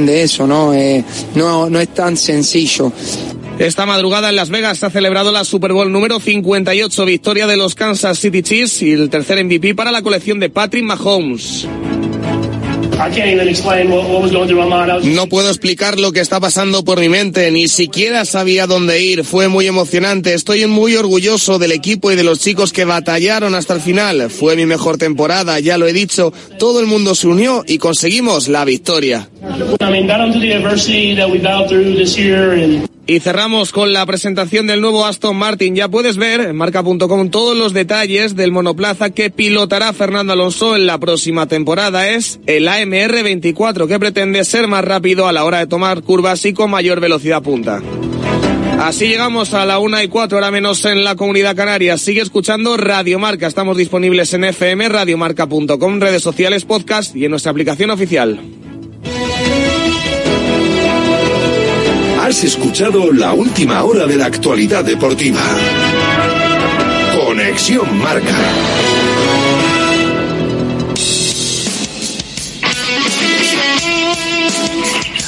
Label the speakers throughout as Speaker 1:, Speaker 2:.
Speaker 1: de eso, ¿no? Eh, no, no es tan sencillo.
Speaker 2: Esta madrugada en Las Vegas se ha celebrado la Super Bowl número 58, victoria de los Kansas City Chiefs y el tercer MVP para la colección de Patrick Mahomes. No puedo explicar lo que está pasando por mi mente, ni siquiera sabía dónde ir, fue muy emocionante, estoy muy orgulloso del equipo y de los chicos que batallaron hasta el final, fue mi mejor temporada, ya lo he dicho, todo el mundo se unió y conseguimos la victoria. Y cerramos con la presentación del nuevo Aston Martin. Ya puedes ver en marca.com todos los detalles del monoplaza que pilotará Fernando Alonso en la próxima temporada. Es el AMR 24 que pretende ser más rápido a la hora de tomar curvas y con mayor velocidad punta. Así llegamos a la una y cuatro, hora menos en la comunidad canaria. Sigue escuchando Radio Marca. Estamos disponibles en FM, radiomarca.com, redes sociales, podcast y en nuestra aplicación oficial.
Speaker 3: Has escuchado la última hora de la actualidad deportiva. Conexión Marca.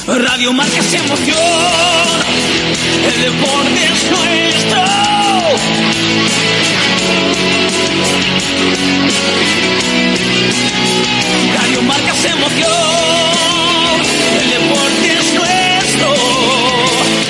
Speaker 4: Radio Marca se emoción. El deporte es nuestro. Radio Marca se emoción. El deporte es nuestro.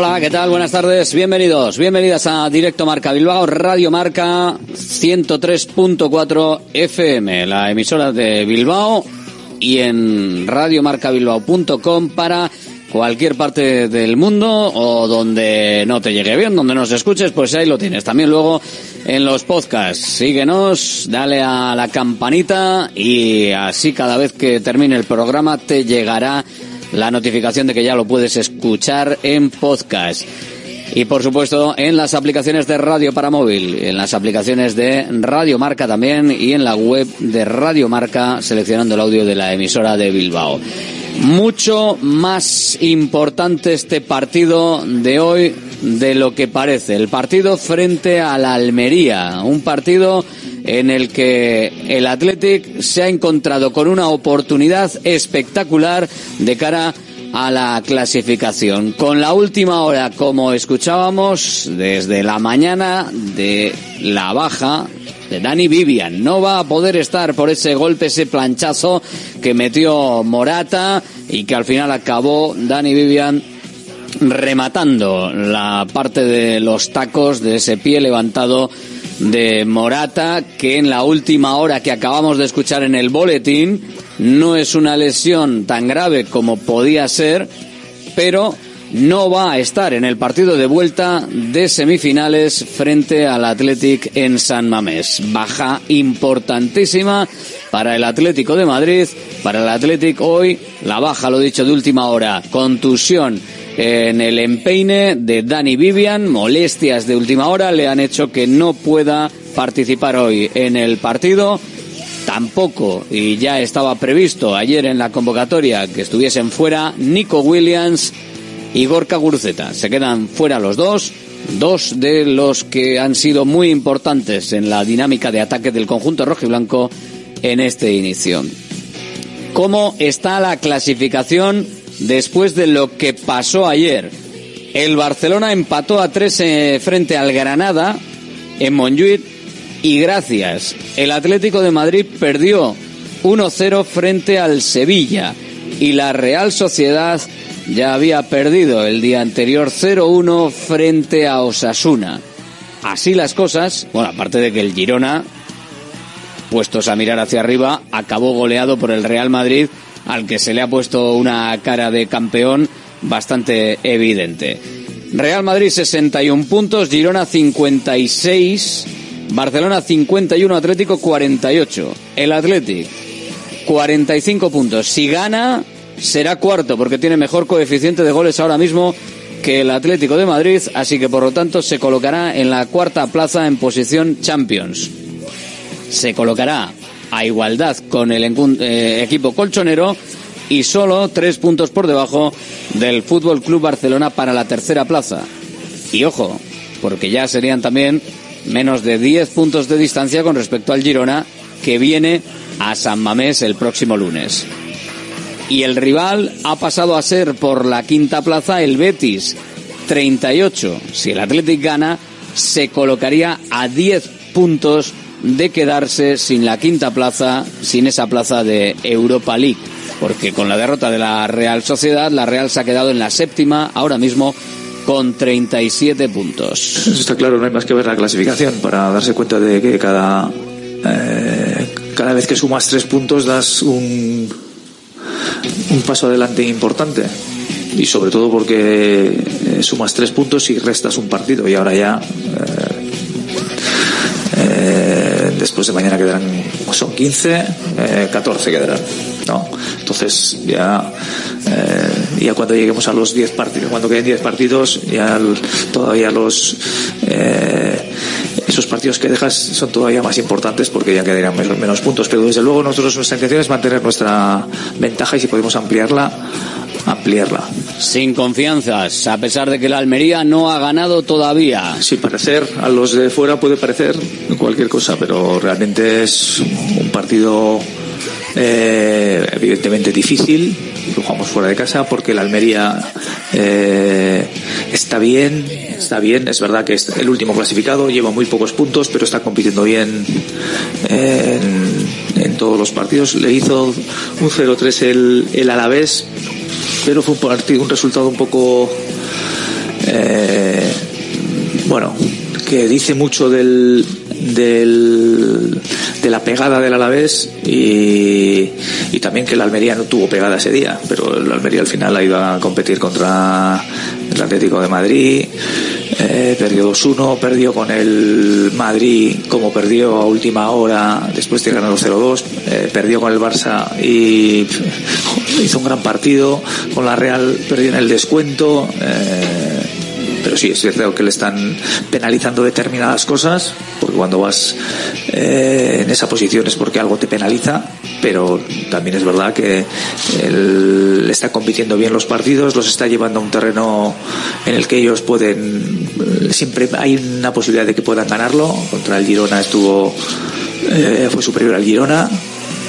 Speaker 5: Hola, ¿qué tal? Buenas tardes, bienvenidos, bienvenidas a Directo Marca Bilbao, Radio Marca 103.4 FM, la emisora de Bilbao y en radiomarcabilbao.com para cualquier parte del mundo o donde no te llegue bien, donde nos escuches, pues ahí lo tienes. También luego en los podcasts. Síguenos, dale a la campanita y así cada vez que termine el programa te llegará la notificación de que ya lo puedes escuchar en podcast. Y por supuesto en las aplicaciones de radio para móvil, en las aplicaciones de Radio Marca también y en la web de Radio Marca seleccionando el audio de la emisora de Bilbao. Mucho más importante este partido de hoy de lo que parece. El partido frente a la Almería. Un partido en el que el Athletic se ha encontrado con una oportunidad espectacular de cara a la clasificación. Con la última hora, como escuchábamos, desde la mañana de la baja de Dani Vivian. No va a poder estar por ese golpe, ese planchazo que metió Morata y que al final acabó Dani Vivian rematando la parte de los tacos de ese pie levantado de Morata, que en la última hora que acabamos de escuchar en el boletín no es una lesión tan grave como podía ser, pero no va a estar en el partido de vuelta de semifinales frente al Athletic en San Mamés. Baja importantísima para el Atlético de Madrid, para el Athletic hoy, la baja, lo dicho, de última hora, contusión en el empeine de Dani Vivian, molestias de última hora le han hecho que no pueda participar hoy en el partido. Tampoco, y ya estaba previsto ayer en la convocatoria que estuviesen fuera Nico Williams y Gorka Guruceta. Se quedan fuera los dos, dos de los que han sido muy importantes en la dinámica de ataque del conjunto rojo y blanco en este inicio. ¿Cómo está la clasificación después de lo que pasó ayer? El Barcelona empató a tres eh, frente al Granada en Montjuic y gracias. El Atlético de Madrid perdió 1-0 frente al Sevilla y la Real Sociedad ya había perdido el día anterior 0-1 frente a Osasuna. Así las cosas, bueno, aparte de que el Girona, puestos a mirar hacia arriba, acabó goleado por el Real Madrid, al que se le ha puesto una cara de campeón bastante evidente. Real Madrid 61 puntos, Girona 56, Barcelona 51, Atlético 48. El Atlético 45 puntos. Si gana, será cuarto porque tiene mejor coeficiente de goles ahora mismo que el Atlético de Madrid, así que por lo tanto se colocará en la cuarta plaza en posición Champions. Se colocará a igualdad con el eh, equipo colchonero y solo tres puntos por debajo del Fútbol Club Barcelona para la tercera plaza. Y ojo, porque ya serían también menos de 10 puntos de distancia con respecto al Girona que viene a San Mamés el próximo lunes. Y el rival ha pasado a ser por la quinta plaza el Betis, 38. Si el Athletic gana, se colocaría a 10 puntos de quedarse sin la quinta plaza, sin esa plaza de Europa League porque con la derrota de la Real Sociedad, la Real se ha quedado en la séptima, ahora mismo con 37 puntos.
Speaker 6: Está claro, no hay más que ver la clasificación para darse cuenta de que cada, eh, cada vez que sumas tres puntos das un, un paso adelante importante. Y sobre todo porque eh, sumas tres puntos y restas un partido. Y ahora ya, eh, después de mañana quedarán, son 15, 14 quedarán. ¿no? Entonces, ya, eh, ya cuando lleguemos a los 10 partidos, cuando queden 10 partidos, ya todavía los. Eh, esos partidos que dejas son todavía más importantes porque ya quedarían menos, menos puntos. Pero desde luego, nosotros nuestra intención es mantener nuestra ventaja y si podemos ampliarla, ampliarla.
Speaker 5: Sin confianzas, a pesar de que la Almería no ha ganado todavía.
Speaker 6: Sin parecer, a los de fuera puede parecer cualquier cosa, pero realmente es un partido eh, evidentemente difícil, lo jugamos fuera de casa porque la Almería eh, está bien, está bien, es verdad que es el último clasificado, lleva muy pocos puntos, pero está compitiendo bien en, todos los partidos. Le hizo un 0-3 el, el Alavés, pero fue un partido, un resultado un poco, eh, bueno, que dice mucho del, del, de la pegada del Alavés y, y, también que la Almería no tuvo pegada ese día, pero la Almería al final ha ido a competir contra el Atlético de Madrid, eh, perdió 2-1, perdió con el Madrid como perdió a última hora después de ganar 0-2, eh, perdió con el Barça y hizo un gran partido, con la Real perdió en el descuento. Eh, pero sí es cierto que le están penalizando determinadas cosas, porque cuando vas eh, en esa posición es porque algo te penaliza, pero también es verdad que él está compitiendo bien los partidos, los está llevando a un terreno en el que ellos pueden, siempre hay una posibilidad de que puedan ganarlo, contra el Girona estuvo, eh, fue superior al Girona,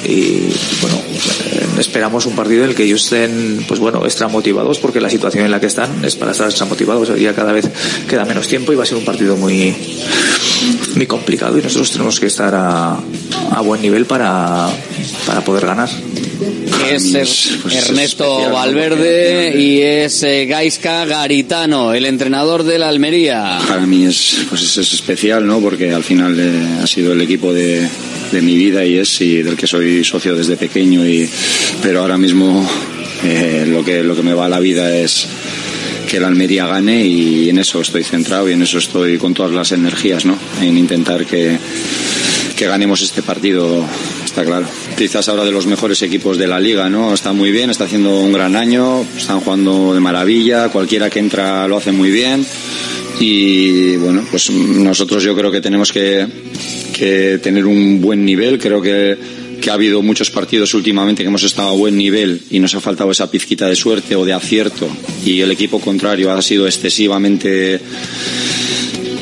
Speaker 6: y bueno esperamos un partido en el que ellos estén pues bueno extra motivados porque la situación en la que están es para estar extra motivados ya cada vez queda menos tiempo y va a ser un partido muy muy complicado y nosotros tenemos que estar a, a buen nivel para, para poder ganar
Speaker 5: es pues Ernesto Valverde y es eh, Gaisca Garitano, el entrenador de la Almería.
Speaker 7: Para mí es, pues es especial, ¿no? Porque al final eh, ha sido el equipo de, de mi vida y es y del que soy socio desde pequeño y pero ahora mismo eh, lo que lo que me va a la vida es que la Almería gane y en eso estoy centrado y en eso estoy con todas las energías, ¿no? En intentar que, que ganemos este partido, está claro. Quizás ahora de los mejores equipos de la liga, ¿no? Está muy bien, está haciendo un gran año, están jugando de maravilla, cualquiera que entra lo hace muy bien y bueno, pues nosotros yo creo que tenemos que que tener un buen nivel. Creo que, que ha habido muchos partidos últimamente que hemos estado a buen nivel y nos ha faltado esa pizquita de suerte o de acierto y el equipo contrario ha sido excesivamente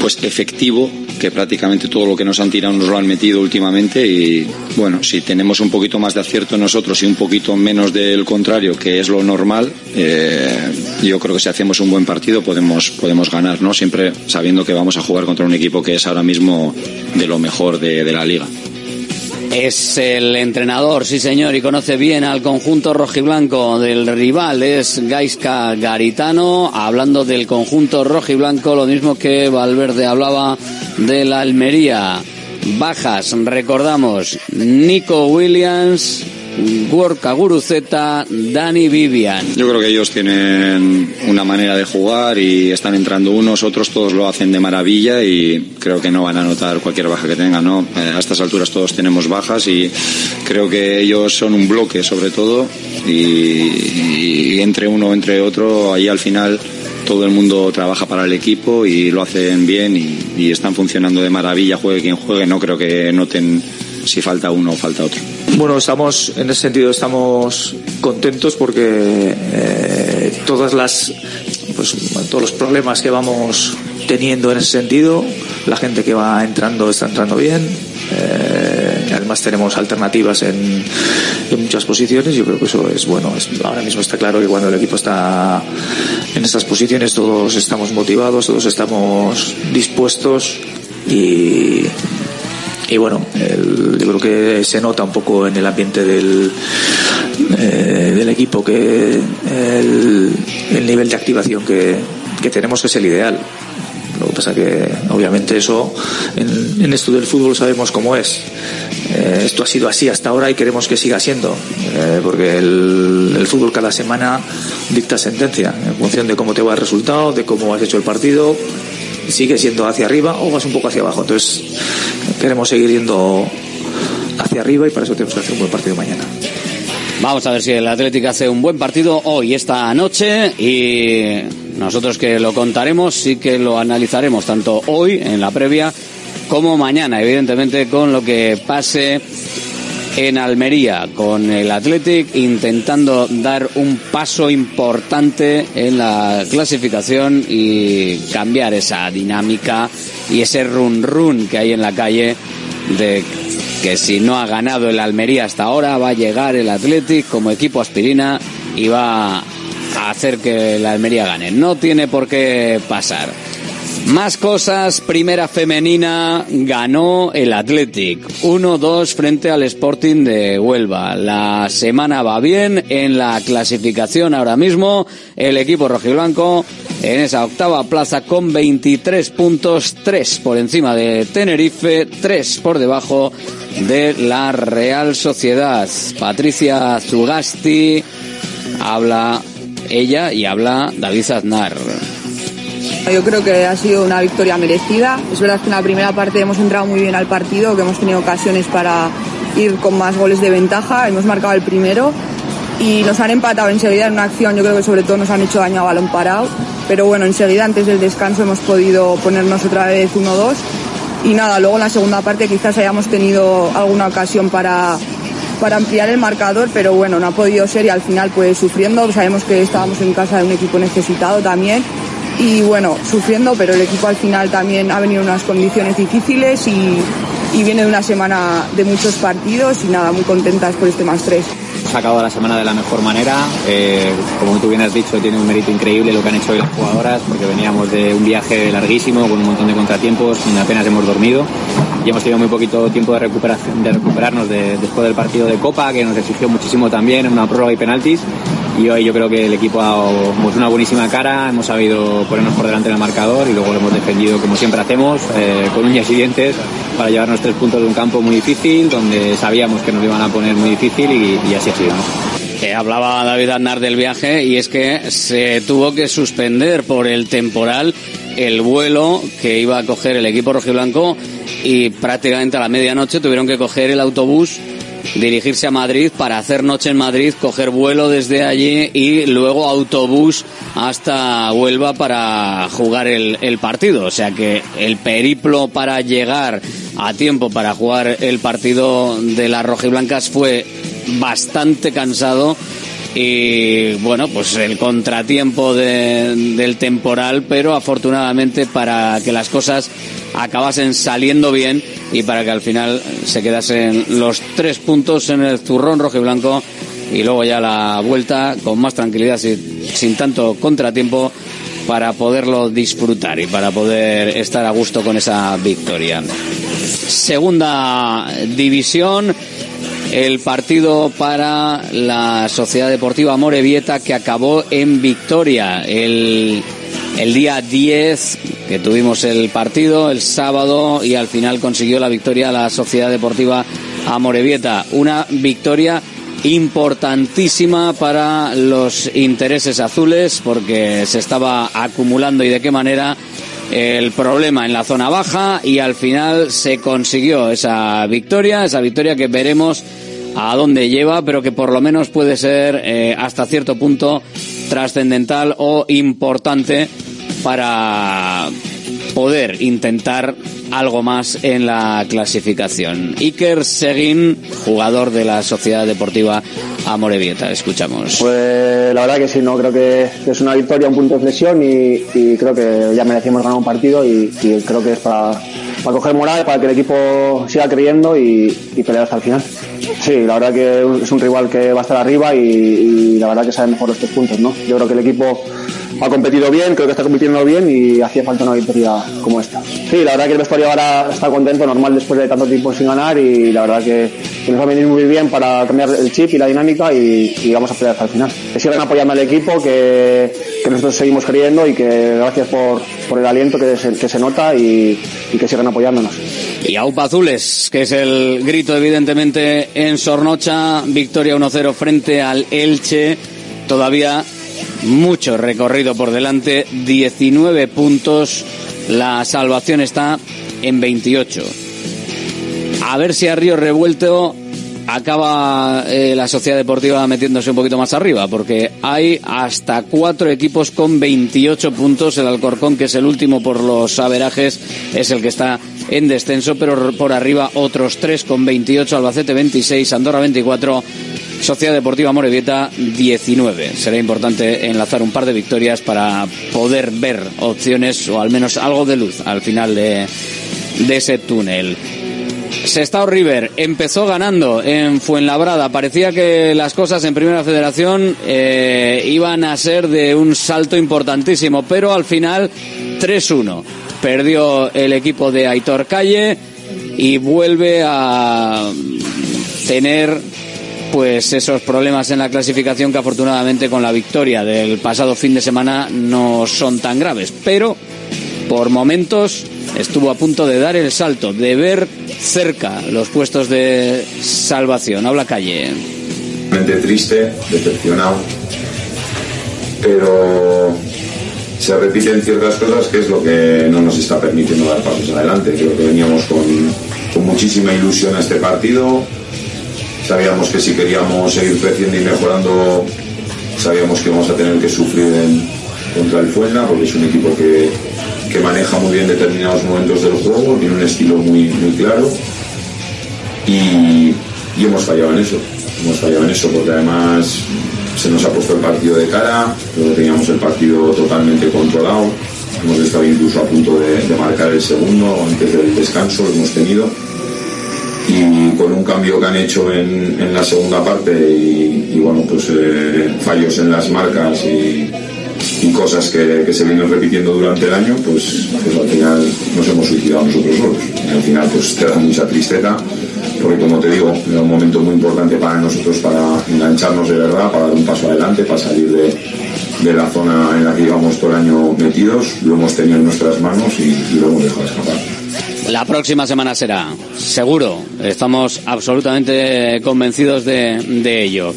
Speaker 7: pues efectivo que prácticamente todo lo que nos han tirado nos lo han metido últimamente y bueno si tenemos un poquito más de acierto nosotros y un poquito menos del contrario que es lo normal eh, yo creo que si hacemos un buen partido podemos podemos ganar no siempre sabiendo que vamos a jugar contra un equipo que es ahora mismo de lo mejor de, de la liga
Speaker 5: es el entrenador, sí señor, y conoce bien al conjunto rojiblanco del rival, es Gaisca Garitano, hablando del conjunto rojiblanco, lo mismo que Valverde hablaba de la Almería. Bajas, recordamos, Nico Williams, Gorka Guruceta, Dani Vivian.
Speaker 7: Yo creo que ellos tienen una manera de jugar y están entrando unos, otros todos lo hacen de maravilla y creo que no van a notar cualquier baja que tengan, ¿no? Eh, a estas alturas todos tenemos bajas y creo que ellos son un bloque sobre todo y, entre uno entre otro ahí al final todo el mundo trabaja para el equipo y lo hacen bien y están funcionando de maravilla, juegue quien juegue, no creo que noten si falta uno o falta otro.
Speaker 6: Bueno, estamos, en ese sentido, estamos contentos porque eh, todas las, pues, todos los problemas que vamos teniendo en ese sentido, la gente que va entrando está entrando bien. Eh, además tenemos alternativas en, muchas posiciones. Yo creo que eso es bueno. Es, ahora mismo está claro que cuando el equipo está en estas posiciones todos estamos motivados, todos estamos dispuestos y y bueno, yo creo que se nota un poco en el ambiente del, eh, del equipo que el, el, nivel de activación que, que tenemos es el ideal. Lo que pasa que obviamente eso en, en esto del fútbol sabemos cómo es. Eh, esto ha sido así hasta ahora y queremos que siga siendo, eh, porque el, el, fútbol cada semana dicta sentencia en función de cómo te va el resultado, de cómo has hecho el partido, sigue siendo hacia arriba o vas un poco hacia abajo. Entonces queremos seguir yendo hacia arriba y para eso tenemos que hacer un buen partido mañana.
Speaker 5: Vamos a ver si el Atlético hace un buen partido hoy, esta noche, y nosotros que lo contaremos, sí que lo analizaremos tanto hoy en la previa como mañana, evidentemente con lo que pase en Almería, con el Athletic intentando dar un paso importante en la clasificación y cambiar esa dinámica y ese run run que hay en la calle de que si no ha ganado el Almería hasta ahora va a llegar el Athletic como equipo aspirina y va a hacer que el Almería gane. No tiene por qué pasar. Más cosas, primera femenina ganó el Athletic 1-2 frente al Sporting de Huelva. La semana va bien en la clasificación ahora mismo. El equipo rojiblanco en esa octava plaza con 23 puntos, 3 por encima de Tenerife, 3 por debajo de la Real Sociedad. Patricia Zugasti habla ella y habla David Aznar.
Speaker 8: Yo creo que ha sido una victoria merecida. Es verdad que en la primera parte hemos entrado muy bien al partido, que hemos tenido ocasiones para ir con más goles de ventaja. Hemos marcado el primero y nos han empatado enseguida en una acción. Yo creo que sobre todo nos han hecho daño a balón parado. Pero bueno, enseguida antes del descanso hemos podido ponernos otra vez 1-2. Y nada, luego en la segunda parte quizás hayamos tenido alguna ocasión para, para ampliar el marcador, pero bueno, no ha podido ser y al final pues sufriendo. Sabemos que estábamos en casa de un equipo necesitado también y bueno, sufriendo, pero el equipo al final también ha venido en unas condiciones difíciles y, y, viene de una semana de muchos partidos y nada, muy contentas por este más tres.
Speaker 9: Hemos acabado la semana de la mejor manera, eh, como tú bien has dicho, tiene un mérito increíble lo que han hecho hoy las jugadoras, porque veníamos de un viaje larguísimo con un montón de contratiempos, apenas hemos dormido. Y hemos tenido muy poquito tiempo de, recuperación, de recuperarnos de, después del partido de Copa, que nos exigió muchísimo también en una prórroga y penaltis y hoy yo creo que el equipo ha dado una buenísima cara, hemos sabido ponernos por delante en el marcador y luego lo hemos defendido como siempre hacemos, eh, con uñas y dientes, para llevarnos tres puntos de un campo muy difícil, donde sabíamos que nos iban a poner muy difícil y, así ha sido. ¿no?
Speaker 5: Que hablaba David Aznar del viaje y es que se tuvo que suspender por el temporal el vuelo que iba a coger el equipo rojiblanco y prácticamente a la medianoche tuvieron que coger el autobús dirigirse a Madrid para hacer noche en Madrid, coger vuelo desde allí y luego autobús hasta Huelva para jugar el, partido. O sea que el periplo para llegar a tiempo para jugar el partido de las rojiblancas fue bastante cansado y bueno, pues el contratiempo de- del temporal, pero afortunadamente para que las cosas acabasen saliendo bien y para que al final se quedasen los tres puntos en el zurrón rojo y blanco y luego ya la vuelta con más tranquilidad, sin, sin tanto contratiempo para poderlo disfrutar y para poder estar a gusto con esa victoria. Segunda división, el partido para la Sociedad Deportiva Morevieta que acabó en victoria el, el día 10 que tuvimos el partido, el sábado, y al final consiguió la victoria la Sociedad Deportiva Amorebieta. Una victoria importantísima para los intereses azules porque se estaba acumulando y de qué manera el problema en la zona baja y al final se consiguió esa victoria, esa victoria que veremos a dónde lleva, pero que por lo menos puede ser eh, hasta cierto punto trascendental o importante para poder intentar algo más en la clasificación. Iker Seguín, jugador de la Sociedad Deportiva Amorebieta. Escuchamos.
Speaker 10: Pues la verdad que sí, no creo que es una victoria, un punto de flexión y, creo que ya merecimos ganar un partido y, creo que es para, para coger moral, para que el equipo siga creyendo y, y pelear hasta el final. Sí, la verdad que es un rival que va a estar arriba y la verdad que sabe mejor los tres puntos, ¿no? Yo creo que el equipo ha competido bien, creo que está compitiendo bien y hacía falta una victoria como esta. Sí, la verdad que el vestuario ahora está contento, normal después de tanto tiempo sin ganar y la verdad que, nos va a venir muy bien para cambiar el chip y la dinámica y, vamos a pelear hasta el final. Que sigan apoyando al equipo, que, nosotros seguimos creyendo y que gracias por, el aliento que se, nota y, y que sigan apoyándonos.
Speaker 5: Y Aupa Azules, que es el grito evidentemente en Sornocha, victoria 1-0 frente al Elche, todavía mucho recorrido por delante, 19 puntos, la salvación está en 28. A ver si a Río Revuelto acaba eh, la Sociedad Deportiva metiéndose un poquito más arriba, porque hay hasta cuatro equipos con 28 puntos. El Alcorcón, que es el último por los averajes, es el que está en descenso, pero por arriba otros tres con 28, Albacete 26, Andorra 24, Sociedad Deportiva Morevieta 19. Será importante enlazar un par de victorias para poder ver opciones o al menos algo de luz al final de, ese túnel. Sestao River empezó ganando en Fuenlabrada. Parecía que las cosas en Primera Federación eh, iban a ser de un salto importantísimo, pero al final 3-1. Perdió el equipo de Aitor Calle y vuelve a tener pues esos problemas en la clasificación que afortunadamente con la victoria del pasado fin de semana no son tan graves, pero por momentos estuvo a punto de dar el salto, de ver cerca los puestos de salvación. Habla calle.
Speaker 7: Triste, decepcionado, pero se repiten ciertas cosas que es lo que no nos está permitiendo dar pasos adelante. Creo que veníamos con, con muchísima ilusión a este partido, sabíamos que si queríamos seguir creciendo y mejorando, sabíamos que íbamos a tener que sufrir contra el Fuenla, porque es un equipo que, que maneja muy bien determinados momentos del juego, tiene un estilo muy, muy claro y, y hemos fallado en eso. Hemos fallado en eso porque además se nos ha puesto el partido de cara, teníamos el partido totalmente controlado, hemos estado incluso a punto de, de marcar el segundo antes del descanso, lo hemos tenido con un cambio que han hecho en, en la segunda parte y, bueno pues eh, fallos en las marcas y, cosas que, se vienen repitiendo durante el año pues, pues al final nos hemos suicidado nosotros solos. Y al final pues te da mucha tristeza porque como te digo era un momento muy importante para nosotros para engancharnos de verdad para dar un paso adelante para salir de, de la zona en la que íbamos todo el año metidos. Lo hemos tenido en nuestras manos y lo hemos dejado escapar
Speaker 5: La próxima semana será, seguro. Estamos absolutamente convencidos de, ello.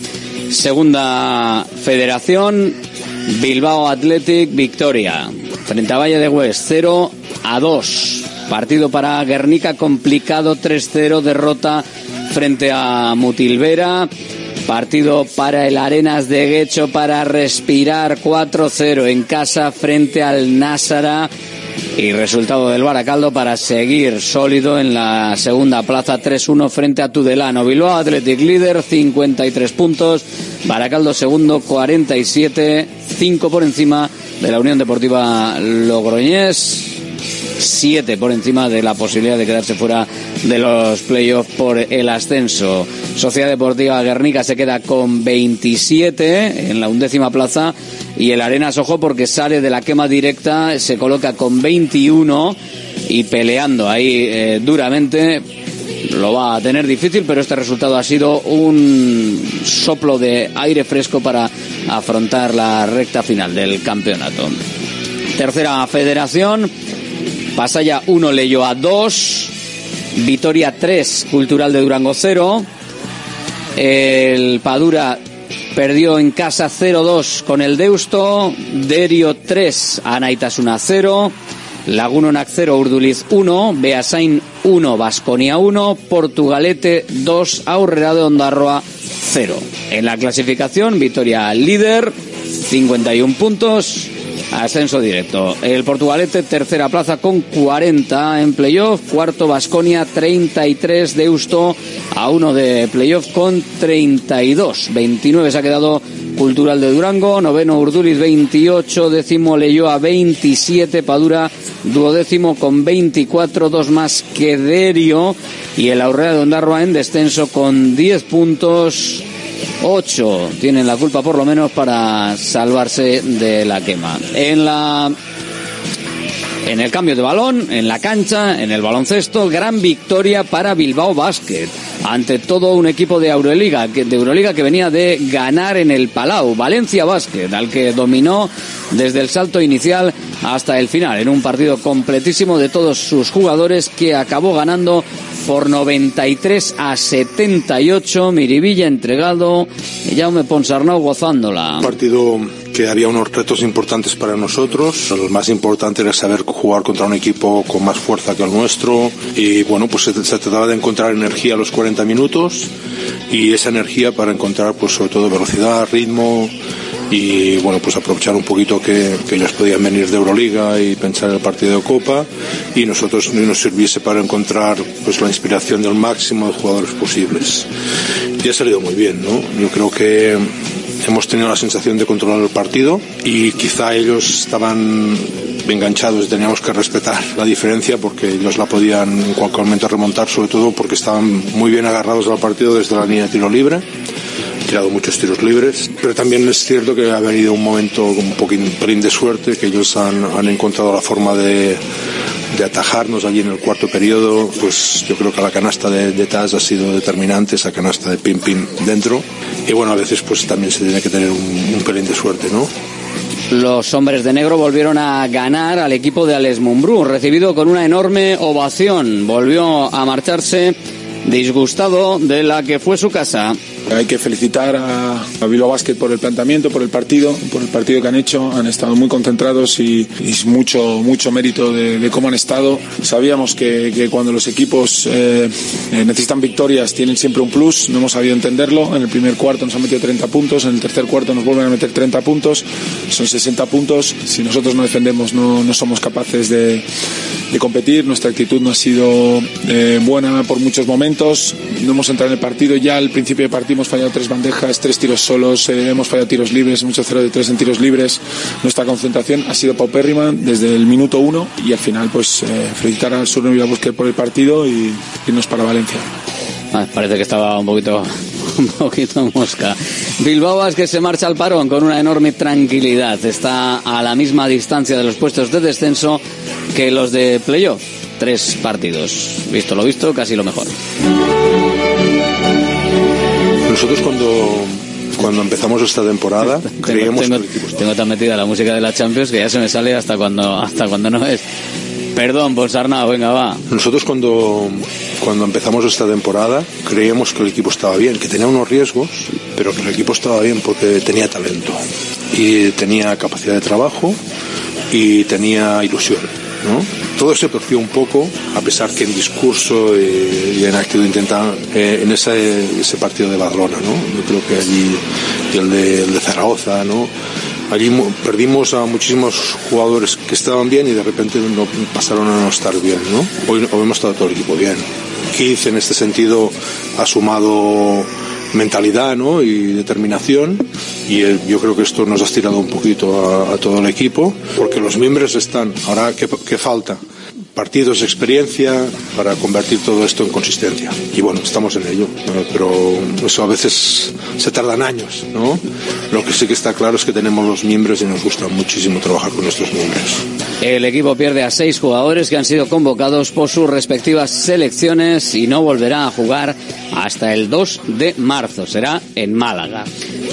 Speaker 5: Segunda federación, Bilbao Athletic, victoria. Frente a Valle de Hues, 0 a 2. Partido para Guernica complicado, 3-0, derrota frente a Mutilvera. Partido para el Arenas de Guecho para respirar 4-0 en casa frente al Násara. Y resultado del Baracaldo para seguir sólido en la segunda plaza 3-1 frente a Tudelano. Bilbao Athletic líder 53 puntos, Baracaldo segundo 47, 5 por encima de la Unión Deportiva Logroñés. 7 por encima de la posibilidad de quedarse fuera de los playoffs por el ascenso. Sociedad Deportiva Guernica se queda con 27 en la undécima plaza y el Arenas, ojo, porque sale de la quema directa, se coloca con 21 y peleando ahí eh, duramente. Lo va a tener difícil, pero este resultado ha sido un soplo de aire fresco para afrontar la recta final del campeonato. Tercera federación, Pasaya 1, Leyo a 2, Vitoria 3, Cultural de Durango 0. El Padura perdió en casa 0-2 con el Deusto, Derio 3, Anaitasuna 0, Lagunonac 0, Urduliz 1, Beasain 1, Basconia 1, Portugalete 2, Aurrera de Ondarroa 0. En la clasificación, Vitoria líder, 51 puntos, ascenso directo. El Portugalete, tercera plaza con 40 en playoff. Cuarto, Basconia, 33. Deusto a uno de playoff con 32. 29 se ha quedado Cultural de Durango. Noveno, Urduliz, 28. Décimo, a 27. Padura, duodécimo con 24. Dos más que Derio. Y el Aurrea de Ondarroa en descenso con 10 puntos. Ocho tienen la culpa por lo menos para salvarse de la quema. En la en el cambio de balón, en la cancha, en el baloncesto, gran victoria para Bilbao Basket. Ante todo un equipo de Euroliga, de Euroliga que venía de ganar en el Palau, Valencia Basket, al que dominó desde el salto inicial hasta el final, en un partido completísimo de todos sus jugadores que acabó ganando por 93 a 78. Miribilla entregado y Jaume Ponsarnau gozándola.
Speaker 11: Partido que había unos retos importantes para nosotros. El más importante era saber jugar contra un equipo con más fuerza que el nuestro. Y bueno, pues se, se trataba de encontrar energía a los 40 minutos y esa energía para encontrar pues sobre todo velocidad, ritmo y bueno pues aprovechar un poquito que, que ellos podían venir de Euroliga y pensar en el partido de Copa y nosotros nos sirviese para encontrar pues la inspiración del máximo de jugadores posibles y ha salido muy bien ¿no? yo creo que hemos tenido la sensación de controlar el partido y quizá ellos estaban enganchados y teníamos que respetar la diferencia porque ellos la podían en cualquier momento remontar sobre todo porque estaban muy bien agarrados al partido desde la línea de tiro libre tirado muchos tiros libres, pero también es cierto que ha venido un momento un poquín de suerte, que ellos han, han encontrado la forma de, de atajarnos allí en el cuarto periodo, pues yo creo que la canasta de, Taz ha sido determinante, esa canasta de Pim Pim dentro. Y bueno, a veces pues también se tiene que tener un, un pelín de suerte, ¿no?
Speaker 5: Los hombres de negro volvieron a ganar al equipo de Alex Mumbrú, recibido con una enorme ovación. Volvió a marcharse disgustado de la que fue su casa.
Speaker 12: Hay que felicitar a, a Bilbao Basket por el planteamiento, por el partido, por el partido que han hecho. Han estado muy concentrados y, y mucho, mucho mérito de, cómo han estado. Sabíamos que, cuando los equipos eh, necesitan victorias tienen siempre un plus. No hemos sabido entenderlo. En el primer cuarto nos han metido 30 puntos, en el tercer cuarto nos vuelven a meter 30 puntos. Son 60 puntos. Si nosotros no defendemos, no, no somos capaces de, de, competir. Nuestra actitud no ha sido eh, buena por muchos momentos. No hemos entrado en el partido. Ya al principio de partido hemos fallado tres bandejas, tres tiros solos, eh, hemos fallado tiros libres, mucho 0 de 3 en tiros libres. Nuestra concentración ha sido paupérrima desde el minuto uno y al final pues eh, felicitar al Sur y a Busquets por el partido y irnos para Valencia.
Speaker 5: Ah, parece que estaba un poquito un poquito mosca. Bilbao es que se marcha al parón con una enorme tranquilidad. Está a la misma distancia de los puestos de descenso que los de playoff. Tres partidos. Visto lo visto, casi lo mejor.
Speaker 11: Nosotros cuando cuando empezamos esta temporada creíamos
Speaker 5: tengo,
Speaker 11: que
Speaker 5: tengo tan metida la música de la Champions que ya se me sale hasta cuando hasta cuando no es. Perdón, Ponsarnau, venga, va.
Speaker 11: Nosotros cuando, cuando empezamos esta temporada creíamos que el equipo estaba bien, que tenía unos riesgos, pero que el equipo estaba bien porque tenía talento y tenía capacidad de trabajo y tenía ilusión. ¿No? Todo se torció un poco, a pesar que en discurso y, y en actitud intentan, eh, en ese, ese partido de Badalona, ¿no? Yo creo que allí, y el de, el de Zaragoza, ¿no? Allí perdimos a muchísimos jugadores que estaban bien y de repente no, pasaron a no estar bien, ¿no? Hoy, hoy hemos estado todo el equipo bien. Keith en este sentido ha sumado mentalidad ¿no? y determinación y eh, yo creo que esto nos ha estirado un poquito a, todo el equipo porque los miembros están. Ahora, ¿qué, qué falta? Partidos, experiencia para convertir todo esto en consistencia. Y bueno, estamos en ello, pero eso a veces se tardan años, ¿no? Lo que sí que está claro es que tenemos los miembros y nos gusta muchísimo trabajar con nuestros miembros.
Speaker 5: El equipo pierde a seis jugadores que han sido convocados por sus respectivas selecciones y no volverá a jugar hasta el 2 de marzo. Será en Málaga.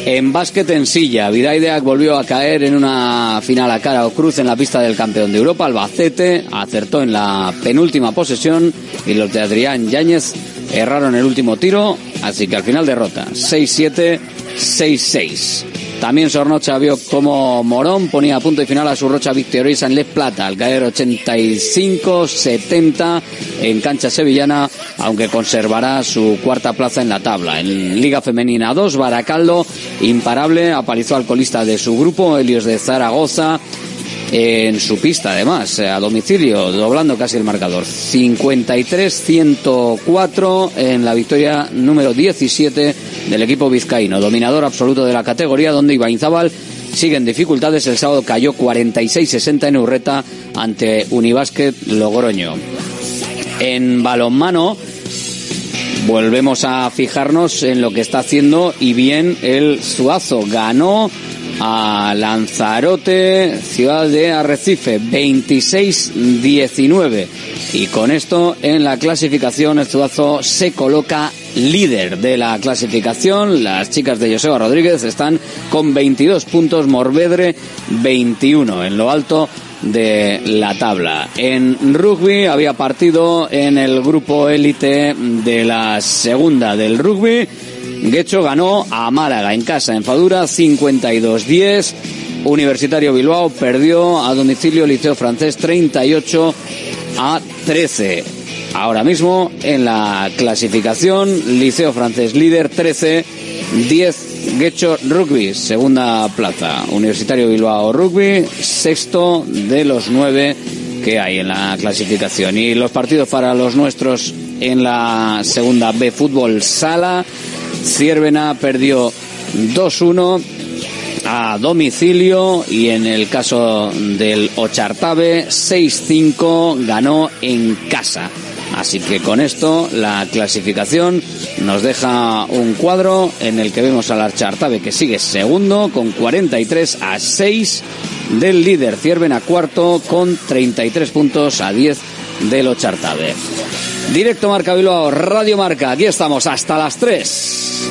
Speaker 5: En básquet en silla, Vidaideac volvió a caer en una final a cara o cruz en la pista del campeón de Europa. Albacete acertó en la penúltima posesión y los de Adrián Yáñez erraron el último tiro, así que al final derrota 6-7, 6-6. También Sornocha vio como Morón ponía punto y final a su rocha victoriosa en Les Plata al caer 85-70 en cancha sevillana, aunque conservará su cuarta plaza en la tabla. En Liga Femenina 2, Baracaldo, imparable, apalizó al colista de su grupo, Helios de Zaragoza, en su pista además, eh, a domicilio, doblando casi el marcador. 53-104 en la victoria número 17 del equipo vizcaíno, dominador absoluto de la categoría, donde Ibainzábal sigue en dificultades. El sábado cayó 46-60 en Urreta ante Unibásquet Logroño. En balonmano, volvemos a fijarnos en lo que está haciendo y bien el Suazo ganó a Lanzarote, ciudad de Arrecife, 26-19. Y con esto en la clasificación el se coloca líder de la clasificación. Las chicas de Joseba Rodríguez están con 22 puntos, Morvedre 21 en lo alto de la tabla. En rugby había partido en el grupo élite de la segunda del rugby. Guecho ganó a Málaga en casa en Fadura 52-10. Universitario Bilbao perdió a domicilio Liceo Francés 38 a 13. Ahora mismo en la clasificación Liceo Francés líder 13 10 Guecho Rugby, segunda plaza. Universitario Bilbao Rugby, sexto de los nueve que hay en la clasificación. Y los partidos para los nuestros en la segunda B Fútbol Sala. Ciervena perdió 2-1 a domicilio y en el caso del Ochartabe 6-5 ganó en casa. Así que con esto la clasificación nos deja un cuadro en el que vemos al Archartabe que sigue segundo con 43 a 6 del líder Ciervena cuarto con 33 puntos a 10 del Ochartabe. Directo Marca Bilbao, Radio Marca, aquí estamos hasta las 3.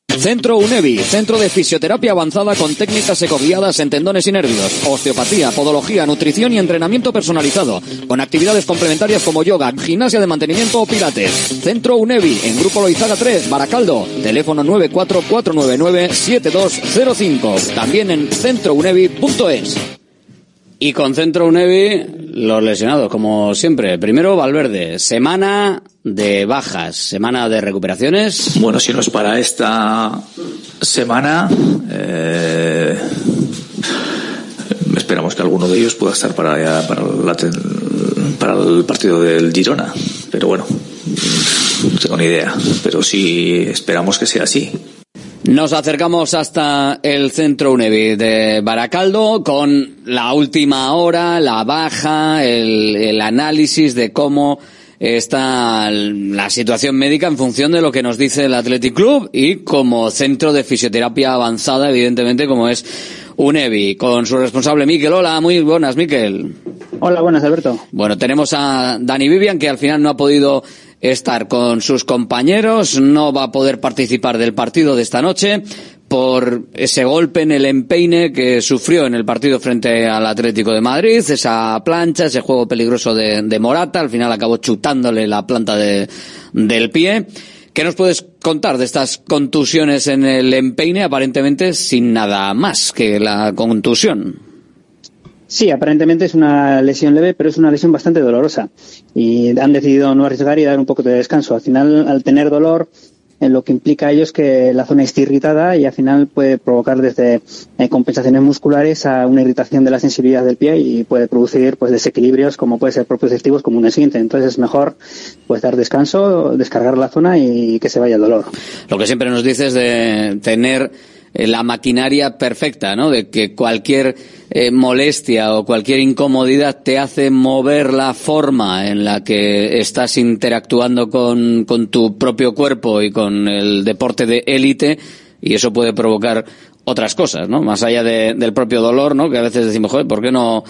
Speaker 5: Centro UNEVI, centro de fisioterapia avanzada con técnicas ecoguiadas en tendones y nervios, osteopatía, podología, nutrición y entrenamiento personalizado, con actividades complementarias como yoga, gimnasia de mantenimiento o pilates. Centro UNEVI, en Grupo Loizaga 3, Baracaldo, teléfono 944997205, también en centrounevi.es. Y con Centro UNEVI, los lesionados, como siempre. Primero, Valverde. Semana de bajas, semana de recuperaciones.
Speaker 6: Bueno, si no es para esta semana, eh, esperamos que alguno de ellos pueda estar para, para, la, para el partido del Girona. Pero bueno, no tengo ni idea. Pero sí esperamos que sea así.
Speaker 5: Nos acercamos hasta el centro UNEVI de Baracaldo con la última hora, la baja, el, el, análisis de cómo está la situación médica en función de lo que nos dice el Athletic Club y como centro de fisioterapia avanzada, evidentemente, como es UNEVI, con su responsable Miquel. Hola, muy buenas, Miquel.
Speaker 13: Hola, buenas, Alberto.
Speaker 5: Bueno, tenemos a Dani Vivian, que al final no ha podido estar con sus compañeros, no va a poder participar del partido de esta noche por ese golpe en el empeine que sufrió en el partido frente al Atlético de Madrid, esa plancha, ese juego peligroso de, Morata, al final acabó chutándole la planta de, del pie. ¿Qué nos puedes contar de estas contusiones en el empeine, aparentemente sin nada más que la contusión?
Speaker 13: Sí, aparentemente es una lesión leve, pero es una lesión bastante dolorosa. Y han decidido no arriesgar y dar un poco de descanso. Al final, al tener dolor, eh, lo que implica ello es que la zona esté irritada y al final puede provocar desde eh, compensaciones musculares a una irritación de la sensibilidad del pie y puede producir pues desequilibrios como puede ser propioceptivos como un esguince. Entonces es mejor pues dar descanso, descargar la zona y que se vaya el dolor.
Speaker 5: Lo que siempre nos dices de tener la maquinaria perfecta, ¿no? De que cualquier eh, molestia o cualquier incomodidad te hace mover la forma en la que estás interactuando con, con tu propio cuerpo y con el deporte de élite y eso puede provocar otras cosas, ¿no? Más allá de, del propio dolor, ¿no? Que a veces decimos, joder, ¿por qué no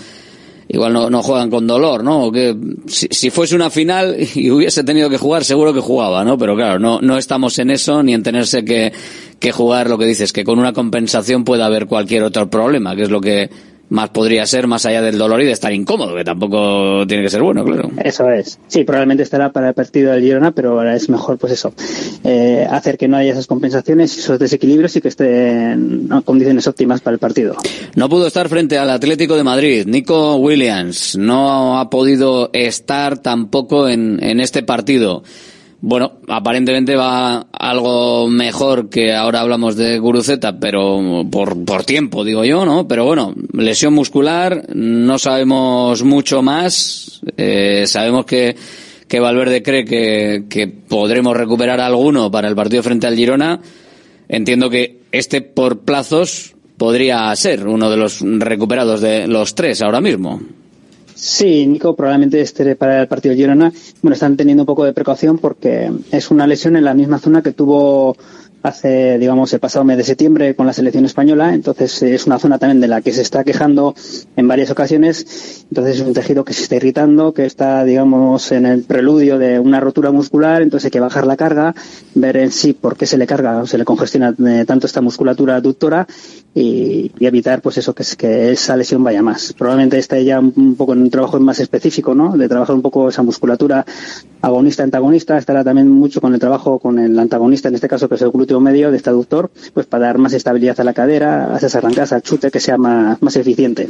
Speaker 5: igual no, no juegan con dolor, ¿no? Que si, si, fuese una final y hubiese tenido que jugar, seguro que jugaba, ¿no? Pero claro, no, no estamos en eso ni en tenerse que, que jugar lo que dices, que con una compensación puede haber cualquier otro problema, que es lo que más podría ser más allá del dolor y de estar incómodo, que tampoco tiene que ser bueno, claro.
Speaker 13: Eso es. Sí, probablemente estará para el partido del Girona, pero ahora es mejor, pues eso, eh, hacer que no haya esas compensaciones, esos desequilibrios y que estén en condiciones óptimas para el partido.
Speaker 5: No pudo estar frente al Atlético de Madrid. Nico Williams no ha podido estar tampoco en, en este partido. Bueno, aparentemente va algo mejor que ahora hablamos de Guruceta, pero por, por tiempo, digo yo, ¿no? Pero bueno, lesión muscular, no sabemos mucho más. Eh, sabemos que, que Valverde cree que, que podremos recuperar alguno para el partido frente al Girona. Entiendo que este por plazos podría ser uno de los recuperados de los tres ahora mismo.
Speaker 13: Sí, Nico probablemente esté para el partido de Girona. Bueno, están teniendo un poco de precaución porque es una lesión en la misma zona que tuvo hace, digamos, el pasado mes de septiembre con la selección española. Entonces es una zona también de la que se está quejando en varias ocasiones. Entonces es un tejido que se está irritando, que está, digamos, en el preludio de una rotura muscular. Entonces hay que bajar la carga, ver en sí por qué se le carga o se le congestiona eh, tanto esta musculatura aductora y, y, evitar, pues eso, que, que esa lesión vaya más. Probablemente esté ya un poco en un trabajo más específico, ¿no? De trabajar un poco esa musculatura agonista-antagonista. Estará también mucho con el trabajo con el antagonista, en este caso que es el glúteo medio de este aductor, pues para dar más estabilidad a la cadera, a esas arrancadas, al chute, que sea más, más eficiente.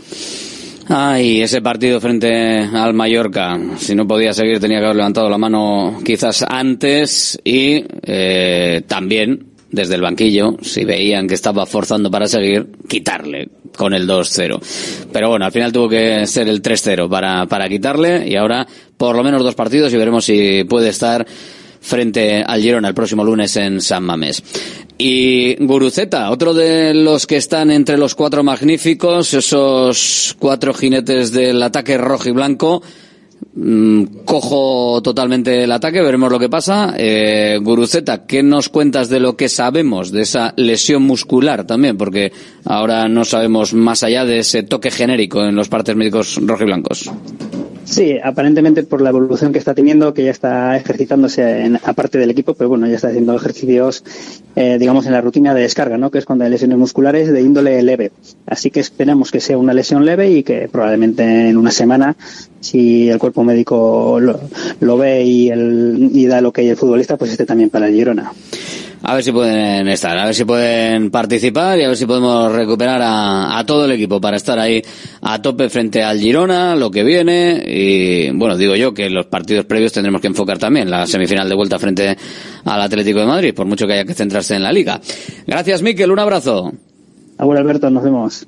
Speaker 5: Ay, ese partido frente al Mallorca. Si no podía seguir, tenía que haber levantado la mano quizás antes y eh, también desde el banquillo, si veían que estaba forzando para seguir, quitarle con el 2-0. Pero bueno, al final tuvo que ser el 3-0 para, para quitarle y ahora por lo menos dos partidos y veremos si puede estar frente al Girona el próximo lunes en San Mamés. Y Guruceta, otro de los que están entre los cuatro magníficos, esos cuatro jinetes del ataque rojo y blanco, mm, cojo totalmente el ataque, veremos lo que pasa. Eh, Guruceta, ¿qué nos cuentas de lo que sabemos de esa lesión muscular también? Porque ahora no sabemos más allá de ese toque genérico en los partes médicos rojiblancos.
Speaker 13: Sí, aparentemente por la evolución que está teniendo, que ya está ejercitándose en, aparte del equipo, pero bueno, ya está haciendo ejercicios, eh, digamos, en la rutina de descarga, ¿no? Que es cuando hay lesiones musculares de índole leve. Así que esperemos que sea una lesión leve y que probablemente en una semana, si el cuerpo médico lo, lo ve y, el, y da lo que hay el futbolista, pues esté también para el Girona.
Speaker 5: A ver si pueden estar, a ver si pueden participar y a ver si podemos recuperar a, a, todo el equipo para estar ahí a tope frente al Girona, lo que viene. Y bueno, digo yo que los partidos previos tendremos que enfocar también la semifinal de vuelta frente al Atlético de Madrid, por mucho que haya que centrarse en la liga. Gracias, Miquel, un abrazo.
Speaker 13: Abuelo Alberto, nos vemos.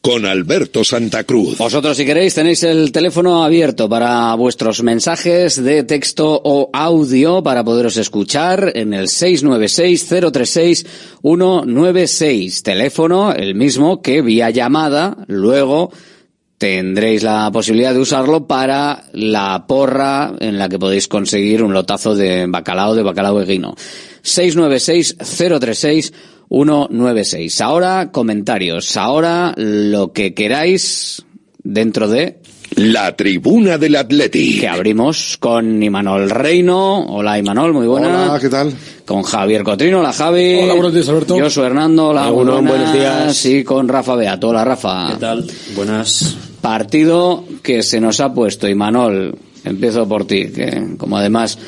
Speaker 3: con Alberto Santa Cruz.
Speaker 5: Vosotros, si queréis, tenéis el teléfono abierto para vuestros mensajes de texto o audio para poderos escuchar en el 696-036-196. Teléfono, el mismo que vía llamada, luego tendréis la posibilidad de usarlo para la porra en la que podéis conseguir un lotazo de bacalao de bacalao eguino. 696 036 196. Ahora comentarios, ahora lo que queráis dentro de
Speaker 3: la tribuna del Atleti.
Speaker 5: Que abrimos con Imanol Reino. Hola Imanol, muy buena.
Speaker 14: Hola, ¿qué tal?
Speaker 5: Con Javier Cotrino, hola Javi.
Speaker 14: Hola, buenos días Alberto.
Speaker 5: Josu Hernando, hola,
Speaker 14: buenas. buenos días.
Speaker 5: Y con Rafa Beato, hola Rafa.
Speaker 15: ¿Qué tal? Buenas.
Speaker 5: Partido que se nos ha puesto, Imanol, empiezo por ti, que como además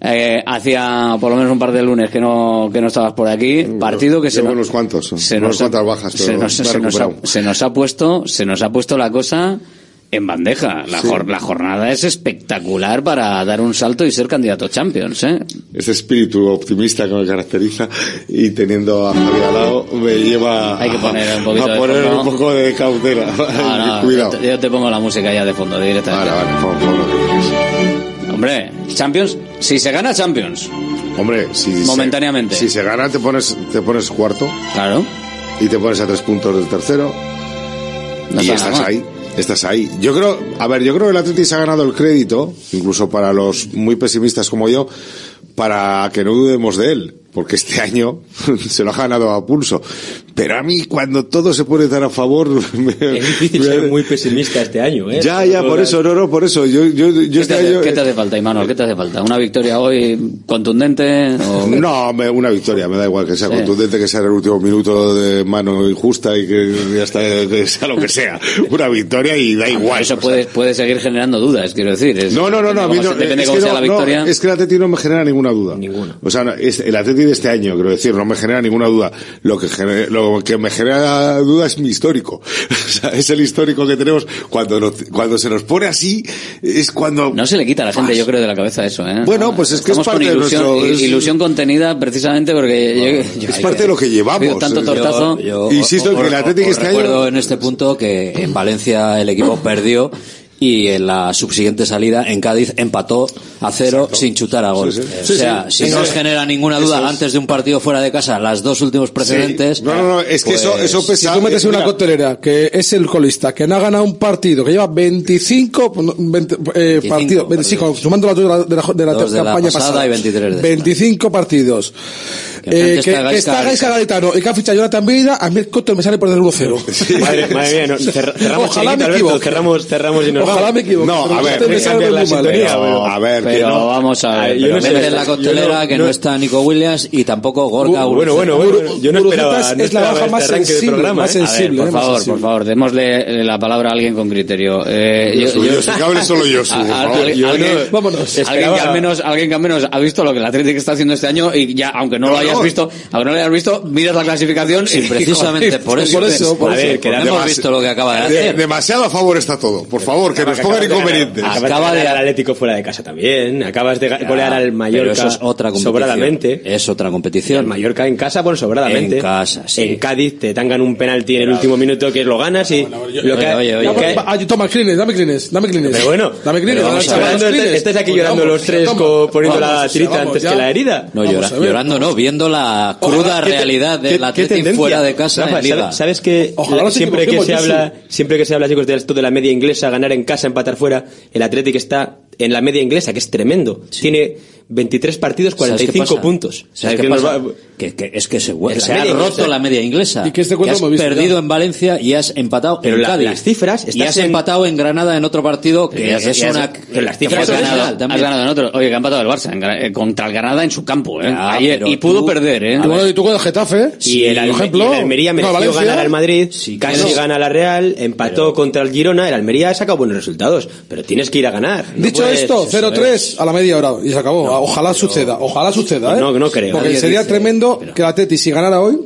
Speaker 5: eh, hacía por lo menos un par de lunes que no que no estabas por aquí partido que se
Speaker 14: nos, unos cuantos
Speaker 5: se nos,
Speaker 14: cuantas bajas
Speaker 5: se nos, se, nos ha, se nos ha puesto se nos ha puesto la cosa en bandeja. La,
Speaker 14: Sí.
Speaker 5: jor- la jornada es espectacular para dar un salto y ser candidato a Champions, ¿eh?
Speaker 14: ese espíritu optimista que me caracteriza y teniendo a Javier al lado me lleva
Speaker 5: Hay que poner un poquito
Speaker 14: a poner un poco de cautela
Speaker 5: No, no,
Speaker 14: cuidado
Speaker 5: Yo, te, yo te pongo la música ya de fondo directamente.
Speaker 14: Vale, vale.
Speaker 5: Hombre, Champions, si se gana Champions.
Speaker 14: Hombre, si
Speaker 5: Momentáneamente.
Speaker 14: Se, si se gana te pones te pones cuarto.
Speaker 5: Claro.
Speaker 14: Y te pones a tres puntos del tercero.
Speaker 5: No
Speaker 14: y
Speaker 5: está
Speaker 14: estás ahí. Estás ahí. Yo creo, a ver, yo creo que el Atleti se ha ganado el crédito, incluso para los muy pesimistas como yo, para que no dudemos de él, porque este año se lo ha ganado a pulso. Pero a mí cuando todo se pone tan a favor, me-
Speaker 15: Es difícil
Speaker 14: me-
Speaker 15: ser muy pesimista este año, ¿eh?
Speaker 14: ya, ya, por eso, no, no, por eso. Yo, yo, yo
Speaker 5: ¿Qué
Speaker 14: este
Speaker 5: te, hace,
Speaker 14: año,
Speaker 5: qué te hace falta, Imanol? ¿Qué te hace falta? ¿Una victoria hoy contundente? O...
Speaker 14: No, me- una victoria, me da igual que sea
Speaker 5: Sí.
Speaker 14: contundente, que sea en el último minuto de mano injusta y que ya está, que sea lo que sea. Una victoria y da igual.
Speaker 5: Eso
Speaker 14: sea.
Speaker 5: puede, puede seguir generando dudas, quiero decir. Es-
Speaker 14: No, no, no, no, a mí no, es que no,
Speaker 5: la
Speaker 14: no,
Speaker 5: victoria.
Speaker 14: es que el Atleti no me genera ninguna duda.
Speaker 15: Ninguna.
Speaker 14: O sea, no, es- el Atleti de este año, quiero decir, no me genera ninguna duda. Lo que, gener- lo que me genera duda es mi histórico. O sea, es el histórico que tenemos. Cuando, nos- cuando se nos pone así, es cuando...
Speaker 5: No se le quita a la gente, yo creo, de la cabeza eso, ¿eh?
Speaker 14: Bueno, pues es que es
Speaker 5: Estamos
Speaker 14: parte
Speaker 5: con
Speaker 14: de
Speaker 5: ilusión,
Speaker 14: nuestro- es-
Speaker 5: ilusión contenida precisamente porque... yo- yo-
Speaker 14: es parte de lo que llevamos.
Speaker 5: Tanto tortazo.
Speaker 15: Yo-
Speaker 14: Insisto en
Speaker 15: os-
Speaker 14: que el Atlético este
Speaker 15: recuerdo
Speaker 14: año-
Speaker 15: en este punto que en Valencia el equipo perdió y en la subsiguiente salida en Cádiz empató a cero sin chutar a gol.
Speaker 14: Sí, sí.
Speaker 15: Eh,
Speaker 14: Sí,
Speaker 15: o sea,
Speaker 14: sí.
Speaker 15: si no
Speaker 14: Eso
Speaker 15: os genera ninguna duda
Speaker 14: Eso es.
Speaker 15: antes de un partido fuera de casa, las dos últimos precedentes.
Speaker 14: Sí. No, no, no, es que eso,
Speaker 15: pues,
Speaker 14: eso pesa.
Speaker 16: Si tú metes en una
Speaker 14: mira,
Speaker 16: coctelera que es el colista, que no ha ganado un partido, que lleva 25 no, 20, eh,
Speaker 15: 25
Speaker 16: partidos, 25, sumando las dos de la, de la, de la
Speaker 15: de la
Speaker 16: campaña
Speaker 15: pasada
Speaker 16: pasada,
Speaker 15: y 23 de esta.
Speaker 16: 25 partidos.
Speaker 15: Que
Speaker 16: Eh, que,
Speaker 15: está
Speaker 16: que está
Speaker 15: Gaisca
Speaker 16: Gaisca Gaetano y que ha fichado Jonathan Vida, a mí el coto me sale por el 1-0.
Speaker 17: Madre, madre mía, no, cerra- cerramos
Speaker 16: Ojalá me
Speaker 17: Alberto,
Speaker 16: equivoque.
Speaker 17: cerramos, cerramos y nos
Speaker 16: Ojalá
Speaker 17: vamos.
Speaker 16: me equivoque.
Speaker 14: No, a ver,
Speaker 16: usted me sale
Speaker 17: la
Speaker 16: mal.
Speaker 17: sintonía,
Speaker 14: No,
Speaker 17: pero-
Speaker 14: a ver, que
Speaker 5: Pero
Speaker 14: no.
Speaker 5: vamos a ver.
Speaker 17: Yo no sé,
Speaker 15: en
Speaker 17: yo
Speaker 15: la
Speaker 17: no-
Speaker 15: coctelera que no,
Speaker 17: no-
Speaker 15: está Nico Williams y tampoco Gorka
Speaker 17: Bueno, bueno,
Speaker 15: Guruceta.
Speaker 17: bueno, yo no esperaba, no
Speaker 16: es la baja
Speaker 17: este
Speaker 16: más sensible,
Speaker 17: programa,
Speaker 16: más
Speaker 17: ¿eh?
Speaker 5: Ver,
Speaker 16: sensible,
Speaker 5: por
Speaker 16: eh,
Speaker 5: favor, por favor, démosle la palabra a alguien con criterio. Eh,
Speaker 14: hable solo
Speaker 17: Yo no-
Speaker 5: alguien-
Speaker 16: Vámonos.
Speaker 5: Alguien que, al menos, alguien que al menos ha visto lo que el Atlético está haciendo este año y ya, aunque no,
Speaker 14: No,
Speaker 5: lo hayas visto, aunque no lo hayas visto, miras la clasificación
Speaker 15: Sí,
Speaker 5: y
Speaker 15: precisamente por eso.
Speaker 16: por eso, por
Speaker 15: a ver,
Speaker 16: eso.
Speaker 15: que no hemos visto lo que acaba de
Speaker 14: de-
Speaker 15: hacer.
Speaker 14: demasiado a favor está todo. Por favor, que nos pongan inconvenientes.
Speaker 15: Acaba
Speaker 17: de ganar al Atlético fuera de casa también. Acabas de golear al Mallorca
Speaker 15: Pero eso es otra competición.
Speaker 17: sobradamente.
Speaker 15: Es otra competición.
Speaker 17: El Mallorca en casa, bueno, sobradamente.
Speaker 15: En casa, sí.
Speaker 17: En Cádiz te tangan un penalti en el último minuto que lo ganas y lo que,
Speaker 15: oye, oye, oye.
Speaker 17: que-
Speaker 16: ah, toma clines, dame clines, dame clines.
Speaker 17: Pero bueno,
Speaker 16: dame clines.
Speaker 17: estáis aquí llorando los tres poniendo la tirita antes que la herida.
Speaker 15: No, llorando no, viendo la cruda
Speaker 17: ¿qué te-
Speaker 15: realidad del
Speaker 17: tendencia?
Speaker 15: fuera de casa
Speaker 17: Rafa,
Speaker 15: en Liga.
Speaker 17: ¿sabes, sabes que
Speaker 16: Ojalá
Speaker 17: siempre que se habla, siempre que se habla chicos, de esto de la media inglesa, ganar en casa, empatar fuera, el Atlético está en la media inglesa, que es tremendo. Tiene 23 partidos,
Speaker 15: ¿Sabes qué
Speaker 17: 45
Speaker 15: pasa?
Speaker 17: puntos.
Speaker 15: ¿Sabes
Speaker 17: Es
Speaker 15: qué
Speaker 17: que nos
Speaker 15: pasa?
Speaker 17: va-
Speaker 15: Que, que es que se,
Speaker 17: Es
Speaker 15: ha roto
Speaker 17: inglesa.
Speaker 15: la media inglesa.
Speaker 16: Y que este cuento
Speaker 15: has
Speaker 16: hemos visto
Speaker 15: perdido
Speaker 16: ya.
Speaker 15: en Valencia y has empatado
Speaker 17: Pero
Speaker 15: en
Speaker 17: la-
Speaker 15: Cádiz.
Speaker 17: las cifras,
Speaker 15: y has
Speaker 17: en-
Speaker 15: empatado en Granada en otro partido que
Speaker 5: Y has-
Speaker 15: es
Speaker 5: y has-
Speaker 15: una...
Speaker 17: pero las
Speaker 15: que
Speaker 17: cifras
Speaker 15: penal
Speaker 17: esas.
Speaker 5: Has ganado en otro. Oye, que ha empatado el Barça en eh, contra el Granada en su campo, ¿eh? Ayer. Y pudo
Speaker 15: tú-
Speaker 5: perder, ¿eh?
Speaker 16: Y bueno, y tú con el Getafe,
Speaker 17: Y el,
Speaker 16: por ejemplo,
Speaker 17: y el Almería mereció ganar al Madrid,
Speaker 15: Sí,
Speaker 17: casi gana la Real, empató contra el Girona, el Almería ha sacado buenos resultados, pero tienes que ir a ganar.
Speaker 16: Dicho esto,
Speaker 17: eso
Speaker 16: 0-3 a la media hora y se acabó. Ojalá suceda, ojalá suceda, ¿eh?
Speaker 17: No, no creo.
Speaker 16: Porque sería
Speaker 17: dice,
Speaker 16: tremendo que el Atleti si ganara hoy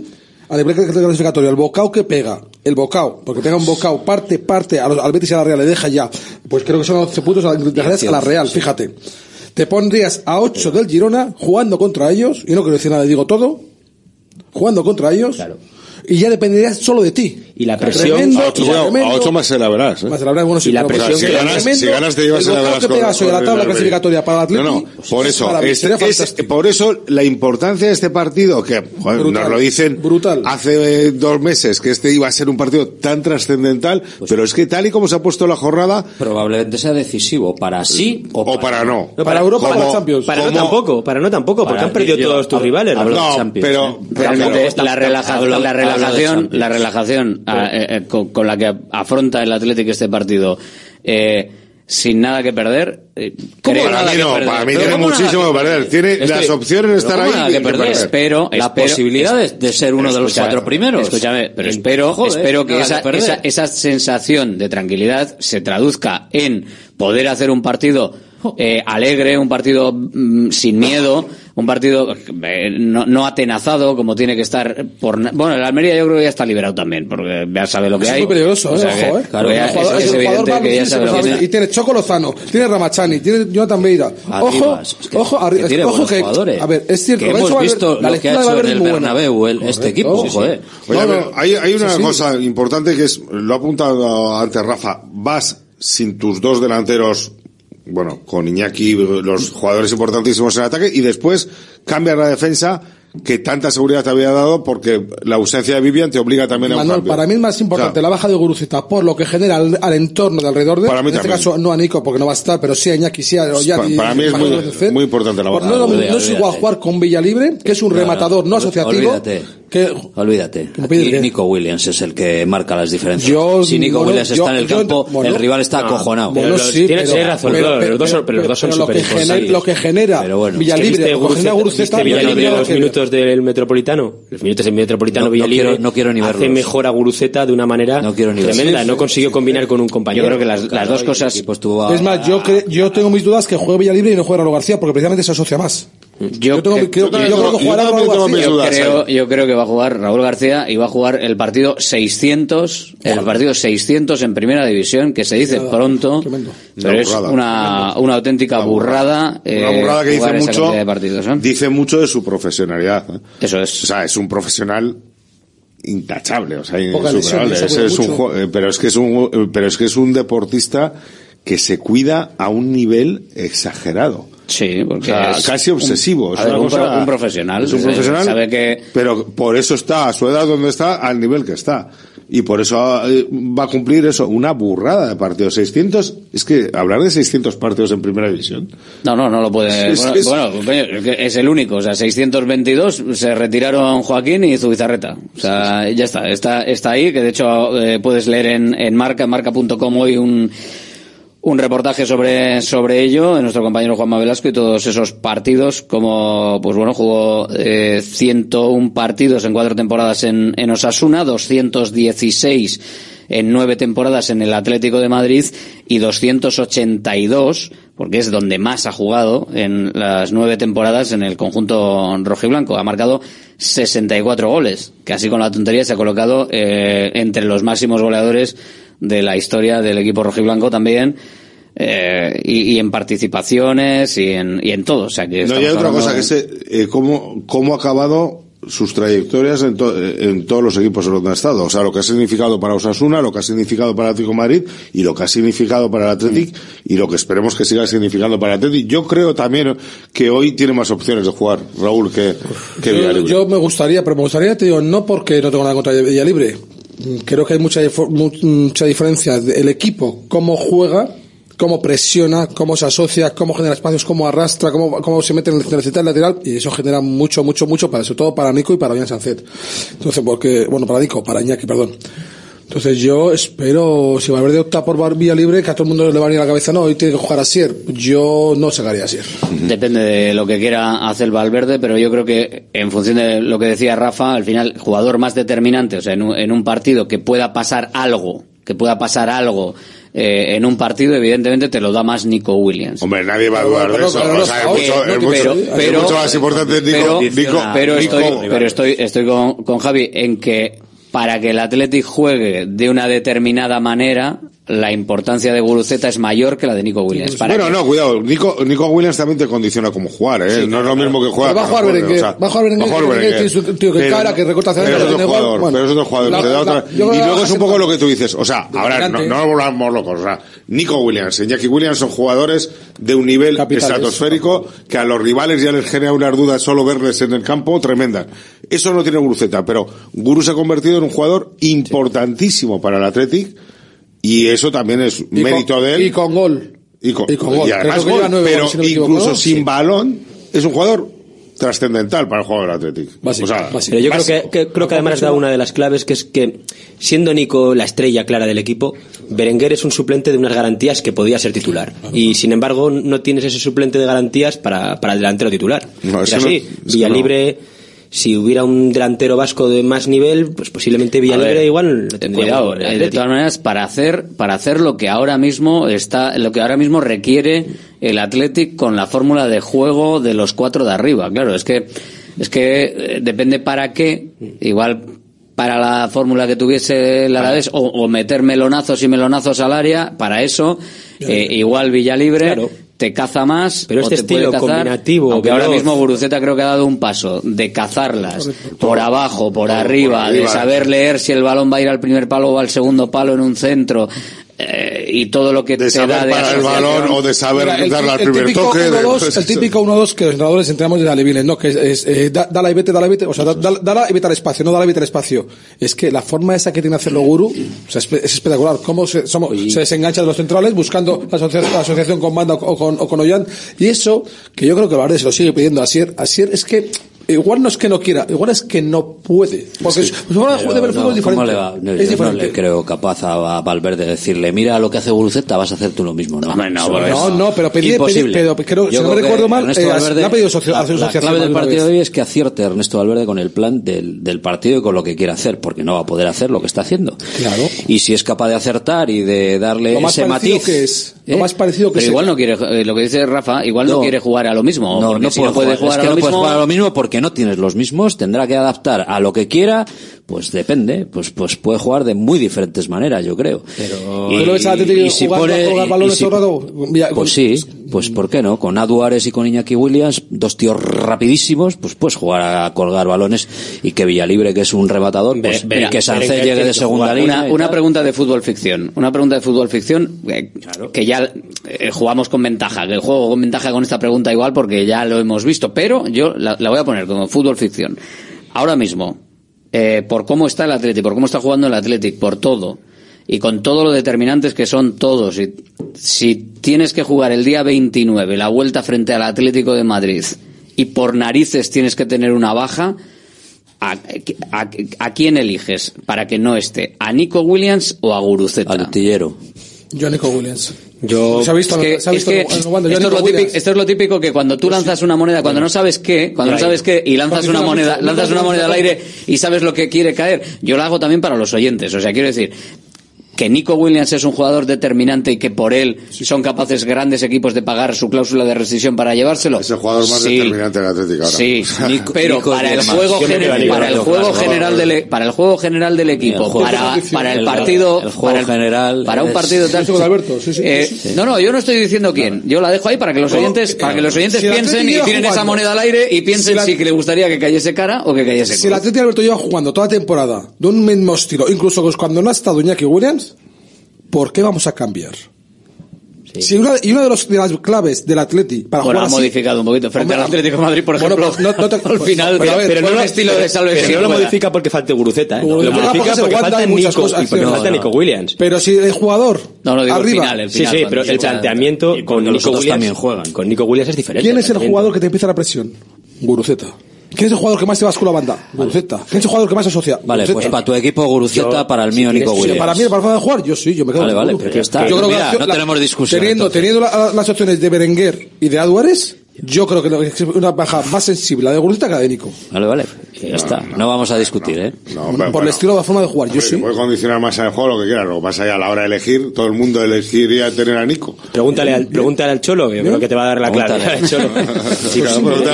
Speaker 16: a nivel clasificatorio, el bocao que pega, el bocao, porque pega un bocao, parte, parte, a los- al Betis y a la Real le deja ya, pues creo que son 11 puntos, a la, dejarías a la Real, fíjate. Te pondrías a 8 del Girona jugando contra ellos, y no quiero decir nada, digo todo, jugando contra ellos, y ya dependerías solo de ti.
Speaker 17: Y la presión-
Speaker 16: Tremendo,
Speaker 14: A ocho,
Speaker 16: tremendo.
Speaker 14: a ocho más se la verás. ¿eh?
Speaker 16: Más de la verdad, bueno, sí,
Speaker 17: Y la presión
Speaker 14: O sea, si
Speaker 17: que-
Speaker 14: ganas,
Speaker 16: tremendo,
Speaker 14: si ganas te llevas
Speaker 16: el
Speaker 14: a la verás
Speaker 16: que pegas hoy a la tabla clasificatoria para el Atleti,
Speaker 14: No, no, por
Speaker 16: es
Speaker 14: eso, es,
Speaker 16: fantástico.
Speaker 14: por eso la importancia de este partido, que joder,
Speaker 16: Brutal,
Speaker 14: nos lo dicen
Speaker 16: brutal.
Speaker 14: hace eh, dos meses, que este iba a ser un partido tan trascendental, pero es que tal y como se ha puesto la jornada,
Speaker 15: Probablemente sea decisivo para sí o,
Speaker 14: o para no.
Speaker 17: No,
Speaker 16: Para Europa,
Speaker 14: como-
Speaker 16: para Champions.
Speaker 17: Para no
Speaker 14: como-
Speaker 17: tampoco, para no tampoco, porque
Speaker 15: Para
Speaker 17: han perdido
Speaker 15: yo
Speaker 17: todos tus rivales.
Speaker 14: No,
Speaker 15: Champions,
Speaker 14: pero,
Speaker 5: la, relajación, la relajación ah, eh, eh, con, con la que afronta el Atlético este partido, eh, sin nada que perder, creo
Speaker 14: para
Speaker 5: nada
Speaker 14: mí no,
Speaker 5: perder.
Speaker 14: para mí tiene
Speaker 5: ¿cómo
Speaker 14: muchísimo que perder. Tiene
Speaker 5: Estoy-
Speaker 14: las opciones están
Speaker 5: ¿cómo
Speaker 14: ahí
Speaker 5: nada que perder. Espero,
Speaker 15: la
Speaker 5: espero-
Speaker 15: posibilidad de, de ser uno de los cuatro primeros.
Speaker 5: Escúchame, pero espero,
Speaker 15: Joder,
Speaker 5: espero que esa,
Speaker 15: que
Speaker 5: esa, esa sensación de tranquilidad se traduzca en poder hacer un partido eh, alegre, un partido mm, sin miedo, un partido eh, no, no atenazado como tiene que estar por bueno el Almería yo creo que ya está liberado también porque ya sabe lo que
Speaker 16: Eso
Speaker 5: hay
Speaker 16: es muy peligroso,
Speaker 5: O
Speaker 16: ¿eh?
Speaker 5: sea
Speaker 16: Ojo, ¿eh?
Speaker 5: claro, ya
Speaker 16: El jugador-
Speaker 5: es, es evidente
Speaker 16: va
Speaker 5: que ya sabe lo que
Speaker 16: Y tiene Choco Lozano, tiene Ramachani, tiene Jonathan.
Speaker 15: Arriba,
Speaker 16: Ojo,
Speaker 15: es que-
Speaker 16: ojo,
Speaker 15: que
Speaker 16: arri-
Speaker 15: tiene
Speaker 16: ojo que,
Speaker 15: jugadores.
Speaker 16: a ver, es cierto,
Speaker 15: que hemos visto
Speaker 16: la
Speaker 15: lo que
Speaker 16: lectura
Speaker 15: ha
Speaker 16: de
Speaker 15: hecho en el
Speaker 16: es.
Speaker 15: Bernabéu el- este equipo,
Speaker 16: sí, sí.
Speaker 15: joder.
Speaker 14: Oye, a
Speaker 16: No,
Speaker 14: ver,
Speaker 16: no,
Speaker 14: hay, hay una
Speaker 16: sí, sí.
Speaker 14: cosa importante que es, lo ha apuntado antes Rafa, vas sin tus dos delanteros, bueno, con Iñaki, los jugadores importantísimos en ataque, y después cambias la defensa que tanta seguridad te había dado porque la ausencia de Vivian te obliga también a un
Speaker 16: Manuel,
Speaker 14: cambio.
Speaker 16: para mí es más importante
Speaker 14: O sea,
Speaker 16: la baja de Guruceta por lo que genera al, al entorno de alrededor de
Speaker 14: Para mí
Speaker 16: en este caso no a Nico porque no va a estar pero sí a Iñaki sí a Ollán y-
Speaker 14: para mí es muy, importante la baja.
Speaker 16: no, mismo,
Speaker 15: Olvídate,
Speaker 16: no es igual jugar con Villalibre que es un rematador no asociativo
Speaker 15: Olvídate. Olvídate. Aquí Nico Williams es el que marca las diferencias.
Speaker 16: Yo-
Speaker 15: si Nico
Speaker 16: bueno,
Speaker 15: Williams
Speaker 16: yo-
Speaker 15: está en el
Speaker 16: yo-
Speaker 15: campo,
Speaker 16: bueno,
Speaker 15: el rival está
Speaker 17: no,
Speaker 15: acojonado.
Speaker 16: bueno, sí,
Speaker 17: tienes-
Speaker 16: pero,
Speaker 17: razón,
Speaker 16: pero-
Speaker 17: los dos son- pero los dos son
Speaker 16: pero lo que
Speaker 17: súper
Speaker 16: genera, lo que genera
Speaker 15: Pero bueno,
Speaker 16: Villalibre,
Speaker 17: ¿Viste
Speaker 16: lo que genera
Speaker 17: Guruceta-
Speaker 16: Guruceta,
Speaker 17: viste
Speaker 16: no tiene
Speaker 17: los minutos del Metropolitano? Los minutos del Metropolitano
Speaker 15: No, no
Speaker 17: Villalibre
Speaker 15: quiero- no quiero ni
Speaker 17: hace
Speaker 15: verlos.
Speaker 17: mejor a Guruceta de una manera
Speaker 15: No quiero ni verlos.
Speaker 17: tremenda.
Speaker 15: Sí,
Speaker 17: no
Speaker 15: sí,
Speaker 17: consiguió combinar con un compañero.
Speaker 5: yo creo que las, dos cosas
Speaker 15: a-
Speaker 16: Es más, yo, tengo mis dudas que juegue Villalibre y no juegue Raúl García porque precisamente se asocia más. Yo, tengo, creo, yo que jugará Raúl García.
Speaker 5: creo, yo creo que va a jugar Raúl García y va a jugar el partido 600, el partido 600 en primera división, que se dice pronto,
Speaker 16: tremendo.
Speaker 5: pero
Speaker 14: Una
Speaker 5: es
Speaker 14: burrada.
Speaker 5: una, una auténtica burrada. eh,
Speaker 14: Una burrada que dice mucho,
Speaker 5: de partidos, ¿eh?
Speaker 14: dice mucho de su profesionalidad. ¿eh?
Speaker 5: Eso es.
Speaker 14: O sea, es un profesional intachable, o sea, insuperable. Es- un eh, pero es que es un, eh, pero es que es un deportista que se cuida a un nivel exagerado.
Speaker 5: Sí,
Speaker 14: O
Speaker 5: porque
Speaker 14: sea,
Speaker 5: es
Speaker 14: casi
Speaker 5: un-
Speaker 14: obsesivo. es
Speaker 5: ver, un,
Speaker 14: cosa-
Speaker 5: pro- un profesional.
Speaker 14: Es un
Speaker 5: Sí,
Speaker 14: profesional.
Speaker 5: Sabe que
Speaker 14: Pero por eso está a su edad donde está, al nivel que está. Y por eso eh, va a cumplir eso, una burrada de partidos. 600, es que hablar de 600 partidos en primera división.
Speaker 5: No, no, no lo puede.
Speaker 14: Es-
Speaker 5: bueno,
Speaker 14: es-
Speaker 5: bueno, coño, es el único. O sea, 622 se retiraron Joaquín y Zubizarreta. O sea, ya está. Está, está ahí, que de hecho eh, puedes leer en, en marca, marca.com hoy un, un reportaje sobre, sobre ello de nuestro compañero Juanma Velasco y todos esos partidos, como, pues bueno, jugó eh, 101 partidos en cuatro temporadas en, en Osasuna, 216 en nueve temporadas en el Atlético de Madrid y 282, porque es donde más ha jugado en las nueve temporadas en el conjunto rojiblanco. Ha marcado 64 goles, que así con la tontería se ha colocado eh, entre los máximos goleadores de la historia del equipo rojiblanco también. eh, y, y en participaciones y en, y en todo. O sea, que
Speaker 14: No, y hay otra cosa, que es eh, cómo, cómo ha acabado sus trayectorias en, to- en todos los equipos en los que ha estado. O sea, lo que ha significado para Osasuna, lo que ha significado para el Atlético de Madrid y lo que ha significado para el Atlético y lo que esperemos que siga significando para el Atlético. Yo creo también que hoy tiene más opciones de jugar, Raúl, que, que
Speaker 16: Yo, me gustaría, pero me gustaría, te digo, no porque no tengo nada contra Villalibre. Creo que hay mucha, mucha diferencia del equipo, cómo juega, cómo presiona, cómo se asocia, cómo genera espacios, cómo arrastra, cómo, cómo se mete en el central lateral, y eso genera mucho, mucho, mucho, para, sobre todo para Nico y para Ollán Sancet. Entonces, porque, bueno, para Nico, para Iñaki, perdón. Entonces yo espero, si Valverde opta por Vía Libre, que a todo el mundo le va a venir a la cabeza, no, hoy tiene que jugar a Sier. Yo no sacaría a Sier.
Speaker 5: Depende de lo que quiera hacer Valverde, pero yo creo que en función de lo que decía Rafa, al final, jugador más determinante, o sea, en un, en un partido que pueda pasar algo, que pueda pasar algo eh, en un partido, evidentemente te lo da más Nico Williams.
Speaker 14: Hombre, nadie va a dudar de eso.
Speaker 5: Pero,
Speaker 14: es
Speaker 5: pero-
Speaker 14: mucho más importante Nico,
Speaker 5: pero,
Speaker 14: Nico,
Speaker 5: pero
Speaker 14: Nico-
Speaker 5: estoy, pero estoy, estoy con, con Javi en que para que el Athletic juegue de una determinada manera, la importancia de Guruceta es mayor que la de Nico Williams. Para
Speaker 14: Bueno, no, cuidado. Nico, Nico Williams también te condiciona cómo jugar, ¿eh? no es lo mismo que jugar.
Speaker 16: Va a jugar Berenguer, va a jugar Berenguer, Berenguer tiene su tío que
Speaker 14: Pero-
Speaker 16: cara, que recorta hacia
Speaker 14: pero
Speaker 16: gol.
Speaker 14: pero es otro jugador.
Speaker 16: La- la-
Speaker 14: otra- y luego es un poco lo que tú dices. O sea, ahora no, no volvamos locos. O sea, Nico Williams y Jackie Williams son jugadores de un nivel
Speaker 16: Capitales.
Speaker 14: estratosférico que a los rivales ya les genera unas dudas solo verles en el campo tremendas. Eso no tiene Guruceta, pero Guru se ha convertido en un jugador importantísimo para el Athletic y eso también es
Speaker 16: Y con-
Speaker 14: mérito de él.
Speaker 16: Y con gol.
Speaker 14: Y, con-
Speaker 16: Y con gol.
Speaker 14: y además gol, pero
Speaker 16: goles, si no equivoco,
Speaker 14: incluso sin
Speaker 16: Sí.
Speaker 14: balón es un jugador trascendental para el juego del Athletic. O sea,
Speaker 17: Pero yo creo que, que- creo que además has dado una de las claves, que es que siendo Nico la estrella clara del equipo, Berenguer es un suplente de unas garantías que podía ser titular. Y sin embargo, no tienes ese suplente de garantías para, para el delantero titular.
Speaker 14: No,
Speaker 17: es así.
Speaker 14: no-
Speaker 17: Villalibre, si hubiera un delantero vasco de más nivel, pues posiblemente
Speaker 5: A
Speaker 17: Villalibre
Speaker 5: ver,
Speaker 17: igual lo tendría
Speaker 5: Cuidado, eh, de todas maneras, para hacer, para hacer lo que ahora mismo está, lo que ahora mismo requiere el Athletic con la fórmula de juego de los cuatro de arriba. Claro, es que, es que eh, depende para qué, igual para la fórmula que tuviese el Alavés o, o meter melonazos y melonazos al área, para eso, eh, igual Villalibre te caza más,
Speaker 17: Pero
Speaker 5: o
Speaker 17: este
Speaker 5: te puede
Speaker 17: estilo
Speaker 5: cazar,
Speaker 17: combinativo,
Speaker 5: aunque ahora
Speaker 17: veloz.
Speaker 5: mismo Guruceta creo que ha dado un paso de cazarlas por abajo, por
Speaker 14: Por
Speaker 5: arriba, de
Speaker 14: arriba.
Speaker 5: saber leer si el balón va a ir al primer palo o al segundo palo en un centro eh, y todo lo que
Speaker 14: de
Speaker 5: te
Speaker 14: saber
Speaker 5: da de
Speaker 14: parar el balón o de saber
Speaker 16: Mira, el,
Speaker 14: darle al
Speaker 16: el
Speaker 14: primer
Speaker 16: típico
Speaker 14: toque. de-
Speaker 16: 1-2,
Speaker 14: pues
Speaker 16: el típico 1-2 que los entrenadores entrenamos desde Alevines, ¿no? Que es, es, eh, da- dala y vete, dala y vete, o sea, da- da- dala y vete al espacio, no dala y vete al espacio. Es que la forma esa que tiene de hacerlo Guru, o sea, es, es espectacular. Cómo se, somos, se desengancha de los centrales buscando la, asocia- la asociación con Banda o con, o con Ollán. Y eso, que yo creo que Valverde se lo sigue pidiendo a Sier, a Sier es que, Igual no es que no quiera, igual es que no puede. Porque su su forma de ver el fútbol
Speaker 15: no,
Speaker 16: es diferente.
Speaker 15: ¿cómo le va? No,
Speaker 16: es
Speaker 15: yo no
Speaker 16: diferente.
Speaker 15: le creo capaz a, Valverde de decirle, mira lo que hace Guruceta, vas a hacer tú lo mismo. No,
Speaker 5: no,
Speaker 15: es
Speaker 16: No, no, pero pedí,
Speaker 15: imposible.
Speaker 16: pedí- pero creo, si
Speaker 15: Yo
Speaker 16: no recuerdo mal,
Speaker 15: Ernesto
Speaker 16: eh,
Speaker 15: Valverde-
Speaker 16: ha pedido socio-
Speaker 15: la, la clave del partido de hoy es que acierte Ernesto Valverde con el plan del, del partido y con lo que quiere hacer, porque no va a poder hacer lo que está haciendo.
Speaker 16: Claro.
Speaker 15: Y si es capaz de acertar y de darle ese matiz.
Speaker 16: que es, lo
Speaker 15: ¿eh?
Speaker 16: más parecido que
Speaker 5: Pero
Speaker 16: es.
Speaker 5: igual no quiere, eh, lo que dice Rafa, igual no,
Speaker 15: No.
Speaker 5: quiere jugar a lo mismo.
Speaker 15: No, no
Speaker 5: si
Speaker 15: puede
Speaker 5: no puede jugar,
Speaker 15: es que
Speaker 5: a lo
Speaker 15: no puedes
Speaker 5: mismo,
Speaker 15: jugar a lo mismo porque no tienes los mismos, tendrá que adaptar a lo que quiera, pues depende, pues pues puede jugar de muy diferentes maneras, yo creo.
Speaker 16: ¿Tú lo ves al Atlético jugando a colgar balones todo el rato? Mira, con-
Speaker 15: pues sí, pues ¿por qué no? Con Aduares y con Iñaki Williams, dos tíos rapidísimos, pues puedes jugar a colgar balones y que Villalibre, que es un rematador, pues, y que
Speaker 5: Berenguer
Speaker 15: llegue de segunda línea.
Speaker 5: Una,
Speaker 15: y
Speaker 5: pregunta de fútbol ficción. Una pregunta de fútbol ficción eh, que ya eh, jugamos con ventaja. Que juego con ventaja con esta pregunta igual porque ya lo hemos visto. Pero yo la, la voy a poner como fútbol ficción. Ahora mismo, eh, por cómo está el Athletic, por cómo está jugando el Athletic, por todo. Y con todo lo determinantes que son todos. Y si tienes que jugar el día 29 la vuelta frente al Atlético de Madrid y por narices tienes que tener una baja, ¿A, a- quién eliges para que no esté? ¿A Nico Williams o a Guruceta?
Speaker 16: Yo, Nico Williams.
Speaker 17: Yo,
Speaker 16: Se ha visto,
Speaker 5: es que, es
Speaker 16: yo,
Speaker 5: esto, es lo típico,
Speaker 16: Williams.
Speaker 5: esto es lo típico que cuando tú lanzas una moneda, cuando no sabes qué, cuando no sabes qué, y lanzas una
Speaker 16: Condiciona
Speaker 5: moneda, lanzas una moneda al aire y sabes lo que quiere caer. Yo lo hago también para los oyentes. O sea, quiero decir, que Nico Williams es un jugador determinante y que por él son capaces grandes equipos de pagar su cláusula de rescisión para llevárselo.
Speaker 14: Es el jugador más
Speaker 5: sí,
Speaker 14: determinante del Atlético ahora.
Speaker 5: Sí, pero para, el juego, general,
Speaker 15: e-,
Speaker 5: para el juego general del para el juego general del equipo, para, el partido, para, el,
Speaker 15: general
Speaker 5: para un partido tal. Eh, no, no, yo no estoy diciendo quién. Yo la dejo ahí para que los oyentes
Speaker 16: eh,
Speaker 5: para que los oyentes piensen y tiren esa moneda al aire y piensen
Speaker 16: si,
Speaker 5: le gustaría que cayese cara o que cayese.
Speaker 16: Si el Atlético Alberto lleva jugando toda temporada de un mismo estilo, incluso pues cuando no ha estado Iñaki Williams ¿por qué vamos a cambiar? Sí. Si una, y una de, los, de, las claves del Atleti para
Speaker 5: bueno,
Speaker 16: jugar
Speaker 5: ha modificado un poquito frente
Speaker 16: hombre,
Speaker 5: al Atlético de Madrid, por ejemplo.
Speaker 16: Bueno, no, no te,
Speaker 5: al pues, final,
Speaker 16: pero, ver,
Speaker 5: pero, no
Speaker 16: bueno,
Speaker 5: el estilo de salveción.
Speaker 17: Pero no lo modifica porque falte Guruceta, ¿eh?
Speaker 16: No,
Speaker 17: lo modifica porque, falta Nico,
Speaker 16: cosas,
Speaker 17: y porque
Speaker 16: no,
Speaker 17: falta Nico Williams.
Speaker 16: Pero si el jugador
Speaker 5: no, no, digo
Speaker 16: arriba, el
Speaker 5: final, el final,
Speaker 17: sí,
Speaker 5: sí,
Speaker 17: pero el planteamiento con Nico Williams
Speaker 15: también juegan.
Speaker 17: Con Nico Williams es diferente.
Speaker 16: ¿Quién es el jugador que te empieza la presión? Guruceta. ¿Quién es el jugador que más te vas con la banda? Guruceta. ¿Quién es el jugador que más asocia?
Speaker 15: Vale,
Speaker 16: Guruceta.
Speaker 15: pues para tu equipo Guruceta, para el mío Nico Williams.
Speaker 16: Para mí, para forma de jugar, yo sí, yo me quedo
Speaker 15: Vale,
Speaker 16: con
Speaker 15: vale, pero pues ya está.
Speaker 16: Yo creo
Speaker 15: Mira,
Speaker 16: que la,
Speaker 15: no tenemos discusión.
Speaker 16: Teniendo, teniendo la, las opciones de Berenguer y de Álvarez, yo creo que es una baja más sensible, la de Gurrieta que la de Nico.
Speaker 15: Vale, vale. Ya no, está. No, no, vamos a discutir,
Speaker 14: no, ¿eh?
Speaker 16: Por
Speaker 14: bueno,
Speaker 16: el estilo de forma de jugar, yo sí.
Speaker 14: Puede condicionar más al juego lo que quiera. Lo que pasa es a la hora de elegir, todo el mundo elegiría tener a Nico.
Speaker 17: Pregúntale al, pregúntale al Cholo, que yo creo ¿Eh? que te va a dar la clave.
Speaker 15: Pregúntale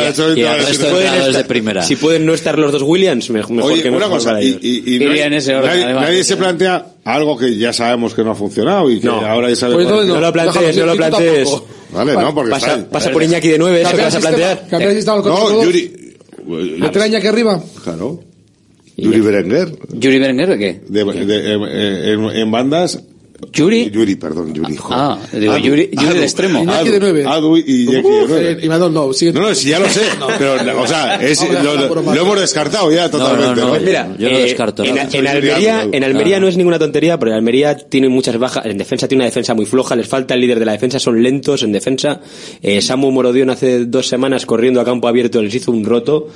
Speaker 17: al Cholo
Speaker 14: y,
Speaker 15: al resto de, de primera.
Speaker 17: Si pueden no estar los dos Williams, mejor
Speaker 14: Oye,
Speaker 17: que
Speaker 14: una cosa, y, nadie, se plantea algo que ya sabemos que no ha funcionado y que ahora ya sabemos.
Speaker 16: Pues
Speaker 17: no, lo plantees, no lo plantees.
Speaker 16: Vale,
Speaker 14: vale. no, porque
Speaker 17: pasa,
Speaker 14: está,
Speaker 17: pasa por Iñaki de 9, eso que vas a plantear.
Speaker 16: Cambiar el sistema.
Speaker 14: No, Yuri.
Speaker 16: ¿Meter a Iñaki arriba?
Speaker 14: Claro. Yuri Berenguer.
Speaker 5: ¿Yuri Berenguer de qué?
Speaker 14: De, de, en, en, en bandas
Speaker 5: Yuri.
Speaker 14: Eh, Yuri, perdón, Yuri. Ah, joder.
Speaker 5: Ah, digo, Adu, Yuri, Yuri Adu, de extremo.
Speaker 16: Iñaki de nueve.
Speaker 14: Adu y Jackie de nueve.
Speaker 16: Y Madon no, sigue.
Speaker 14: No, no, si ya lo sé. pero, o sea, es, lo, lo, hemos descartado ya totalmente.
Speaker 15: No,
Speaker 14: no,
Speaker 15: pues
Speaker 17: Mira,
Speaker 15: yo lo
Speaker 17: eh,
Speaker 15: descarto.
Speaker 17: En, en Almería, en Almería no es ninguna tontería, pero en Almería tiene muchas bajas. En defensa tiene una defensa muy floja, les falta el líder de la defensa, son lentos en defensa. Eh, Samu Morodión hace dos semanas corriendo a campo abierto les hizo un roto.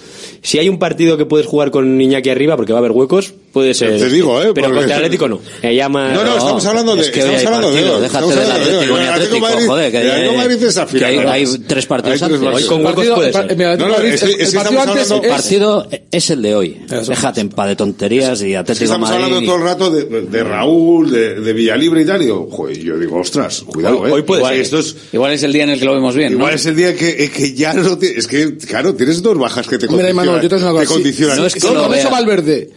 Speaker 17: Si hay un partido que puedes jugar con Iñaki arriba, porque va a haber huecos, Puede ser.
Speaker 14: Te digo, ¿eh?
Speaker 17: Pero
Speaker 14: porque...
Speaker 17: contra el Atlético no. Me llama...
Speaker 14: No, no, estamos oh, hablando de.
Speaker 15: Es que
Speaker 14: estamos hablando
Speaker 15: partido,
Speaker 14: de.
Speaker 15: Déjate del Atlético.
Speaker 14: El Atlético Madrid,
Speaker 15: joder, que, hay,
Speaker 14: Madrid es
Speaker 15: que hay, hay, tres partidos
Speaker 14: hay tres
Speaker 15: antes.
Speaker 17: Hoy con huecos puede ser.
Speaker 14: No, no,
Speaker 16: Madrid,
Speaker 14: es,
Speaker 16: el,
Speaker 14: es, el
Speaker 16: partido antes.
Speaker 15: El partido es el de hoy.
Speaker 16: Eso.
Speaker 15: Déjate en pa de tonterías y Atlético
Speaker 14: estamos
Speaker 15: Madrid.
Speaker 14: Estamos hablando todo el rato de, de Raúl, de, de, Villalibre y tal. Y digo, joder, yo digo, ostras, cuidado, ¿eh?
Speaker 17: Hoy puede
Speaker 14: igual,
Speaker 17: ser.
Speaker 14: Esto es,
Speaker 5: igual es el día en el que lo vemos bien.
Speaker 14: Igual es el día que eh, ya lo tienes. Es que, claro, tienes dos bajas que te condicionan.
Speaker 16: Mira, hermano, yo te
Speaker 5: No es que lo
Speaker 16: Valverde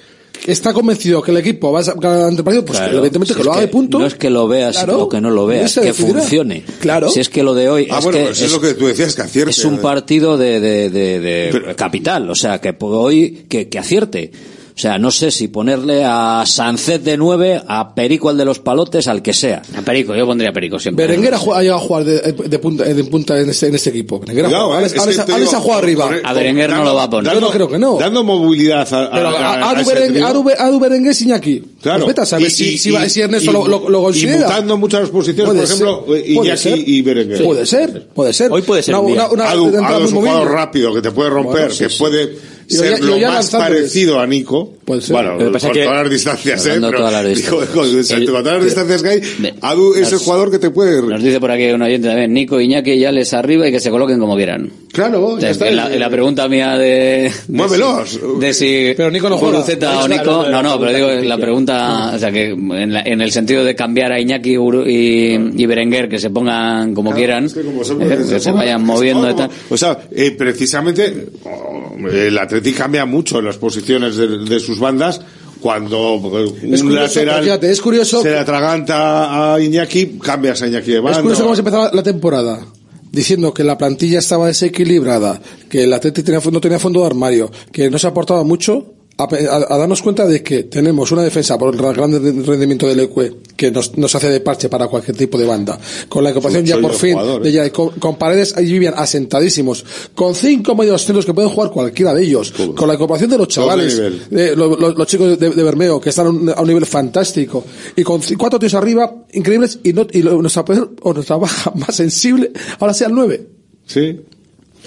Speaker 16: está convencido que el equipo va a ganar el partido, pues evidentemente
Speaker 15: si
Speaker 16: que lo haga y punto.
Speaker 15: No es que lo veas o que no lo veas, que funcione.
Speaker 16: Claro.
Speaker 15: Si es que lo de hoy
Speaker 14: ah,
Speaker 15: es,
Speaker 14: lo que tú decías, que acierte.
Speaker 15: Es un partido de, de, capital, o sea, que hoy que, que acierte. O sea, no sé si ponerle a Sancet de 9, a Perico el de los palotes, al que sea.
Speaker 5: A Perico, yo pondría a Perico siempre.
Speaker 16: Berenguer ha llegado a jugar de, eh, de punta, eh, de punta en, este, en, este, equipo. Berenguer
Speaker 14: Cuidado,
Speaker 16: a,
Speaker 14: eh, es a,
Speaker 16: a,
Speaker 14: digo,
Speaker 16: a jugar arriba.
Speaker 5: A Berenguer no lo va a poner.
Speaker 16: Yo no creo que no.
Speaker 14: Dando movilidad a,
Speaker 16: Adu, Berenguer, Adu, Adu, Berenguer, Iñaki.
Speaker 14: Claro.
Speaker 16: Pues vete a saber
Speaker 14: y,
Speaker 16: si,
Speaker 14: y,
Speaker 16: si,
Speaker 14: y,
Speaker 16: si, Ernesto lo, lo, lo, considera.
Speaker 14: Y mutando muchas posiciones, por ejemplo, Iñaki
Speaker 16: ser,
Speaker 14: y Berenguer.
Speaker 16: Puede ser, puede ser.
Speaker 17: Hoy puede ser.
Speaker 14: Adu es un jugador rápido que te puede romper, que puede ser lo más parecido a Nico
Speaker 16: Puede ser.
Speaker 14: Bueno,
Speaker 17: lo que pasa que,
Speaker 14: todas las distancias, ¿eh?
Speaker 15: Todas las distancias.
Speaker 14: Digo, con, el, todas las distancias que hay, Adu es
Speaker 5: nos, el
Speaker 14: jugador que te puede...
Speaker 5: Nos dice por aquí un oyente también, Nico, Iñaki, ya les arriba y que se coloquen como quieran.
Speaker 14: Claro, o
Speaker 5: sea, ya
Speaker 14: está.
Speaker 5: La, eh, la, pregunta mía de...
Speaker 14: Muévelos.
Speaker 5: De, de si...
Speaker 16: Pero Nico no juega.
Speaker 5: O Nico... No, no, pero digo, la pregunta... O sea, que en, la, en el sentido de cambiar a Iñaki Uru, y, y, Berenguer, que se pongan como claro, quieran,
Speaker 14: es que, como
Speaker 5: eh, se, eh, se vayan moviendo y tal.
Speaker 14: O sea, eh, precisamente oh, el Atlético cambia mucho las posiciones de sus sus bandas cuando eh,
Speaker 16: es curioso,
Speaker 14: lateral se le atraganta a Iñaki, cambias a Iñaki de banda.
Speaker 16: Es curioso cómo se empezaba la temporada diciendo que la plantilla estaba desequilibrada, que el Atleti no tenía fondo de armario, que no se aportaba mucho a, a, a, darnos cuenta de que tenemos una defensa por el gran rendimiento del EQ que nos, nos hace de parche para cualquier tipo de banda. Con la ocupación ya por fin de ya, con, Paredes y Vivian asentadísimos, con cinco medios que pueden jugar cualquiera de ellos, con la ocupación de los chavales, de, los chicos de, de, Bermeo que están a un, a un, nivel fantástico, y con cuatro tíos arriba increíbles y, no, y nuestra, o nuestra baja más sensible ahora sea el nueve.
Speaker 14: Sí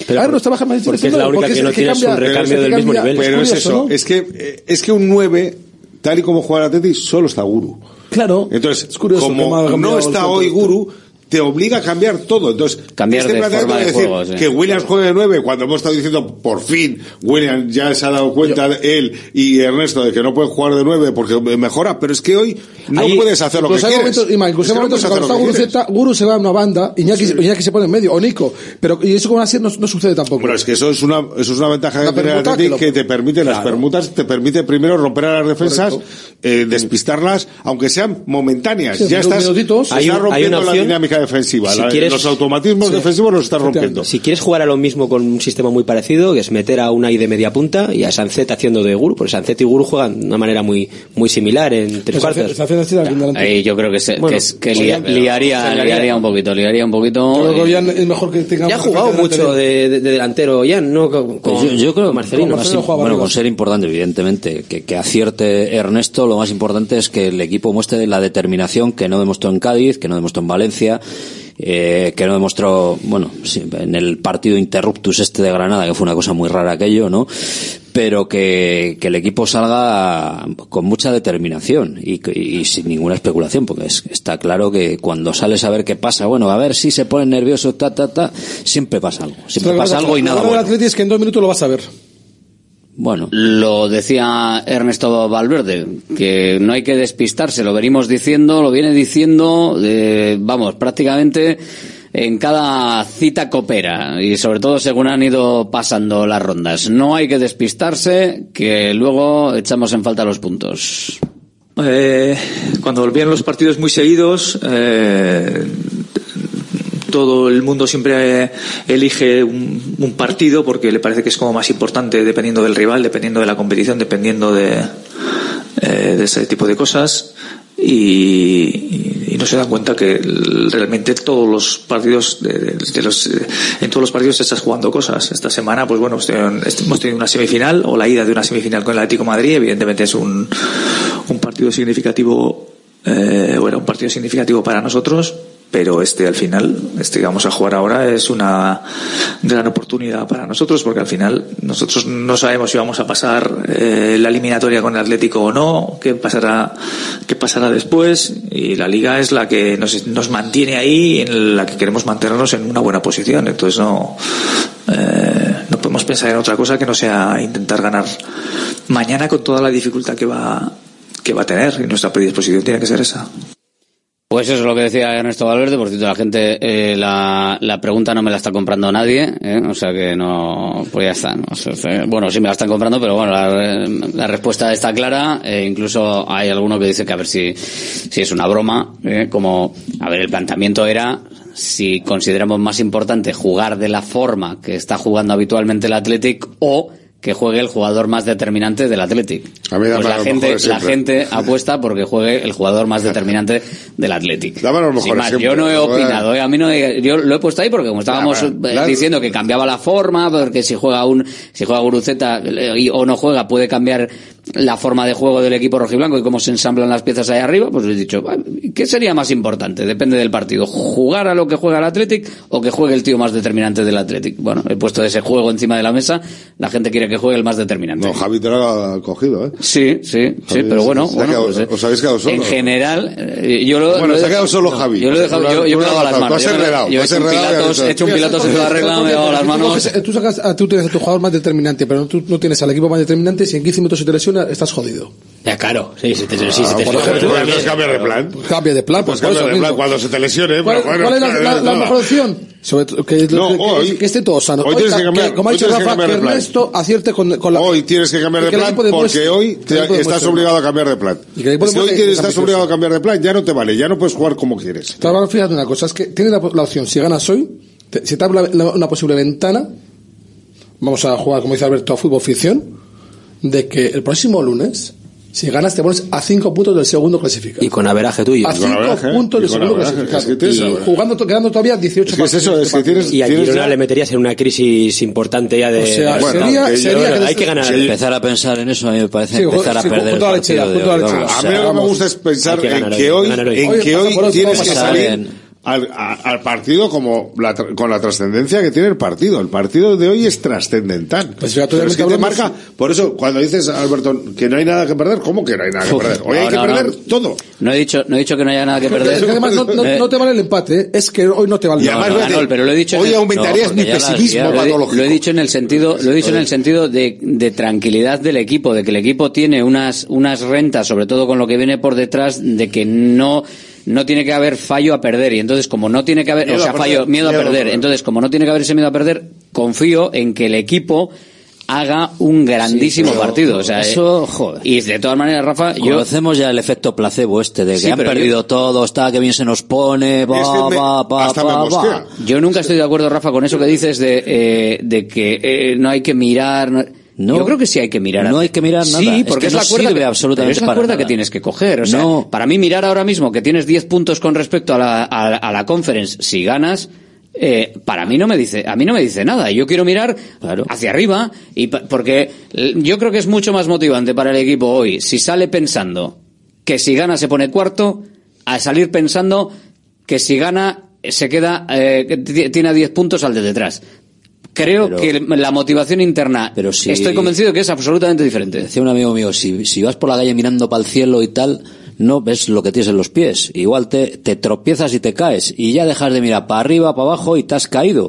Speaker 16: ahora nuestra baja más sensible
Speaker 17: porque es la única
Speaker 16: porque
Speaker 17: que no tienes un recambio del mismo nivel.
Speaker 14: Pero es eso,
Speaker 16: ¿no?
Speaker 14: es que, eh, es que un 9, tal y como juega el Atleti, solo está Guru.
Speaker 16: Claro.
Speaker 14: Entonces,
Speaker 16: curioso
Speaker 14: como no está hoy. Guru, te obliga a cambiar todo. Entonces,
Speaker 5: Cambiar
Speaker 14: este
Speaker 5: de forma de
Speaker 14: decir
Speaker 5: juego, sí.
Speaker 14: que Williams juegue de 9 cuando hemos estado diciendo por fin Williams ya se ha dado cuenta él y Ernesto de que no puede jugar de 9 porque mejora, pero es que hoy no
Speaker 16: Ahí-
Speaker 14: puedes hacer lo que quieres.
Speaker 16: momentos, Ima, incluso hay
Speaker 14: no
Speaker 16: momentos
Speaker 14: puedes
Speaker 16: cuando está. Guruceta, Guru se va a una banda, Iñaki, Iñaki se pone en medio, o Nico. Pero, y eso como así no, no sucede tampoco.
Speaker 14: Bueno, es que eso es una, eso es una ventaja
Speaker 16: La
Speaker 14: que tiene Athletic
Speaker 16: que lo-
Speaker 14: que te permite, las permutas te permite primero romper a las defensas, eh, despistarlas, aunque sean momentáneas.
Speaker 16: Sí,
Speaker 14: ya estás, estás
Speaker 17: Hay un- hay
Speaker 14: rompiendo
Speaker 17: una
Speaker 14: la
Speaker 17: opción-
Speaker 14: dinámica defensiva.
Speaker 17: Si
Speaker 14: La-
Speaker 17: quieres-
Speaker 14: los automatismos
Speaker 17: Sí.
Speaker 14: defensivos los estás rompiendo.
Speaker 17: Si quieres jugar a lo mismo con un sistema muy parecido, que es meter a una I de media punta y a Sancet haciendo de Guru, porque Sancet y Guru juegan de una manera muy muy similar en tres cuartos.
Speaker 5: Ahí yo creo que, se,
Speaker 17: Bueno,
Speaker 5: que, es- que
Speaker 17: pues
Speaker 5: lia- liaría,
Speaker 17: se liaría.
Speaker 5: liaría un poquito, liaría un poquito.
Speaker 16: Creo que
Speaker 5: eh,
Speaker 16: Ollán es mejor que tenga
Speaker 17: Ya ha jugado mucho de, de delantero ya, ¿no? Con,
Speaker 15: Pues yo, yo creo
Speaker 17: con Marcelino.
Speaker 15: más im- bueno, con ser importante, evidentemente, que, que acierte Ernesto, lo más importante es que el equipo muestre la determinación que no demostró en Cádiz, que no demostró en Valencia, eh, que no demostró, bueno, en el partido interruptus este de Granada, que fue una cosa muy rara aquello, ¿no? Pero que, que el equipo salga con mucha determinación y, sin ninguna especulación, porque es- está claro que cuando sales a ver qué pasa, bueno, a ver si se ponen nerviosos, ta, ta, ta, siempre pasa algo. Siempre pasa algo y nada
Speaker 16: del
Speaker 15: bueno.
Speaker 16: Es que en dos minutos lo vas a ver.
Speaker 15: Bueno.
Speaker 5: Lo decía Ernesto Valverde, que no hay que despistarse, lo venimos diciendo, lo viene diciendo, eh, vamos, prácticamente en cada cita coopera y sobre todo según han ido pasando las rondas. No hay que despistarse, que luego echamos en falta los puntos.
Speaker 6: Eh, cuando volvían los partidos muy seguidos, eh, todo el mundo siempre eh, elige un, un partido porque le parece que es como más importante dependiendo del rival, dependiendo de la competición, dependiendo de, eh, de ese tipo de cosas. Y, no se dan cuenta que realmente todos los partidos de, los en todos los partidos estás jugando cosas. Esta semana pues bueno hemos tenido una semifinal o la ida de una semifinal con el Atlético Madrid. Evidentemente es un, un partido significativo eh, bueno un partido significativo para nosotros pero este al final este que vamos a jugar ahora es una gran oportunidad para nosotros porque al final nosotros no sabemos si vamos a pasar eh, la eliminatoria con el Atlético o no qué pasará qué pasará después y la liga es la que nos, nos mantiene ahí en la que queremos mantenernos en una buena posición. Entonces no eh, no podemos pensar en otra cosa que no sea intentar ganar mañana con toda la dificultad que va que va a tener y nuestra predisposición tiene que ser esa
Speaker 5: Pues eso es lo que decía Ernesto Valverde. Por cierto, la gente, eh, la, la pregunta no me la está comprando nadie, ¿eh? o sea que no, pues ya está. ¿no? Sea, eh, bueno, sí me la están comprando, pero bueno, la, la respuesta está clara. Eh, incluso hay alguno que dice que a ver si, si es una broma, ¿eh? como, a ver, el planteamiento era si consideramos más importante jugar de la forma que está jugando habitualmente el Athletic o que juegue el jugador más determinante del Athletic.
Speaker 14: A mí
Speaker 5: Pues la gente, la gente apuesta porque juegue el jugador más determinante del Athletic. Más, yo no he opinado, ¿eh? a mí no he- yo lo he puesto ahí porque como estábamos
Speaker 14: Ya,
Speaker 5: eh, diciendo que cambiaba la forma, porque si juega un si juega Guruceta eh, o no juega puede cambiar la forma de juego del equipo rojiblanco y cómo se ensamblan las piezas ahí arriba, pues he dicho, "Va, ¿qué sería más importante? Depende del partido, jugar a lo que juega el Athletic o que juegue el tío más determinante del Athletic. Bueno, he puesto ese juego encima de la mesa, la gente quiere que juegue el más determinante.
Speaker 14: No, Javi te lo ha cogido, ¿eh?
Speaker 5: Sí, sí, sí, pero bueno, bueno,
Speaker 14: quedado-
Speaker 5: pues, eh,
Speaker 14: os habéis quedado solos.
Speaker 5: En general, eh, yo lo.
Speaker 14: Bueno,
Speaker 5: lo he
Speaker 14: se ha quedado solo Javi.
Speaker 5: Yo lo he dejado, yo, yo me he dado las manos. yo me-
Speaker 14: enredado,
Speaker 5: Yo he hecho un
Speaker 14: enredado y has
Speaker 5: pilatos,
Speaker 14: hecho-
Speaker 5: he hecho un pilatos en toda regla, me he dado las manos.
Speaker 16: Tú, sacas, tú tienes a tu jugador más determinante, pero tú no tienes al equipo más determinante. Si en 15 minutos se te lesiona, estás jodido.
Speaker 17: Ya, claro, sí, si te, sí, si
Speaker 14: Ah,
Speaker 17: te
Speaker 14: por ejemplo, pues cambia de plan.
Speaker 16: Cambia de plan,
Speaker 14: Pues
Speaker 16: pues
Speaker 14: cambia de plan cuando se te lesione,
Speaker 16: ¿Cuál,
Speaker 14: pero bueno,
Speaker 16: cuál es la, la- la mejor opción? Sobre todo, que,
Speaker 14: No,
Speaker 16: que-
Speaker 14: hoy-
Speaker 16: que esté todo sano.
Speaker 14: hoy tienes que cambiar-
Speaker 16: como ha dicho Rafa, que
Speaker 14: de plan.
Speaker 16: Ernesto acierte con, con la...
Speaker 14: Hoy tienes que cambiar de plan porque hoy te- estás
Speaker 16: demuestre-
Speaker 14: obligado a cambiar de plan.
Speaker 16: Y que
Speaker 14: que hoy tienes- estás obligado a cambiar de plan, ya no te vale, ya no puedes jugar como quieres.
Speaker 16: Claro, fíjate una cosa, es que tienes la, la opción, si ganas hoy, te- si te abre una posible ventana, vamos a jugar, como dice Alberto, a fútbol ficción, de que el próximo lunes, si ganas, te pones a cinco puntos del segundo clasificado.
Speaker 17: Y con averaje tuyo.
Speaker 16: a cinco puntos del
Speaker 14: y con
Speaker 16: segundo
Speaker 14: averaje,
Speaker 16: clasificado.
Speaker 14: es que
Speaker 16: y
Speaker 14: averaje.
Speaker 16: jugando, quedando todavía 18
Speaker 14: Es que es eso, es que tienes-
Speaker 17: Y a Girona
Speaker 14: ya-
Speaker 17: le meterías en una crisis importante ya de...
Speaker 16: O sea,
Speaker 17: Bueno,
Speaker 16: sería-
Speaker 17: que
Speaker 16: sería
Speaker 17: yo-
Speaker 16: que
Speaker 17: hay que ganar.
Speaker 15: Empezar a pensar en eso a mí me parece
Speaker 16: Sí,
Speaker 15: empezar a
Speaker 16: sí,
Speaker 15: perder el
Speaker 16: a
Speaker 15: partido
Speaker 16: lechera,
Speaker 15: de
Speaker 16: junto a
Speaker 14: A mí lo que me gusta es pensar en que hoy, en que hoy tienes que salir al, a- al partido como la tra- con la trascendencia que tiene el partido. El partido de hoy es trascendental.
Speaker 16: Pues
Speaker 14: Pero es que te marca, por eso cuando dices, Alberto, que no hay nada que perder, ¿cómo que no hay nada que perder? Hoy hay que
Speaker 5: no,
Speaker 14: perder
Speaker 5: no.
Speaker 14: todo.
Speaker 5: No he dicho, no he dicho que no haya nada que
Speaker 16: Es
Speaker 5: perder.
Speaker 16: que además no, no-
Speaker 5: Eh,
Speaker 16: no te vale el empate, ¿eh? es que hoy no te vale
Speaker 14: Y
Speaker 16: nada.
Speaker 14: además,
Speaker 5: no, Manol, pero lo he dicho en
Speaker 14: hoy
Speaker 5: el-
Speaker 14: aumentarías
Speaker 5: no,
Speaker 14: mi
Speaker 5: ya
Speaker 14: pesimismo
Speaker 5: ya lo he-
Speaker 14: patológico.
Speaker 5: Lo he dicho en el sentido, lo he dicho en el sentido de, de tranquilidad del equipo, de que el equipo tiene unas, unas rentas, sobre todo con lo que viene por detrás, de que no, no tiene que haber fallo a perder. Y entonces, como no tiene que haber,
Speaker 14: Miedo
Speaker 5: o sea,
Speaker 14: a perder,
Speaker 5: fallo, miedo a
Speaker 14: miedo a
Speaker 5: perder.
Speaker 14: perder.
Speaker 5: Entonces, como no tiene que haber ese miedo a perder, confío en que el equipo haga un grandísimo
Speaker 15: Sí,
Speaker 5: partido. O sea,
Speaker 15: eso,
Speaker 5: eh,
Speaker 15: joder.
Speaker 5: Y de todas maneras, Rafa, yo,
Speaker 15: Conocemos ya el efecto placebo este de que
Speaker 5: Sí,
Speaker 15: han
Speaker 5: pero yo-
Speaker 15: perdido todo, está que bien se nos pone, va, va, va,
Speaker 14: hasta
Speaker 15: va, va.
Speaker 5: Yo nunca estoy de acuerdo, Rafa, con eso que dices de, eh, de que eh, no hay que mirar. no-
Speaker 15: No.
Speaker 5: Yo creo que sí hay que mirar.
Speaker 15: No hay que mirar nada.
Speaker 5: Sí,
Speaker 15: Es
Speaker 5: porque
Speaker 15: que
Speaker 5: es,
Speaker 15: no
Speaker 5: la cuerda que,
Speaker 15: absolutamente
Speaker 5: es la
Speaker 15: para
Speaker 5: cuerda
Speaker 15: nada.
Speaker 5: que tienes que coger. O sea,
Speaker 15: No.
Speaker 5: para mí mirar ahora mismo que tienes 10 puntos con respecto a la, a, a la conference, si ganas, eh, para mí no me dice, a mí no me dice nada. Yo quiero mirar hacia arriba y porque yo creo que es mucho más motivante para el equipo hoy si sale pensando que si gana se pone cuarto a salir pensando que si gana se queda eh, que tiene a 10 puntos al de detrás. Creo
Speaker 15: Pero-
Speaker 5: que la motivación interna,
Speaker 15: Pero si-
Speaker 5: estoy convencido que es absolutamente diferente.
Speaker 15: Decía un amigo mío, si, si vas por la calle mirando para el cielo y tal, no ves lo que tienes en los pies. Igual te, te tropiezas y te caes y ya dejas de mirar para arriba, para abajo y te has caído.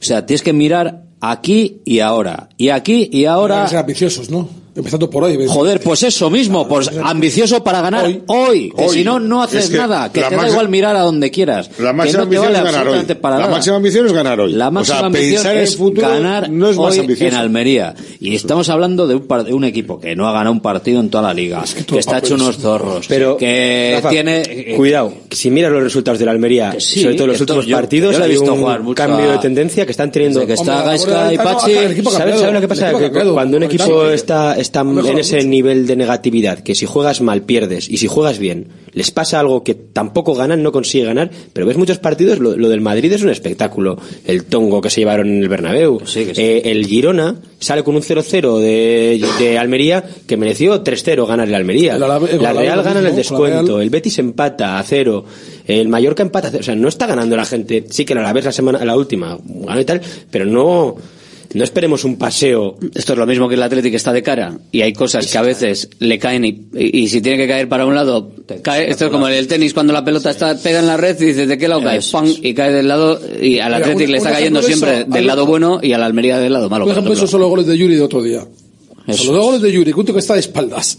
Speaker 15: O sea, tienes que mirar aquí y ahora. Y aquí y ahora.
Speaker 16: que ser ambiciosos, ¿no? Empezando por hoy.
Speaker 15: Joder, pues eso mismo, pues ambicioso para ganar hoy. que
Speaker 14: hoy.
Speaker 15: si no, no haces
Speaker 14: Es que
Speaker 15: nada. Que te da igual mirar a donde quieras.
Speaker 14: La
Speaker 15: que
Speaker 14: máxima
Speaker 15: no te
Speaker 14: ambición
Speaker 15: vale
Speaker 14: es ganar hoy.
Speaker 15: para
Speaker 14: La
Speaker 15: nada.
Speaker 14: máxima ambición es ganar hoy.
Speaker 15: La máxima
Speaker 14: o sea,
Speaker 15: ambición
Speaker 14: pensar en
Speaker 15: es
Speaker 14: el futuro
Speaker 15: ganar
Speaker 14: no es más
Speaker 15: hoy
Speaker 14: ambicioso.
Speaker 15: en Almería. Y estamos hablando de un, par- de un equipo que no ha ganado un partido en toda la liga, que, está hecho unos zorros,
Speaker 17: Pero,
Speaker 15: que
Speaker 17: Rafa,
Speaker 15: tiene... eh,
Speaker 17: cuidado, que si miras los resultados de la Almería,
Speaker 15: sí,
Speaker 17: sobre todo en los
Speaker 15: esto
Speaker 17: últimos
Speaker 15: yo-
Speaker 17: partidos, hay
Speaker 15: visto
Speaker 17: un
Speaker 15: jugar
Speaker 17: cambio
Speaker 15: a-
Speaker 17: de tendencia que están teniendo.
Speaker 15: Desde que está Gaisca y Pachi...
Speaker 16: ha
Speaker 17: ¿Sabes, lo que pasa?
Speaker 16: Ha
Speaker 17: cuando un equipo está, está
Speaker 16: Ha mejorado
Speaker 17: en ese nivel de negatividad, que si juegas mal pierdes y si juegas bien les pasa algo que tampoco ganan, no consigue ganar, pero ves muchos partidos, lo, lo del Madrid es un espectáculo. El tongo que se llevaron en el Bernabéu, Eh, el Girona sale con un 0-0 de, de Almería que mereció 3-0 ganar el Almería. La Real gana en el descuento,
Speaker 16: Real.
Speaker 17: el Betis empata a cero, el Mallorca empata a cero. O sea, no está ganando la gente. Sí que la Alavés la semana, la última, ganó y tal, pero no, no esperemos un paseo.
Speaker 5: Esto es lo mismo que el Atlético está de cara y hay cosas que a veces le caen y, y- y si tiene que caer para un lado, cae. Esto es como el tenis cuando la pelota está pega en la red y dices de qué lado cae, ¡pam! y cae del lado y al Atlético le está cayendo siempre del lado bueno y a la Almería del lado malo.
Speaker 16: Por ejemplo, esos son los goles de Yuri de otro día.
Speaker 5: Eso.
Speaker 16: Son los dos goles de Yuri, que está de espaldas.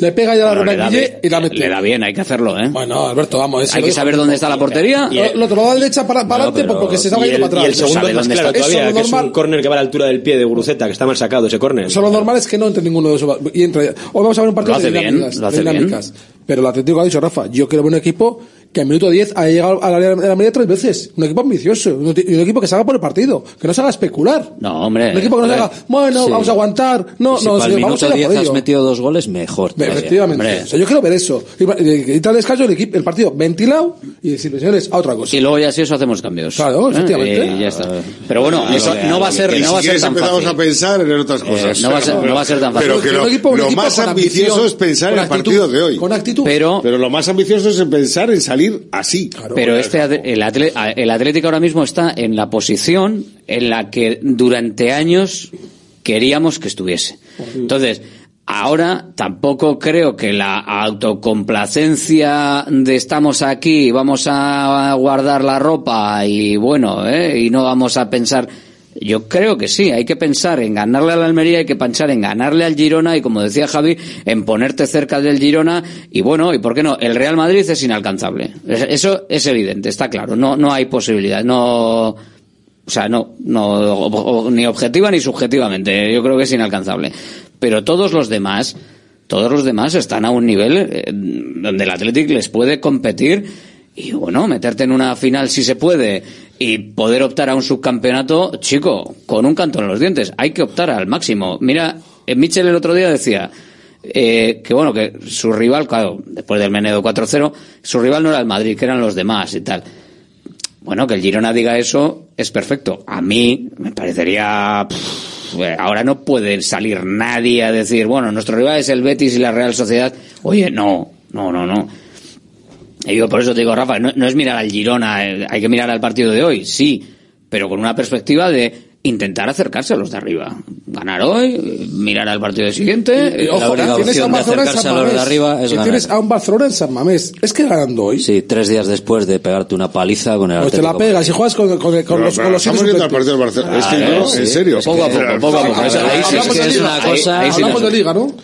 Speaker 16: Le pega ya
Speaker 5: Bueno,
Speaker 16: la
Speaker 5: le,
Speaker 16: Guille
Speaker 5: bien,
Speaker 16: y la mete.
Speaker 5: le da bien, hay que hacerlo, ¿eh?
Speaker 16: Bueno, Alberto, vamos.
Speaker 5: hay que saber dónde está la portería.
Speaker 16: Lo, lo otro lo da derecha para, para adelante porque se estaba
Speaker 17: y
Speaker 16: yendo
Speaker 17: el,
Speaker 16: para
Speaker 17: y el
Speaker 16: atrás.
Speaker 17: segundo es más claro
Speaker 16: Eso
Speaker 17: todavía,
Speaker 16: lo
Speaker 17: que es un córner que va a la altura del pie de Guruceta, que está mal sacado ese córner.
Speaker 16: Eso lo normal es que no entre ninguno de esos. Y entra. Hoy vamos a ver un partido
Speaker 5: Lo hace
Speaker 16: de
Speaker 5: bien,
Speaker 16: dinámicas.
Speaker 5: lo hace
Speaker 16: de dinámicas. Pero el Atlético ha dicho, Rafa, yo quiero ver un equipo que en minuto 10 ha llegado a la, a la media tres veces. Un equipo ambicioso. Un, un equipo que se haga por el partido. Que no se haga especular.
Speaker 5: No, hombre.
Speaker 16: Un equipo que no se haga, bueno,
Speaker 15: Sí.
Speaker 16: vamos a aguantar. No,
Speaker 15: si
Speaker 16: no, señor, vamos
Speaker 15: minuto
Speaker 16: a ir a
Speaker 15: 10
Speaker 16: por
Speaker 15: has metido dos goles, mejor. todavía.
Speaker 16: Efectivamente. O sea, yo quiero ver eso. Y, y, y tal descanso el, equipo, el partido ventilado y decirle, señores, a otra cosa.
Speaker 5: Y luego ya si eso hacemos cambios.
Speaker 16: Claro,
Speaker 5: ¿Eh?
Speaker 16: efectivamente.
Speaker 5: Y ya está. Pero bueno, eso no va a ser, no va a
Speaker 14: si
Speaker 5: ser tan
Speaker 14: empezamos
Speaker 5: fácil.
Speaker 14: a pensar en otras cosas.
Speaker 5: Eh, no va a ser- no va a ser tan fácil.
Speaker 14: Pero que
Speaker 16: Un
Speaker 14: lo,
Speaker 16: equipo- un
Speaker 14: lo más ambicioso
Speaker 16: ambición,
Speaker 14: es pensar en el
Speaker 16: actitud,
Speaker 14: partido de hoy.
Speaker 16: Con actitud.
Speaker 5: Pero,
Speaker 14: Pero lo más ambicioso es pensar en salir así.
Speaker 5: pero este, At- el, Atle- el Atlético ahora mismo está en la posición en la que durante años queríamos que estuviese. Entonces, ahora tampoco creo que la autocomplacencia de estamos aquí, vamos a guardar la ropa y bueno, ¿eh? y no vamos a pensar. Yo creo que sí, hay que pensar en ganarle a la Almería, hay que pensar en ganarle al Girona y como decía Javi, en ponerte cerca del Girona y bueno, y por qué no, el Real Madrid es inalcanzable. Es- Eso es evidente, está claro, no, no hay posibilidad, no, o sea, no, no, ni objetiva ni subjetivamente, yo creo que es inalcanzable. Pero todos los demás, todos los demás están a un nivel eh, donde el Athletic les puede competir y bueno, meterte en una final si se puede y poder optar a un subcampeonato, chico, con un canto en los dientes. Hay que optar al máximo. Mira, eh, Mitchell el otro día decía eh, que bueno, que su rival, claro, después del Menedo 4-0, su rival no era el Madrid, que eran los demás y tal. Bueno, que el Girona diga eso es perfecto. A mí me parecería... eh, ahora no puede salir nadie a decir, bueno, nuestro rival es el Betis y la Real Sociedad. Oye, no, no, no, no. Y digo, por eso te digo, Rafa, no, no es mirar al Girona, eh, hay que mirar al partido de hoy, sí, pero con una perspectiva de intentar acercarse a los de arriba. Ganar hoy, mirar al partido siguiente.
Speaker 16: Y,
Speaker 5: eh,
Speaker 16: ojo,
Speaker 5: la
Speaker 16: tienes a un
Speaker 5: obligación de
Speaker 16: Barcelona en
Speaker 5: acercarse
Speaker 16: San
Speaker 5: a los de
Speaker 16: Mamés.
Speaker 5: arriba es
Speaker 16: Y
Speaker 5: ganar.
Speaker 16: tienes a un Barcelona en San Mamés. Es que ganando hoy.
Speaker 15: Sí, tres días después de pegarte una paliza con el
Speaker 16: Pues te la pegas y juegas con, con, con
Speaker 14: Pero-
Speaker 16: los,
Speaker 14: pero
Speaker 16: con los
Speaker 14: estamos viendo al partido del Barcelona. Es que no,
Speaker 16: sí.
Speaker 14: en serio.
Speaker 5: Poco a poco, poco a poco. Ahí sí es una cosa-
Speaker 16: hablamos de liga, ¿no?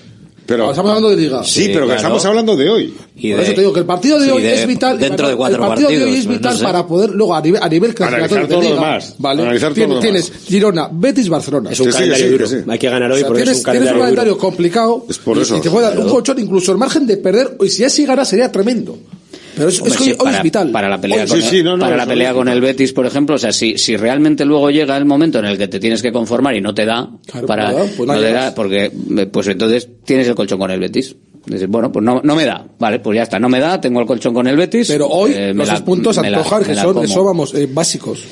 Speaker 14: Pero,
Speaker 16: Estamos hablando de liga.
Speaker 14: sí, pero que
Speaker 15: claro.
Speaker 14: estamos hablando de hoy.
Speaker 15: Y
Speaker 16: Por
Speaker 15: de-
Speaker 16: eso te digo que el partido de
Speaker 15: sí,
Speaker 16: hoy
Speaker 15: de-
Speaker 16: es vital.
Speaker 15: dentro de cuatro
Speaker 16: el partido de hoy
Speaker 15: partidos,
Speaker 16: es
Speaker 15: pues,
Speaker 16: vital
Speaker 15: no sé.
Speaker 16: para poder, luego a nivel, a nivel clasificatorio de liga,
Speaker 14: demás.
Speaker 16: ¿vale?
Speaker 14: Analizar todo
Speaker 16: tienes,
Speaker 14: lo
Speaker 16: tienes
Speaker 14: demás.
Speaker 16: Girona, Betis, Barcelona.
Speaker 17: Es un
Speaker 14: Que sí,
Speaker 17: calendario
Speaker 14: que sí,
Speaker 17: duro.
Speaker 14: que sí.
Speaker 17: Hay que ganar
Speaker 16: O
Speaker 17: hoy
Speaker 16: sea,
Speaker 17: porque
Speaker 16: tienes,
Speaker 17: es un
Speaker 16: tienes un
Speaker 17: calendario
Speaker 16: calendario
Speaker 17: duro.
Speaker 16: complicado
Speaker 14: Es por
Speaker 16: y-
Speaker 14: eso.
Speaker 16: y te puede dar un colchón, incluso el margen de perder, y si así gana sería tremendo. Pero es, es
Speaker 5: Hombre,
Speaker 16: que
Speaker 5: sí,
Speaker 16: hoy, hoy
Speaker 5: para,
Speaker 16: es vital.
Speaker 5: para la pelea,
Speaker 16: Hoy-
Speaker 5: con,
Speaker 14: sí, sí, no, no,
Speaker 5: para la pelea
Speaker 14: es
Speaker 5: con el Betis, por ejemplo, o sea, si, si realmente luego llega el momento en el que te tienes que conformar y no te da,
Speaker 16: Claro,
Speaker 5: para,
Speaker 16: pues nada, pues no
Speaker 5: no te da, porque eh, pues entonces tienes el colchón con el Betis. Dices, bueno, pues no, no me da, vale, pues ya está, no me da, tengo el colchón con el Betis.
Speaker 16: Pero hoy
Speaker 5: eh,
Speaker 16: los
Speaker 5: la-
Speaker 16: puntos
Speaker 5: la-
Speaker 16: antojar que son, eso vamos, eh, básicos.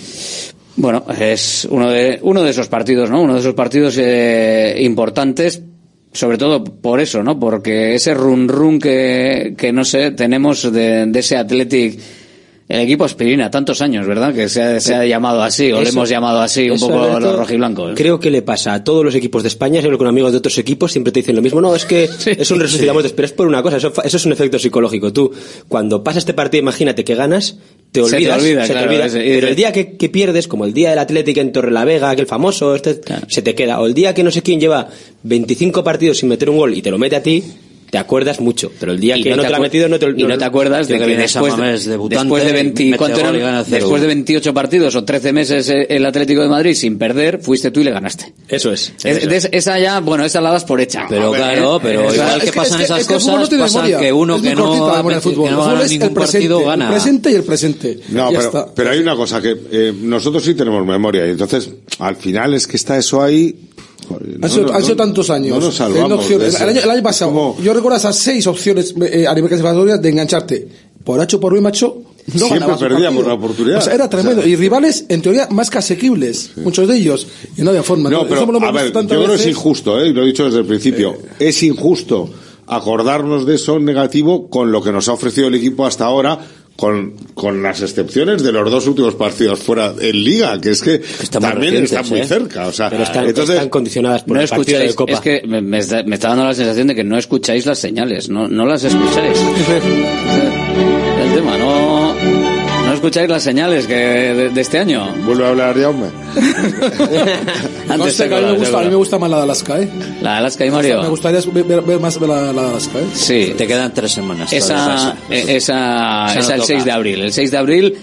Speaker 5: Bueno, es uno de, uno de esos partidos, ¿no? Uno de esos partidos eh, importantes, sobre todo por eso, ¿no? Porque ese run run que, que no sé, tenemos de, de ese Athletic, el equipo aspirina, tantos años, ¿verdad? Que se ha, se ha llamado así, o le hemos llamado así un poco
Speaker 17: Alberto,
Speaker 5: los rojiblancos.
Speaker 17: Creo que le pasa a todos los equipos de España, seguro con amigos de otros equipos siempre te dicen lo mismo. No, es que es un resucitamos, pero es por una cosa, eso, es un efecto psicológico. Tú, cuando pasa este partido, imagínate que ganas, te
Speaker 5: Se te
Speaker 17: olvidas,
Speaker 5: olvida,
Speaker 17: se te olvida.
Speaker 5: ese-
Speaker 17: pero el día que, que pierdes, como el día del Atlético en Torrelavega, aquel famoso, este, se te queda. O el día que no sé quién lleva 25 partidos sin meter un gol y te lo mete a ti, te acuerdas mucho. Pero el día
Speaker 5: Y
Speaker 17: que no, te lo ha
Speaker 5: acu-
Speaker 17: metido, no te,
Speaker 5: y no te acuerdas de
Speaker 15: que
Speaker 5: que
Speaker 15: viene
Speaker 5: después,
Speaker 15: San Mamés
Speaker 5: después de 20,
Speaker 15: mete
Speaker 5: ¿cuánto
Speaker 15: gol
Speaker 5: eran?
Speaker 15: y gana cero.
Speaker 5: después de 28 partidos o 13 meses eh, el Atlético de Madrid sin perder, fuiste tú y le ganaste.
Speaker 17: Eso es.
Speaker 5: Es- de- esa ya, bueno, esa la das por hecha.
Speaker 15: Pero claro, pero
Speaker 5: esa-
Speaker 15: igual que,
Speaker 16: Es que-
Speaker 15: pasan esas
Speaker 16: el
Speaker 15: cosas,
Speaker 16: no memoria.
Speaker 15: que uno que
Speaker 16: la
Speaker 15: no,
Speaker 16: memoria del
Speaker 15: que no
Speaker 16: El
Speaker 15: gana ningún
Speaker 16: el presente,
Speaker 15: partido
Speaker 16: el
Speaker 15: gana.
Speaker 16: presente y el presente.
Speaker 14: No, pero, pero hay una cosa que eh, nosotros sí tenemos memoria y entonces al final es que está eso ahí. Joder,
Speaker 16: sido,
Speaker 14: no,
Speaker 16: han sido tantos años.
Speaker 14: No nos salvamos.
Speaker 16: el, año, el año pasado, yo recuerdo esas seis opciones eh, a nivel clasificatorio de engancharte. Por H por B, macho, no
Speaker 14: Siempre perdíamos la oportunidad.
Speaker 16: O sea, era tremendo.
Speaker 14: O sea,
Speaker 16: y rivales, en teoría, más que asequibles. Muchos de ellos. Y no había forma.
Speaker 14: No, pero a ver, yo creo que es injusto, ¿eh? y lo he dicho desde el principio. Es injusto acordarnos de eso negativo con lo que nos ha ofrecido el equipo hasta ahora, con, con las excepciones de los dos últimos partidos fuera en Liga, que es que
Speaker 15: Están
Speaker 14: también están muy
Speaker 15: ¿eh?
Speaker 14: cerca. O sea,
Speaker 17: Pero están,
Speaker 14: entonces,
Speaker 17: están condicionadas por
Speaker 5: no
Speaker 17: el partido de
Speaker 5: escucháis,
Speaker 17: Copa.
Speaker 5: es que me, me está, me está dando la sensación de que no escucháis las señales, no, no las escucháis. el tema, no escucháis las señales que de, de este año.
Speaker 14: vuelve a hablar Jaume.
Speaker 16: No
Speaker 5: Antes
Speaker 16: sé, que a mí me gusta, a mí me gusta más la de Alaska, ¿eh?
Speaker 5: La de Alaska y
Speaker 16: Me
Speaker 5: Mario.
Speaker 16: gustaría ver, ver- más la, la de Alaska, ¿eh?
Speaker 5: Sí,
Speaker 15: Te quedan tres semanas.
Speaker 5: esa,
Speaker 15: todavía.
Speaker 5: eh, esa,
Speaker 15: Esa no
Speaker 5: esa el
Speaker 15: toca.
Speaker 5: 6 de abril. El 6 de abril,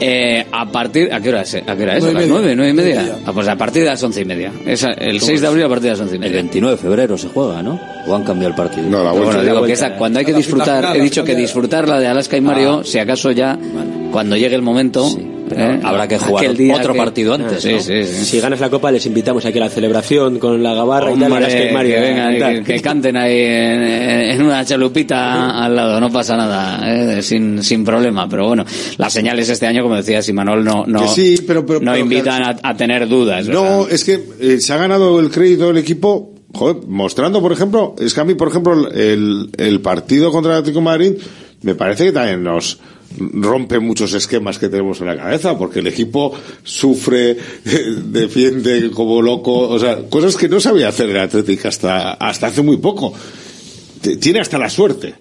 Speaker 5: eh, a partir, ¿a qué hora es? ¿A qué hora es?
Speaker 16: Nueve
Speaker 5: ¿A las
Speaker 16: y media.
Speaker 5: 9, 9 y media?
Speaker 16: Nueve y media.
Speaker 5: Ah, pues a partir de las 11 y media. Esa, el 6 de abril a partir de las 11 y
Speaker 15: El
Speaker 5: media.
Speaker 15: 29 de febrero se juega, ¿no? ¿O han cambiado el partido?
Speaker 14: No, la vuelta.
Speaker 5: bueno, digo
Speaker 17: la
Speaker 5: que esa, cuando hay que
Speaker 16: la
Speaker 5: disfrutar,
Speaker 16: final,
Speaker 5: he dicho que disfrutar la de Alaska y Mario, si acaso ya, cuando llegue el momento, ¿eh?
Speaker 15: Habrá que jugar otro
Speaker 5: que-
Speaker 15: partido antes,
Speaker 5: Sí,
Speaker 15: ¿no?
Speaker 5: sí, sí.
Speaker 17: Si ganas la Copa, les invitamos aquí a la celebración con la gabarra y tal. Que Mario,
Speaker 5: que vengan, canten ahí en, en una chalupita al lado, no pasa nada, ¿eh? sin, sin problema. Pero bueno, las señales este año, como decía Simanol, no, no,
Speaker 14: pero- pero-
Speaker 5: no
Speaker 14: pero
Speaker 5: invitan a, a tener dudas.
Speaker 14: No,
Speaker 5: ¿verdad?
Speaker 14: es que eh, se ha ganado el crédito del equipo, joder, mostrando, por ejemplo, es que a mí, por ejemplo, el, el partido contra el Atlético de Madrid me parece que también nos rompe muchos esquemas que tenemos en la cabeza, porque el equipo sufre, defiende como loco, o sea, cosas que no sabía hacer el Atlético hasta, hasta hace muy poco. Tiene hasta la suerte.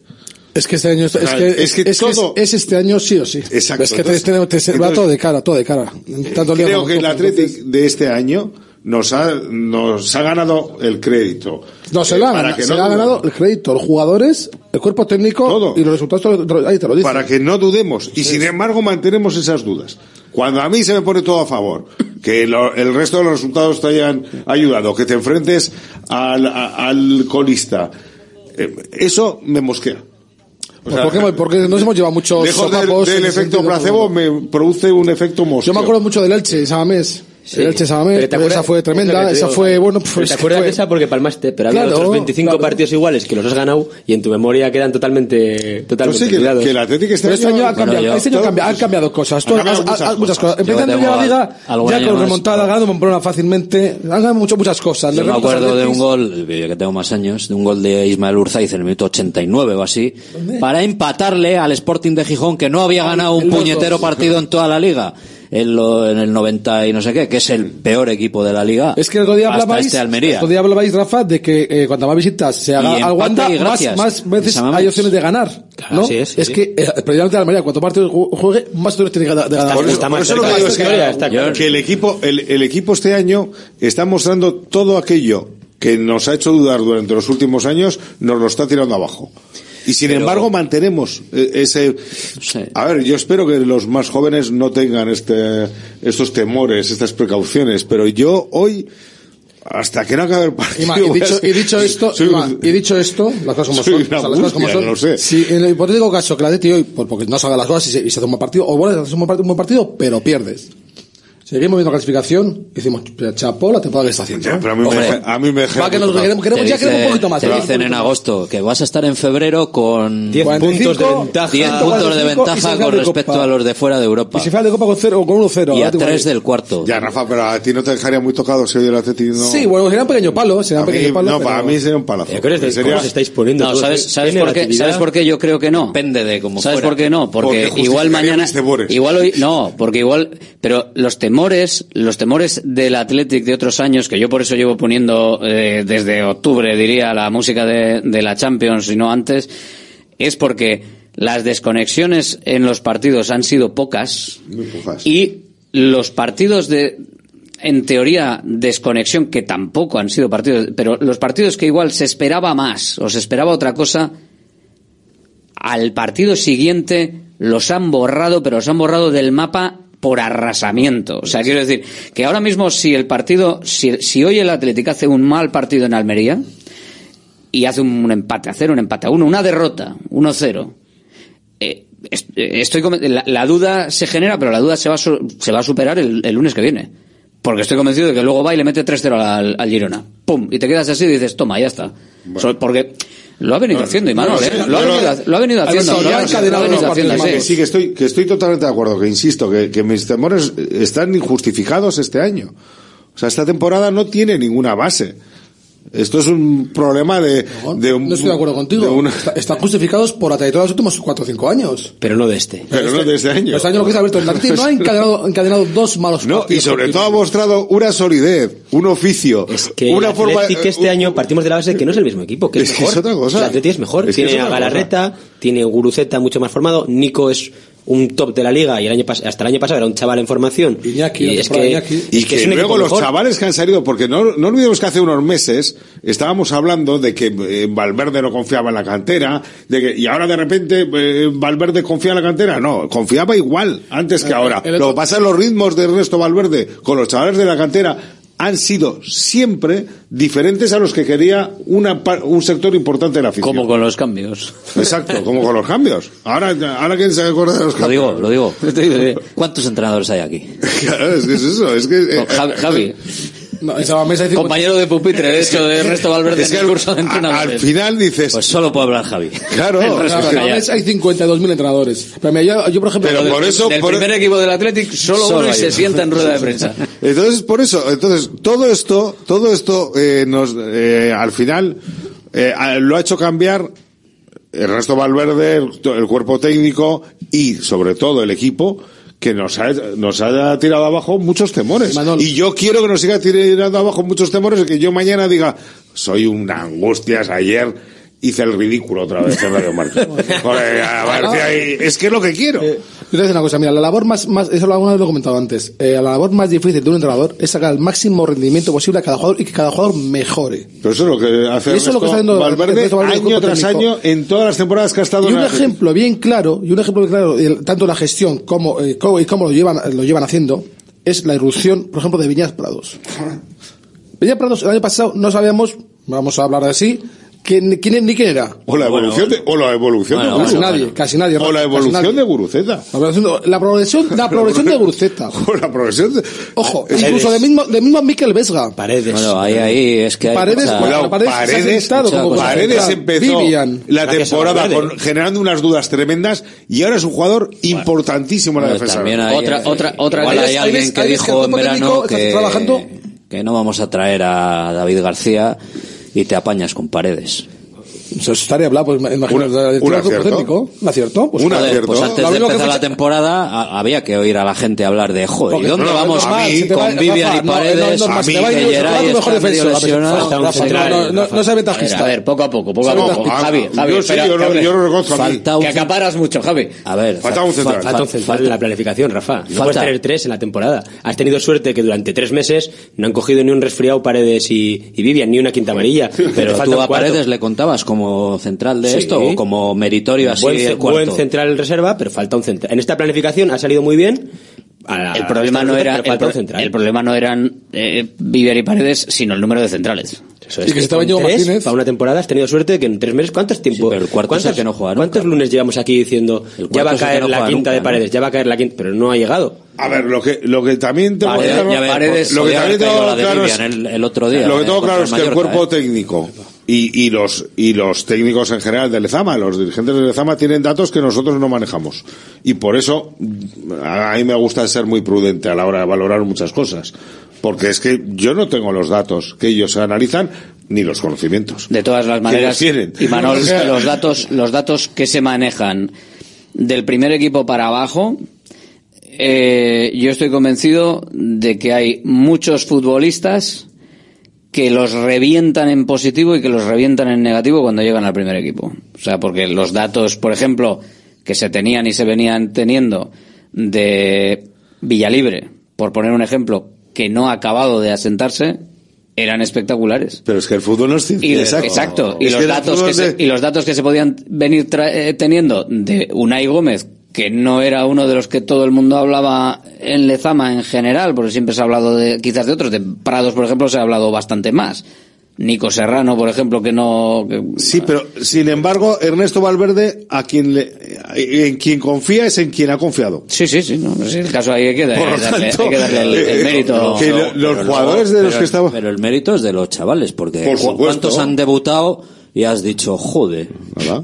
Speaker 16: Es que este año es,
Speaker 14: O sea,
Speaker 16: que,
Speaker 14: es que
Speaker 16: es,
Speaker 14: todo-
Speaker 16: es este año sí o sí.
Speaker 14: Exacto.
Speaker 16: Es que te,
Speaker 14: Entonces-
Speaker 16: te- te- te- va
Speaker 14: entonces-
Speaker 16: todo de cara, todo de cara. Tanto Liga
Speaker 14: Creo que el Atlético de este año nos ha, nos ha ganado el crédito.
Speaker 16: No, se
Speaker 14: Eh, para que
Speaker 16: se
Speaker 14: no
Speaker 16: le ha ganado el crédito, los jugadores, el cuerpo técnico
Speaker 14: Todo.
Speaker 16: y los resultados, ahí te lo
Speaker 14: para que no dudemos y sin embargo mantenemos esas dudas. Cuando a mí se me pone todo a favor, que lo- el resto de los resultados te hayan ayudado, que te enfrentes al, a- al colista, eh, eso me mosquea. O
Speaker 16: Pues
Speaker 14: sea,
Speaker 16: porque, porque nos hemos llevado muchos
Speaker 14: lejos del, efecto placebo me produce un efecto mosqueo.
Speaker 16: Yo me acuerdo mucho del Elche, Samamés. El Elche Samamés,
Speaker 17: Pero
Speaker 16: esa fue tremenda, esa fue, bueno,
Speaker 17: Pero
Speaker 16: pues
Speaker 17: ¿Te acuerdas
Speaker 16: fue-
Speaker 17: de esa? Porque palmaste, pero había
Speaker 16: Claro,
Speaker 17: otros 25
Speaker 16: claro.
Speaker 17: partidos iguales que los has ganado y en tu memoria quedan totalmente, totalmente
Speaker 14: Yo sé que,
Speaker 17: olvidados.
Speaker 14: que el Atlético este
Speaker 16: Pero este
Speaker 14: año,
Speaker 16: ha cambiado,
Speaker 14: Bueno,
Speaker 16: este año cambia- han cambiado cosas.
Speaker 14: Han cambiado muchas
Speaker 16: ha- ha- muchas
Speaker 14: cosas.
Speaker 16: cosas. Empezando
Speaker 15: Yo
Speaker 16: ya la liga, ya con remontada, ganando Pamplona fácilmente. Han cambiado mucho- muchas cosas.
Speaker 15: Yo me acuerdo de un gol, yo que tengo más años, de un gol de Ismael Urzaiz en el minuto 89 o así, para empatarle al Sporting de Gijón, que no había ganado un
Speaker 16: el
Speaker 15: puñetero partido en toda la liga. En, lo- en el 90 y no sé qué, que es el peor equipo de la liga.
Speaker 16: Es que el otro día hablabais,
Speaker 15: este Almería.
Speaker 16: el otro día hablabais, Rafa, de que eh, cuando más visitas se haga al Wanda, más,
Speaker 15: gracias.
Speaker 16: más veces hay opciones de ganar. ¿no?
Speaker 17: así es, sí,
Speaker 16: es
Speaker 17: sí.
Speaker 16: que, eh, precisamente Almería, cuanto partidos ju- juegue, más opciones tiene de ganar.
Speaker 14: Por eso, por eso lo que digo es que,
Speaker 17: está claro.
Speaker 14: que el equipo, el, el equipo este año está mostrando todo aquello que nos ha hecho dudar durante los últimos años, nos lo está tirando abajo. Y sin
Speaker 15: Pero-
Speaker 14: embargo mantenemos eh, ese. A ver, yo espero que los más jóvenes no tengan este, estos temores, estas precauciones, pero yo hoy, hasta que no acabe el
Speaker 16: Y,
Speaker 14: partido.
Speaker 16: ma, y
Speaker 14: voy a
Speaker 16: dicho,
Speaker 14: ser-
Speaker 16: y dicho esto,
Speaker 14: soy
Speaker 16: y, ma,
Speaker 14: un-
Speaker 16: y dicho esto, las cosas como
Speaker 14: Soy
Speaker 16: son,
Speaker 14: una
Speaker 16: o sea, las cosas como son.
Speaker 14: lo sé.
Speaker 16: Si en el hipotético caso que la Atleti hoy, pues porque no salga las cosas y se, y se hace un buen partido, o bueno, hace un buen partido, un buen partido, pero pierdes. Seguimos viendo clasificación y decimos, chapó la temporada que está haciendo.
Speaker 14: Ya, pero a mí me
Speaker 16: Hombre,
Speaker 14: deja- a mí me deja
Speaker 16: va que nos queremos, queremos,
Speaker 15: Te
Speaker 16: ya queremos un
Speaker 15: dice-
Speaker 16: poquito más.
Speaker 15: Te
Speaker 16: un
Speaker 15: dicen en agosto que vas a estar en febrero con
Speaker 17: 10 puntos de
Speaker 16: 45,
Speaker 17: ventaja.
Speaker 15: 10 puntos de
Speaker 16: 45 y
Speaker 15: ventaja con
Speaker 16: de
Speaker 15: respecto a los de fuera de Europa.
Speaker 16: Y si de Copa con cero, con 1-0.
Speaker 15: Y a
Speaker 16: ahora te
Speaker 15: 3
Speaker 16: voy.
Speaker 15: del cuarto.
Speaker 14: Ya, Rafa, pero a ti no te dejaría muy tocado si hoy el Atlético no...
Speaker 16: Sí, bueno, sería un pequeño palo, sería un
Speaker 14: mí-
Speaker 16: pequeño palo.
Speaker 14: no,
Speaker 16: pero-
Speaker 14: para mí sería un palazo.
Speaker 17: ¿Te acuerdas de
Speaker 14: Sería-
Speaker 17: cómo os estáis poniendo
Speaker 5: No? ¿sabes, sabes, por qué. ¿sabes por qué yo creo que no?
Speaker 15: Depende de cómo
Speaker 5: ¿Sabes por qué no? Porque, igual mañana, igual hoy, no, porque igual, pero los temores, los temores del Athletic de otros años, que yo por eso llevo poniendo eh, desde octubre, diría, la música de, de la Champions y no antes, es porque las desconexiones en los partidos han sido pocas
Speaker 14: Muy pocas.
Speaker 5: y los partidos de en teoría desconexión que tampoco han sido partidos pero los partidos que igual se esperaba más o se esperaba otra cosa al partido siguiente los han borrado pero los han borrado del mapa por arrasamiento o sea quiero decir que ahora mismo si el partido si, si hoy el Atlético hace un mal partido en Almería y hace un empate a cero un empate a uno una derrota 1-0 eh, eh, estoy la, la duda se genera, pero la duda se va se va a superar el, el lunes que viene. Porque estoy convencido de que luego va y le mete 3-0 al, al Girona. ¡Pum! Y te quedas así y dices, toma, ya está. So- porque lo ha venido haciendo, Imanol, ¿eh? Lo ha venido, lo ha venido haciendo. Lo ha- venido haciendo,
Speaker 14: Que
Speaker 5: sí.
Speaker 14: sí, que estoy, que estoy totalmente de acuerdo, que insisto, que, que mis temores están injustificados este año. O sea, esta temporada no tiene ninguna base. Esto es un problema de, de un,
Speaker 16: No estoy de acuerdo contigo.
Speaker 14: de una-
Speaker 16: Está- Están justificados por la trayectoria de los últimos 4 o 5 años.
Speaker 17: Pero no de este.
Speaker 14: pero no de este año.
Speaker 16: Este año lo que es Alberto, Atleti no ha encadenado, encadenado dos malos
Speaker 14: No, y sobre todo ha mostrado una solidez, un oficio,
Speaker 17: Es que
Speaker 14: una
Speaker 17: el
Speaker 14: forma.
Speaker 17: Athletic este año partimos de la base de que no es el mismo equipo, que es,
Speaker 14: Es que
Speaker 17: mejor.
Speaker 14: es otra cosa.
Speaker 17: El Atleti es mejor.
Speaker 14: Es que
Speaker 17: tiene
Speaker 14: es
Speaker 17: a Galarreta, tiene Guruceta mucho más formado, Nico es un top de la liga y el año hasta el año pasado era un chaval en formación.
Speaker 16: Iñaki,
Speaker 17: y es que,
Speaker 16: Iñaki.
Speaker 14: Y que,
Speaker 17: es
Speaker 14: luego los
Speaker 17: mejor.
Speaker 14: chavales que han salido, porque no, no olvidemos que hace unos meses estábamos hablando de que eh, Valverde no confiaba en la cantera, de que, y ahora de repente eh, Valverde confía en la cantera. No, confiaba igual antes que ahora.
Speaker 16: el otro-
Speaker 14: Lo que pasa los ritmos de Ernesto Valverde con los chavales de la cantera han sido siempre diferentes a los que quería una, un sector importante de la afición.
Speaker 5: Como con los cambios.
Speaker 14: Exacto, como con los cambios. Ahora, ahora quién se acuerda de los
Speaker 15: Lo
Speaker 14: cambios.
Speaker 15: digo, lo digo. ¿Cuántos entrenadores hay aquí?
Speaker 14: Claro, es que es eso, es que... eh,
Speaker 5: Javi, Javi,
Speaker 16: No, esa mesa hay cinco-
Speaker 5: compañero de pupitre, de hecho, de Ernesto Valverde
Speaker 14: es
Speaker 5: en
Speaker 14: que
Speaker 5: el curso de
Speaker 14: al- al
Speaker 5: entrenadores.
Speaker 14: final dices,
Speaker 15: Pues solo puede hablar Javi.
Speaker 14: claro,
Speaker 5: el resto
Speaker 16: Claro, en hay 52.000 entrenadores. Pero mira, yo, yo, por ejemplo,
Speaker 14: Pero
Speaker 5: Del-
Speaker 14: por eso-
Speaker 5: del
Speaker 14: por-
Speaker 5: primer equipo del Athletic, solo,
Speaker 15: Solo
Speaker 5: uno y se sienta en rueda de prensa.
Speaker 14: Entonces, por eso, entonces, todo esto, todo esto, eh, nos, eh, al final, eh, lo ha hecho cambiar Ernesto Valverde, el, el cuerpo técnico y, sobre todo, el equipo, que nos ha, nos ha tirado abajo muchos temores.
Speaker 16: Manol.
Speaker 14: Y yo quiero que nos siga tirando abajo muchos temores, que yo mañana diga, soy una angustias, ayer hice el ridículo otra vez en Radio Marca. Joder, aparecía ahí. es que es lo que quiero.
Speaker 16: Eh, yo te voy a decir una cosa, mira, la labor más, más eso alguna vez lo he comentado antes, eh, la labor más difícil de un entrenador es sacar el máximo rendimiento posible a cada jugador y que cada jugador mejore.
Speaker 14: Pero eso es lo que hace
Speaker 16: Y eso es lo que
Speaker 14: Ernesto
Speaker 16: está haciendo
Speaker 14: Valverde
Speaker 16: Ernesto Valverde, el
Speaker 14: año tras
Speaker 16: técnico.
Speaker 14: año en todas las temporadas que ha estado
Speaker 16: Y un ejemplo bien claro, y un ejemplo bien claro, el- tanto la gestión como, eh, cómo- y cómo lo llevan, lo llevan haciendo, es la irrupción, por ejemplo, de Viñas Prados. Viñas Prados, el año pasado no sabíamos, vamos a hablar así, ¿Quién, quién, ni quién era?
Speaker 14: O la evolución de, o la evolución
Speaker 16: Bueno,
Speaker 14: de
Speaker 16: casi
Speaker 14: Guruceta.
Speaker 16: nadie, casi nadie,
Speaker 14: O la
Speaker 16: casi
Speaker 14: evolución
Speaker 16: nadie.
Speaker 14: de Guruceta.
Speaker 16: La progresión, la progresión, la progresión de Guruceta.
Speaker 14: O la progresión de...
Speaker 16: Ojo,
Speaker 14: Paredes.
Speaker 16: incluso de mismo, de mismo Mikel Vesga.
Speaker 17: Paredes.
Speaker 15: Bueno, ahí, ahí es que hay
Speaker 16: Paredes,
Speaker 15: mucha-
Speaker 16: cuidado, Paredes se ha
Speaker 14: Paredes,
Speaker 16: como
Speaker 14: Paredes empezó
Speaker 16: Vivian.
Speaker 14: la temporada con- generando unas dudas tremendas y ahora es un jugador importantísimo en la
Speaker 15: Bueno,
Speaker 14: defensa.
Speaker 15: también hay,
Speaker 5: Otra- otra- otra-
Speaker 16: ahí
Speaker 15: hay alguien que dijo en verano que,
Speaker 16: trabajando.
Speaker 15: que no vamos a traer a David García y te apañas con paredes.
Speaker 16: Eso estaría hablado, pues imagínate.
Speaker 14: Un- acierto.
Speaker 16: técnico, ¿Un acierto? Pues,
Speaker 14: Un
Speaker 16: joder,
Speaker 14: acierto.
Speaker 15: Pues antes de
Speaker 16: que
Speaker 15: empezar la temporada a- había que oír a la gente hablar de joder, ¿y dónde
Speaker 16: no, no,
Speaker 15: vamos
Speaker 16: si te va-
Speaker 15: con Vivian y
Speaker 16: no, no,
Speaker 15: Paredes?
Speaker 16: normal,
Speaker 15: a
Speaker 16: si
Speaker 15: mí
Speaker 16: a ir-
Speaker 15: que
Speaker 16: se
Speaker 15: Geray
Speaker 16: mejor
Speaker 17: central,
Speaker 16: no, no, no,
Speaker 17: Rafa.
Speaker 16: no seas
Speaker 5: A ver,
Speaker 16: ventajista.
Speaker 5: a ver, poco a poco, poco a
Speaker 16: No,
Speaker 5: poco.
Speaker 14: ah,
Speaker 5: Javi,
Speaker 14: yo
Speaker 5: Javi,
Speaker 14: yo lo- reconozco aquí.
Speaker 15: Falta un
Speaker 5: Que acaparas mucho, Javi.
Speaker 15: A ver,
Speaker 14: Falta un central.
Speaker 17: Falta la planificación, Rafa. No
Speaker 15: Falta.
Speaker 17: puedes tener tres en la temporada. Has tenido suerte que durante tres meses no han cogido ni un resfriado Paredes y, Vivian, ni una quinta amarilla.
Speaker 15: Pero tú a. Paredes le contabas como central de
Speaker 17: Sí.
Speaker 15: esto o como meritorio así
Speaker 17: buen,
Speaker 15: el cuarto.
Speaker 17: buen central en reserva, pero falta un central. En esta planificación ha salido muy bien. La-
Speaker 5: El problema no era
Speaker 17: pero
Speaker 5: el,
Speaker 17: falta
Speaker 5: pro-
Speaker 17: un central.
Speaker 5: el problema no eran eh, Viver y Paredes, sino el número de centrales.
Speaker 17: Eso
Speaker 16: Y que Íñigo
Speaker 17: tres,
Speaker 16: Martínez.
Speaker 17: Para una temporada has tenido suerte que en tres meses. ¿Cuántos tiempo?
Speaker 15: pero el cuarto es el
Speaker 17: ¿cuántos,
Speaker 15: que no juega nunca.
Speaker 17: ¿Cuántos lunes llevamos aquí diciendo
Speaker 15: El
Speaker 17: ya va a
Speaker 15: es
Speaker 17: caer
Speaker 15: no
Speaker 17: la quinta
Speaker 15: nunca,
Speaker 17: de
Speaker 15: ¿no?
Speaker 17: Paredes, ya va a caer la quinta, pero no ha llegado?
Speaker 14: A ver, lo que, lo que también tengo
Speaker 15: Vale,
Speaker 14: claro,
Speaker 15: ya ves,
Speaker 5: Paredes
Speaker 14: lo que también tengo
Speaker 15: de
Speaker 14: claro es,
Speaker 15: el, el otro día.
Speaker 14: lo que
Speaker 15: eh,
Speaker 14: tengo claro es que el cuerpo
Speaker 15: eh.
Speaker 14: técnico y, y los y los técnicos en general de Lezama, los dirigentes de Lezama tienen datos que nosotros no manejamos. Y por eso a mí me gusta ser muy prudente a la hora de valorar muchas cosas, porque es que yo no tengo los datos que ellos analizan ni los conocimientos.
Speaker 5: De todas las maneras, y Manol, los datos, los datos que se manejan del primer equipo para abajo, eh, yo estoy convencido de que hay muchos futbolistas que los revientan en positivo y que los revientan en negativo cuando llegan al primer equipo. O sea, porque los datos, por ejemplo, que se tenían y se venían teniendo de Villalibre, por poner un ejemplo, que no ha acabado de asentarse, eran espectaculares.
Speaker 14: Pero es que el fútbol no es ciencia.
Speaker 5: Y, exacto. Y los,
Speaker 14: que
Speaker 5: datos que se, y los datos que se podían venir tra- eh, teniendo de Unai Gómez, que no era uno de los que todo el mundo hablaba en Lezama en general, porque siempre se ha hablado de, quizás de otros, de Prados, por ejemplo, se ha hablado bastante más. Nico Serrano, por ejemplo, que no... que-
Speaker 14: Sí, pero sin embargo, Ernesto Valverde, a quien le, en quien confía es en quien ha confiado.
Speaker 5: Sí, sí, sí, no, es el caso ahí hay que, darle,
Speaker 14: tanto,
Speaker 5: hay que darle el, el
Speaker 14: eh,
Speaker 5: mérito.
Speaker 14: que lo- los
Speaker 15: Pero
Speaker 14: jugadores de los
Speaker 15: pero-
Speaker 14: que estaban-
Speaker 15: Pero el mérito es de los chavales, porque
Speaker 14: Por.
Speaker 15: ¿cuántos han debutado y has dicho, joder,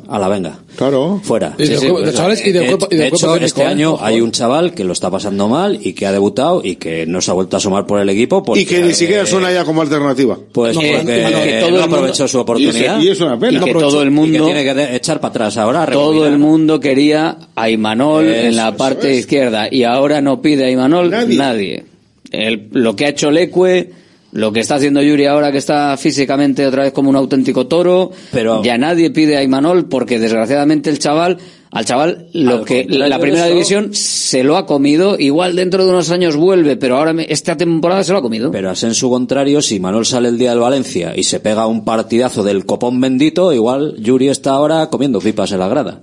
Speaker 15: a la venga?
Speaker 14: Claro.
Speaker 15: Fuera.
Speaker 16: Y del cuerpo- de chavales y
Speaker 15: De-
Speaker 16: cuerpo- y
Speaker 15: de hecho,
Speaker 16: técnico,
Speaker 15: este
Speaker 16: ¿eh?
Speaker 15: año hay un chaval que lo está pasando mal y que ha debutado y que no se ha vuelto a asomar por el equipo. Porque,
Speaker 14: y que ni siquiera
Speaker 15: eh,
Speaker 14: suena ya como alternativa.
Speaker 15: Pues
Speaker 5: No,
Speaker 15: porque
Speaker 5: y que todo
Speaker 15: no
Speaker 5: el mundo-
Speaker 15: aprovechó su oportunidad.
Speaker 14: Y es- y es una pena.
Speaker 5: Y que todo el
Speaker 15: Y que
Speaker 5: mundo...
Speaker 15: tiene que de- echar para atrás ahora.
Speaker 5: Todo el mundo quería a Imanol
Speaker 15: Eso,
Speaker 5: en la parte izquierda y ahora no pide a Imanol nadie. El- lo que ha hecho Leque, lo que está haciendo Yuri ahora que está físicamente otra vez como un auténtico toro,
Speaker 15: Pero-
Speaker 5: ya nadie pide a Imanol porque desgraciadamente el chaval, al chaval lo
Speaker 15: Al
Speaker 5: que la primera
Speaker 15: eso-
Speaker 5: división se lo ha comido, igual dentro de unos años vuelve, pero ahora me- esta temporada se lo ha comido.
Speaker 15: Pero a su contrario, si Manuel sale el día del Valencia y se pega un partidazo del copón bendito, igual Yuri está ahora comiendo pipas en la grada.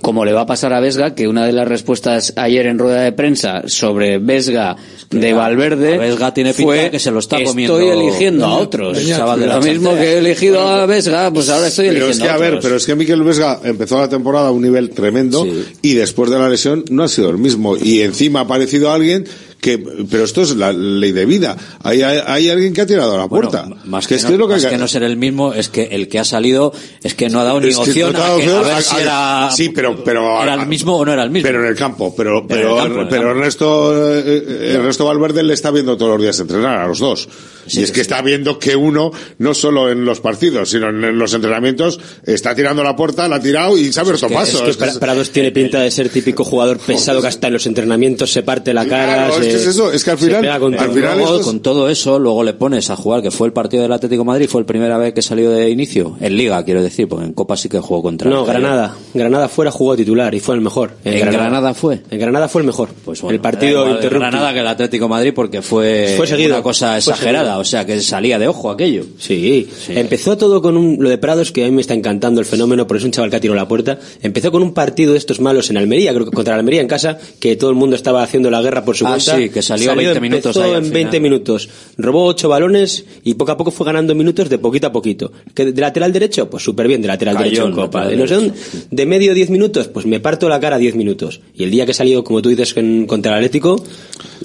Speaker 5: Como le va a pasar a Vesga, que una de las respuestas ayer en rueda de prensa sobre Vesga de Valverde
Speaker 15: Vesga tiene pinta
Speaker 5: fue
Speaker 15: que se lo está comiendo
Speaker 5: estoy eligiendo a otros.
Speaker 15: el chaval de la
Speaker 5: lo mismo que he elegido a Vesga, pues ahora estoy
Speaker 14: Pero
Speaker 5: eligiendo
Speaker 14: es que, a
Speaker 5: a
Speaker 14: ver, pero es que Miquel Vesga empezó la temporada a un nivel tremendo y después de la lesión no ha sido el mismo. Y encima ha aparecido alguien que, pero esto es la ley de vida. Hay, hay, hay alguien que ha tirado a la
Speaker 15: Bueno,
Speaker 14: puerta.
Speaker 15: más
Speaker 14: que,
Speaker 15: que,
Speaker 14: es
Speaker 15: no,
Speaker 14: que es lo que,
Speaker 15: más que no ser el mismo, es que el que ha salido es que no ha dado ni opción
Speaker 14: no
Speaker 15: a, a ver
Speaker 14: a-
Speaker 15: si era,
Speaker 14: sí, pero, pero
Speaker 15: era el mismo o no era el mismo.
Speaker 14: Pero en el campo, pero,
Speaker 15: Pero
Speaker 14: pero. Ernesto, eh, eh, Ernesto Valverde le está viendo todos los días entrenar a los dos. y es que está viendo que uno, no solo en los partidos, sino en, en los entrenamientos, está tirando la puerta, la ha tirado y se ha abierto
Speaker 17: Es
Speaker 14: paso.
Speaker 17: que
Speaker 14: Es que es-
Speaker 17: Prados tiene pinta de ser típico jugador pesado que hasta en los entrenamientos se parte la cara.
Speaker 14: Claro, es
Speaker 17: se-
Speaker 14: que es eso, es que al final- al
Speaker 17: todo.
Speaker 14: final
Speaker 15: Luego,
Speaker 14: es-
Speaker 15: con todo eso, luego le pones a jugar, que fue el partido del Atlético de Madrid, fue la primera vez que salió de inicio, en Liga, quiero decir, porque en Copa sí que jugó contra
Speaker 17: No,
Speaker 15: el.
Speaker 17: Granada. Granada fuera jugó titular y fue el mejor.
Speaker 15: ¿En Granada fue?
Speaker 17: En Granada fue el mejor.
Speaker 15: Pues bueno,
Speaker 17: el partido interrumpido.
Speaker 15: Granada que el Atlético de Madrid porque fue,
Speaker 17: Fue seguido.
Speaker 15: una cosa exagerada, o sea, que salía de ojo aquello.
Speaker 17: Sí. empezó todo con un, lo de Prados, que a mí me está encantando el fenómeno, porque es un chaval que ha tirado la puerta. Empezó con un partido de estos malos en Almería, creo que contra la Almería en casa, que todo el mundo estaba haciendo la guerra por su
Speaker 15: Ah,
Speaker 17: cuenta.
Speaker 15: sí, que salió 20 minutos ahí
Speaker 17: en
Speaker 15: final.
Speaker 17: 20 minutos, robó 8 balones y poco a poco fue ganando minutos de poquito a poquito. ¿Que ¿De lateral derecho? Pues súper bien, de lateral
Speaker 15: Cayó
Speaker 17: derecho en Copa.
Speaker 15: lateral
Speaker 17: De, dónde, de medio 10 minutos, pues me parto la cara 10 minutos. Y el día que salió, como tú dices, en- contra el Atlético,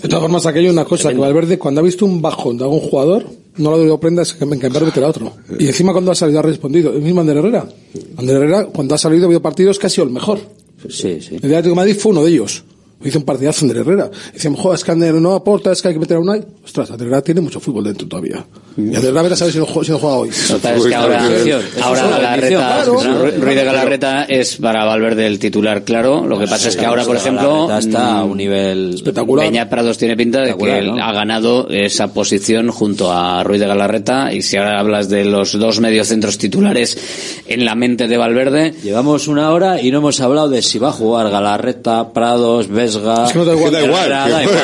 Speaker 16: De todas formas, aquello es una cosa, que Valverde, cuando ha visto un bajón de algún jugador, no lo ha debido prenda, es que me encanta meter a otro. Y encima cuando ha salido ha respondido. El mismo Ander Herrera. Ander Herrera, cuando ha salido ha habido partidos que ha sido el mejor.
Speaker 15: Sí, sí.
Speaker 16: El de Atlético de Madrid fue uno de ellos. Hizo un partidazo Ander Herrera. Decíamos, joder, es que Ander no aporta, es que hay que meter a Unai. Ostras, Ander Herrera tiene mucho fútbol dentro todavía. Y Ander Herrera, si no, juega- si no juega hoy.
Speaker 5: Total, es que ahora, ahora Galarreta, Ruiz de Galarreta es para Valverde el titular, claro. Lo que pasa es que ahora, por ejemplo,
Speaker 15: está a
Speaker 5: mm,
Speaker 15: un nivel
Speaker 16: espectacular.
Speaker 5: Peña Prados tiene pinta de que ha ganado esa posición junto a Ruiz de Galarreta. Y si ahora hablas de los dos mediocentros titulares en la mente de Valverde,
Speaker 15: Llevamos una hora y no hemos hablado de si va a jugar Galarreta, Prados, Vesga.
Speaker 16: Es que no da igual.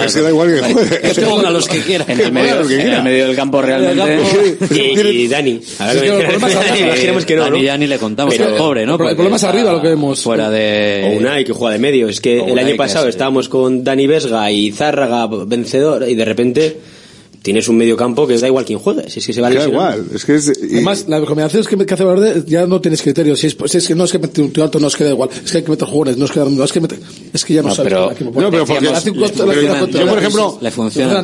Speaker 14: es que da igual que juegue.
Speaker 15: Que ponga los que quieran.
Speaker 5: en el medio,
Speaker 14: lo que
Speaker 5: en
Speaker 14: quiera.
Speaker 5: el medio del campo realmente.
Speaker 17: y, y Dani. A
Speaker 16: Es que
Speaker 17: no,
Speaker 15: Dani
Speaker 17: ¿no?
Speaker 15: ya ni le contamos, pobre, ¿no?
Speaker 16: el problema es arriba lo que vemos.
Speaker 15: Fuera
Speaker 17: O
Speaker 15: de...
Speaker 17: Unai, que juega de medio. Es que
Speaker 15: O
Speaker 17: el año pasado estábamos con Dani Vesga y Zárraga vencedor y de repente tienes un medio campo que da igual quién juegue. Si es que se va a
Speaker 14: Da
Speaker 17: lesionar.
Speaker 14: igual, es que es... y-
Speaker 16: Además, la combinación es que, que hace Valverde ya no tienes criterio. Si es, si es que no es que meter un tío alto, no es que da igual. Es que hay que meter jugadores, no es que, no es que meter, es que ya no,
Speaker 5: No,
Speaker 16: sabes.
Speaker 5: pero-.
Speaker 14: No, pero porque-
Speaker 16: costo-
Speaker 14: pero yo- por ejemplo.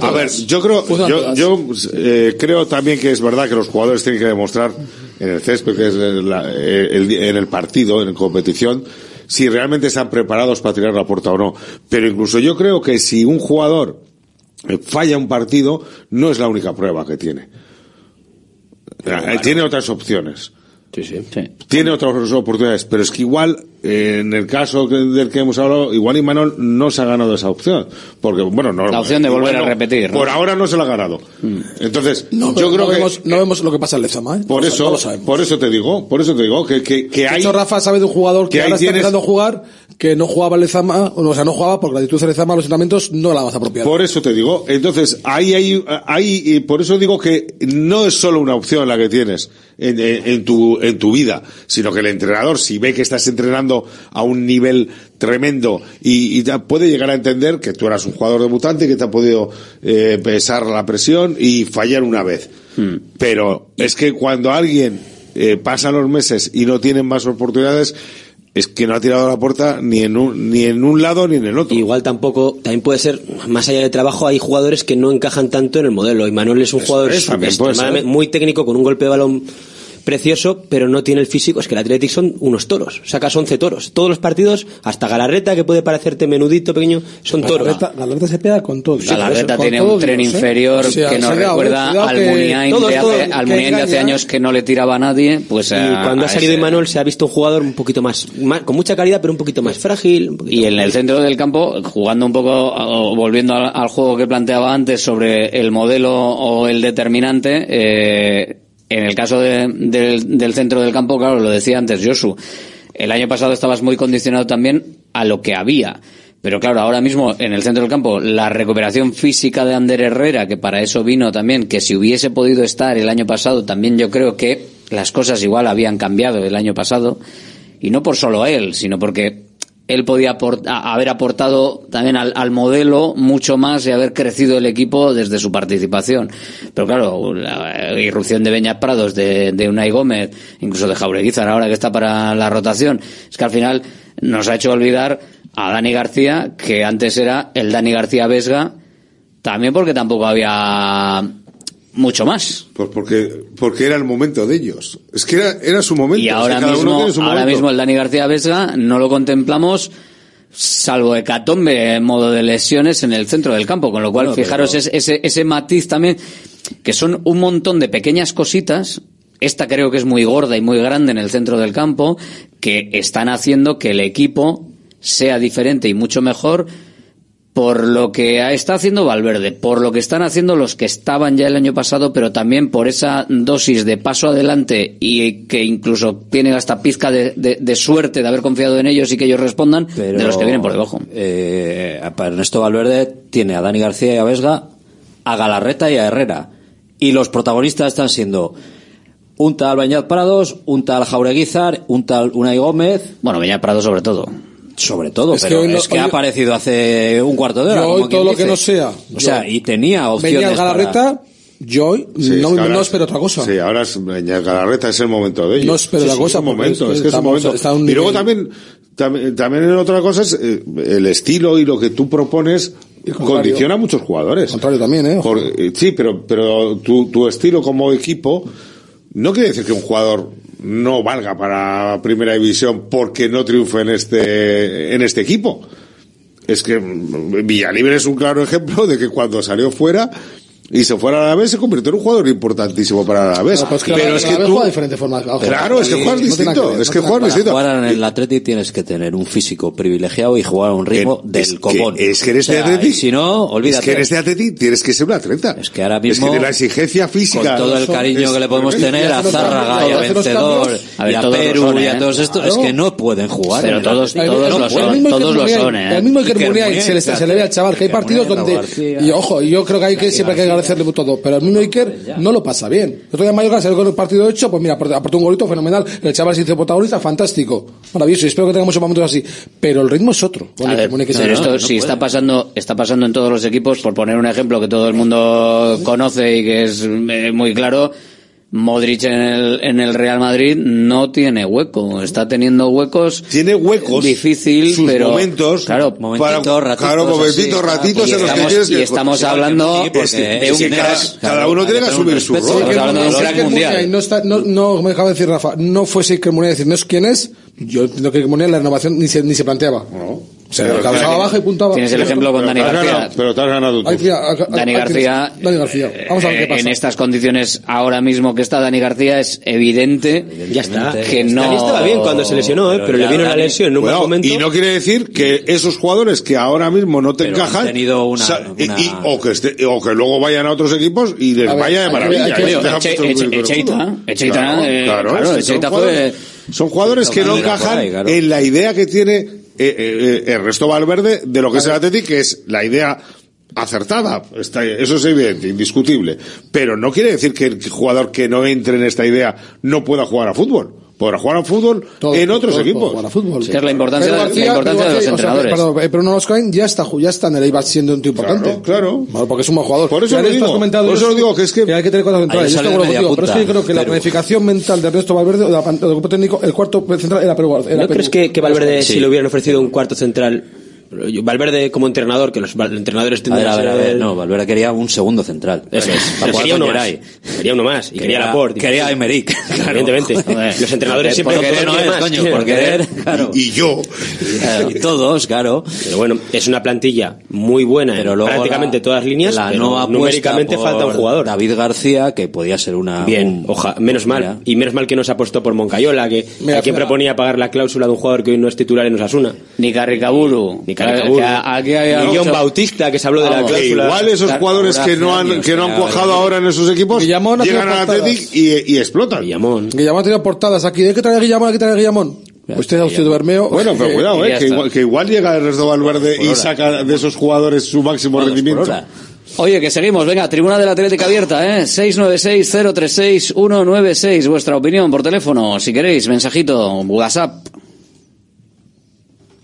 Speaker 14: A ver, yo creo, yo, yo eh, creo también que es verdad que los jugadores tienen que demostrar en el césped, que es la- eh, el- en el partido, en competición, si realmente están preparados para tirar la puerta o no. Pero incluso yo creo que si un jugador eh, falla un partido, no es la única prueba que tiene. Eh, Tiene otras opciones.
Speaker 17: Sí, sí.
Speaker 14: Tiene otras oportunidades, pero es que igual, eh, en el caso que- del que hemos hablado, igual Imanol no se ha ganado esa opción. Porque, bueno, no.
Speaker 5: La opción de volver a repetir, ¿no?
Speaker 14: Por ahora no se la ha ganado. Entonces,
Speaker 16: No,
Speaker 14: yo creo
Speaker 16: no
Speaker 14: que.
Speaker 16: vemos, no vemos lo que pasa en Lezama, ¿eh?
Speaker 14: por eso,
Speaker 16: no lo sabemos.
Speaker 14: por eso te digo, por eso te digo, que, que, que hay.
Speaker 16: hecho, Rafa sabe de un jugador que, ahora está
Speaker 14: tienes-
Speaker 16: empezando a jugar, que no jugaba Lezama, o sea, no jugaba porque la actitud de Lezama a los entrenamientos no la más apropiada.
Speaker 14: Por eso te digo, entonces, ahí hay, ahí, y por eso digo que no es solo una opción la que tienes en, en- en tu, en tu vida, sino que el entrenador, si ve que estás entrenando a un nivel tremendo y, y ya puede llegar a entender que tú eras un jugador debutante que te ha podido eh, pesar la presión y fallar una vez. Pero es que cuando alguien eh, pasa los meses y no tiene más oportunidades, es que no ha tirado la puerta ni en un, ni en un lado ni en el otro.
Speaker 17: Igual tampoco, también puede ser, más allá del trabajo, hay jugadores que no encajan tanto en el modelo. Y Manuel es un jugador
Speaker 14: es,
Speaker 17: muy técnico, con un golpe de balón precioso, pero no tiene el físico. Es que el Athletic son unos toros. Sacas 11 toros. Todos los partidos, hasta Galarreta, que puede parecerte menudito, pequeño, son toros.
Speaker 16: Galarreta, Galarreta se pega con todo.
Speaker 5: Galarreta
Speaker 16: Con
Speaker 5: tiene
Speaker 16: todo
Speaker 5: un tren
Speaker 16: ¿eh?
Speaker 5: inferior
Speaker 16: O sea,
Speaker 5: que nos recuerda al Muniain
Speaker 16: todos,
Speaker 5: de
Speaker 16: todos,
Speaker 5: hace, al
Speaker 16: que
Speaker 5: Muniain de hace años que no le tiraba a nadie, pues
Speaker 17: Y
Speaker 5: a-
Speaker 17: cuando
Speaker 5: a
Speaker 17: ha salido Imanol se ha visto un jugador un poquito más, más- con mucha calidad, pero un poquito más frágil. un poquito
Speaker 5: Y en el centro del campo, jugando un poco, o volviendo al, al juego que planteaba antes sobre el modelo o el determinante, eh, en el caso de- del, centro del campo, claro, lo decía antes Josu, el año pasado estabas muy condicionado también a lo que había. Pero claro, ahora mismo en el centro del campo, la recuperación física de Ander Herrera, que para eso vino también, que si hubiese podido estar el año pasado, también yo creo que las cosas igual habían cambiado el año pasado. Y no por solo él, sino porque él podía haber aportado también al, al modelo mucho más y haber crecido el equipo desde su participación. Pero claro, la irrupción de Beñat Prados, de, de Unai Gómez, incluso de Jaureguizar ahora que está para la rotación, es que al final nos ha hecho olvidar a Dani García, que antes era el Dani García Vesga, también porque tampoco había mucho más.
Speaker 14: Pues porque, porque era el momento de ellos. Es que era, era su momento.
Speaker 5: Y
Speaker 14: o sea,
Speaker 5: ahora mismo,
Speaker 14: su
Speaker 5: ahora
Speaker 14: momento.
Speaker 5: mismo el Dani García Vesga no lo contemplamos salvo hecatombe en modo de lesiones en el centro del campo, con lo cual fijaros
Speaker 15: pero-
Speaker 5: ese, ese matiz también, que son un montón de pequeñas cositas, esta creo que es muy gorda y muy grande en el centro del campo, que están haciendo que el equipo sea diferente y mucho mejor por lo que está haciendo Valverde, por lo que están haciendo los que estaban ya el año pasado, pero también por esa dosis de paso adelante y que incluso tienen hasta pizca de, de- de suerte de haber confiado en ellos y que ellos respondan
Speaker 15: Pero,
Speaker 5: de los que vienen por debajo.
Speaker 15: Eh, para Ernesto Valverde tiene a Dani García y a Vesga, a Galarreta y a Herrera. Y los protagonistas están siendo un tal Beñat Prados, un tal Jaureguizar, un tal Unai Gómez.
Speaker 5: Bueno, Beñat Prado sobre todo.
Speaker 15: Sobre todo,
Speaker 16: Es que
Speaker 15: pero
Speaker 16: no-
Speaker 15: es que
Speaker 16: hoy-
Speaker 15: ha aparecido hace un cuarto de hora.
Speaker 16: Yo
Speaker 15: como
Speaker 16: hoy todo lo que no sea.
Speaker 15: O sea, y tenía opciones.
Speaker 16: Venía el
Speaker 15: para-
Speaker 16: Galarreta, yo hoy
Speaker 14: Sí,
Speaker 16: no,
Speaker 14: es que ahora
Speaker 16: no
Speaker 14: es-
Speaker 16: espero otra cosa.
Speaker 14: Sí, ahora es Galarreta es el momento de ello.
Speaker 16: No espero
Speaker 14: Sí, sí,
Speaker 16: cosa,
Speaker 14: Es un momento,
Speaker 16: es que
Speaker 14: es que es un momento.
Speaker 16: está un
Speaker 14: Y luego también, también, también en otra cosa es eh, el estilo y lo que tú propones condiciona a muchos jugadores.
Speaker 16: contrario también, ¿eh?
Speaker 14: Por- eh, sí, pero, pero tu, tu estilo como equipo no quiere decir que un jugador no valga para primera división porque no triunfe en este, en este equipo. Es que Villalibre es un claro ejemplo de que cuando salió fuera y se fuera a la vez se convirtió en un jugador importantísimo para la vez.
Speaker 16: Pero es que
Speaker 14: pero es que tú,
Speaker 16: juega de diferente forma.
Speaker 14: Claro, es que juegas
Speaker 16: No
Speaker 14: distinto,
Speaker 16: ver,
Speaker 14: es
Speaker 16: no
Speaker 14: que
Speaker 16: tiene
Speaker 14: juegas distinto.
Speaker 15: Para jugar en el Atleti tienes que tener un físico privilegiado y jugar a un ritmo
Speaker 14: Eh,
Speaker 15: del
Speaker 14: es que-
Speaker 15: copón.
Speaker 14: es que en este
Speaker 15: O sea,
Speaker 14: Atleti-
Speaker 15: y si no, olvídate.
Speaker 14: Es que en este Atleti tienes que ser un atleta.
Speaker 15: Es que ahora mismo,
Speaker 14: Es que la exigencia física.
Speaker 15: con todo el cariño
Speaker 14: es-
Speaker 15: que le podemos tener a Zárraga y a Vencedor.
Speaker 5: A ver,
Speaker 15: a Perú y
Speaker 5: ¿eh?
Speaker 15: a todos estos, es que no pueden jugar.
Speaker 5: Pero
Speaker 15: el
Speaker 5: todos-
Speaker 15: Atleti.
Speaker 5: todos
Speaker 16: El
Speaker 5: lo son, todos lo son, ¿eh?
Speaker 16: El mismo Muniain, se, le, ve al chaval que hay partidos donde y ojo yo creo que hay que siempre hay que agradecerle todo pero el Iker no lo pasa bien. El otro día en Mallorca salió con el partido hecho pues mira aportó un golito fenomenal. El chaval se hizo protagonista fantástico. Maravilloso y espero que tenga muchos momentos así. Pero el ritmo es otro.
Speaker 5: Ver,
Speaker 16: que
Speaker 5: pero esto
Speaker 16: No, no
Speaker 5: sí
Speaker 16: puede.
Speaker 5: está pasando, está pasando en todos los equipos, por poner un ejemplo que todo el mundo conoce y que es eh, muy claro. Modric en el, en el Real Madrid no tiene hueco, está teniendo huecos.
Speaker 14: Tiene huecos.
Speaker 5: Difícil,
Speaker 14: sus
Speaker 5: pero.
Speaker 14: momentos.
Speaker 5: Claro,
Speaker 15: momentitos, ratitos,
Speaker 14: claro, momentitos,
Speaker 15: así,
Speaker 14: ratitos
Speaker 5: y
Speaker 14: en los que tienes que.
Speaker 5: y estamos hablando
Speaker 14: que-
Speaker 5: de un
Speaker 14: que cada, cada uno tiene que asumir su rol.
Speaker 5: Estamos hablando de un crack mundial.
Speaker 16: No está no, no me acaba de decir Rafa no fuese Iker Muniain decir no es quién es yo entiendo que Iker Muniain la renovación ni se, ni se planteaba o sea,
Speaker 14: Pero
Speaker 16: causaba baja y puntaba
Speaker 5: Tienes el ejemplo con Dani
Speaker 14: Pero te has
Speaker 5: García.
Speaker 14: ganado- Pero te has ganado tú.
Speaker 16: Ahí,
Speaker 5: Dani García,
Speaker 16: tienes. Dani García. Vamos a ver qué
Speaker 5: eh,
Speaker 16: pasa.
Speaker 5: en estas condiciones ahora mismo que está Dani García es evidente
Speaker 17: Ya está.
Speaker 5: que no
Speaker 17: Dani estaba bien cuando se lesionó, ¿eh? pero, le vino la
Speaker 15: Dani-
Speaker 17: lesión en un
Speaker 14: Cuidado,
Speaker 17: momento.
Speaker 14: y no quiere decir que esos jugadores que ahora mismo no te
Speaker 15: Pero
Speaker 14: encajan
Speaker 15: han tenido una-
Speaker 14: sa- y-
Speaker 15: una-
Speaker 14: y- o, que esté- o que luego vayan a otros equipos y les
Speaker 16: ver,
Speaker 14: vaya de maravilla. ¿eh?
Speaker 5: Echeita, Echeita,
Speaker 14: Claro,
Speaker 5: eh, Echeita
Speaker 14: son
Speaker 5: fue-
Speaker 14: jugadores- Son jugadores que no encajan en la idea que tiene eh, eh, eh, Ernesto Valverde de lo que es el Atlético, que es la idea acertada, está, eso es evidente, indiscutible, pero no quiere decir que el jugador que no entre en esta idea no pueda jugar a fútbol. Podrá jugar a fútbol en otros equipos.
Speaker 16: jugar a fútbol.
Speaker 5: Que es la importancia
Speaker 16: Pedro
Speaker 5: de- la
Speaker 16: García-
Speaker 5: importancia
Speaker 16: Pedro
Speaker 5: de los
Speaker 16: García, o sea,
Speaker 5: entrenadores.
Speaker 16: perdón, eh, Bruno Loscain ya está, ya está en el Eibar siendo un tío importante.
Speaker 14: Claro,
Speaker 16: Bueno, porque es un buen jugador.
Speaker 14: Por eso lo digo,
Speaker 16: comentado,
Speaker 14: por eso lo digo, que es que-
Speaker 16: hay que tener cosas centrales. Pero es que yo creo que la planificación mental de Ernesto Valverde, del grupo técnico, el cuarto central era Perú. Era
Speaker 17: ¿No
Speaker 16: Perú.
Speaker 17: crees que, que Valverde,
Speaker 15: Sí.
Speaker 17: si le hubieran ofrecido un cuarto central, Valverde como entrenador, que los entrenadores
Speaker 15: A ver, a ver, a ver, no, Valverde quería un segundo central.
Speaker 17: Eso es.
Speaker 15: Para
Speaker 17: Pero
Speaker 15: jugar
Speaker 17: quería uno más. Quería uno más. Y quería,
Speaker 15: Quería-
Speaker 17: Laporte.
Speaker 15: quería Emerick, claro.
Speaker 17: Evidentemente. Los entrenadores siempre
Speaker 15: Por querer no es,
Speaker 17: más,
Speaker 15: coño,
Speaker 17: quieren
Speaker 15: por querer, claro.
Speaker 14: Y yo.
Speaker 15: Y todos, claro.
Speaker 17: Pero bueno, es una plantilla muy buena
Speaker 15: Pero luego
Speaker 17: prácticamente
Speaker 15: la-
Speaker 17: todas las líneas,
Speaker 15: la
Speaker 17: pero
Speaker 15: no
Speaker 17: numéricamente falta un jugador.
Speaker 15: David García, que podía ser una...
Speaker 17: Bien,
Speaker 15: un-
Speaker 17: oja, menos mal.
Speaker 15: Mira.
Speaker 17: Y menos mal que no se apostó por Moncayola, que
Speaker 16: Mira,
Speaker 17: a quien proponía pagar la cláusula de un jugador que hoy no es titular en Osasuna.
Speaker 5: Ni Carricaburu.
Speaker 17: Ni
Speaker 5: Que había
Speaker 17: Y John Bautista, que se habló de la.
Speaker 14: Que
Speaker 17: cláusula.
Speaker 14: igual esos
Speaker 5: Claro,
Speaker 14: jugadores que no han, que no han cuajado ahora en esos equipos
Speaker 16: Guillamón
Speaker 14: llegan al. Athletic y, y explotan.
Speaker 17: Guillamón.
Speaker 16: Guillamón ha tenido portadas aquí. ¿De qué trae Guillamón? ¿De qué trae Guillamón? Usted ha usted Bermeo.
Speaker 14: Bueno, pero cuidado, eh, que, igual, que igual llega Ernesto Valverde y saca de esos jugadores su máximo rendimiento.
Speaker 5: Oye, que seguimos. Venga, Tribuna de la Atlética abierta, ¿eh? 696-036-196. Vuestra opinión por teléfono, si queréis. Mensajito, WhatsApp.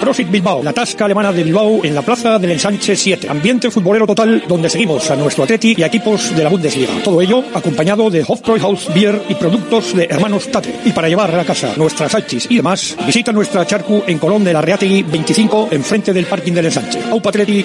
Speaker 18: Prosit Bilbao, la tasca alemana de Bilbao en la plaza del Ensanche 7. Ambiente futbolero total donde seguimos a nuestro Atleti y equipos de la Bundesliga. Todo ello acompañado de Hofbräuhaus Beer y productos de hermanos Tate. Y para llevar a casa nuestras salchis y demás, visita nuestra charcu en Colón de la Reategui 25 enfrente del parking del Ensanche. Aupa Atleti.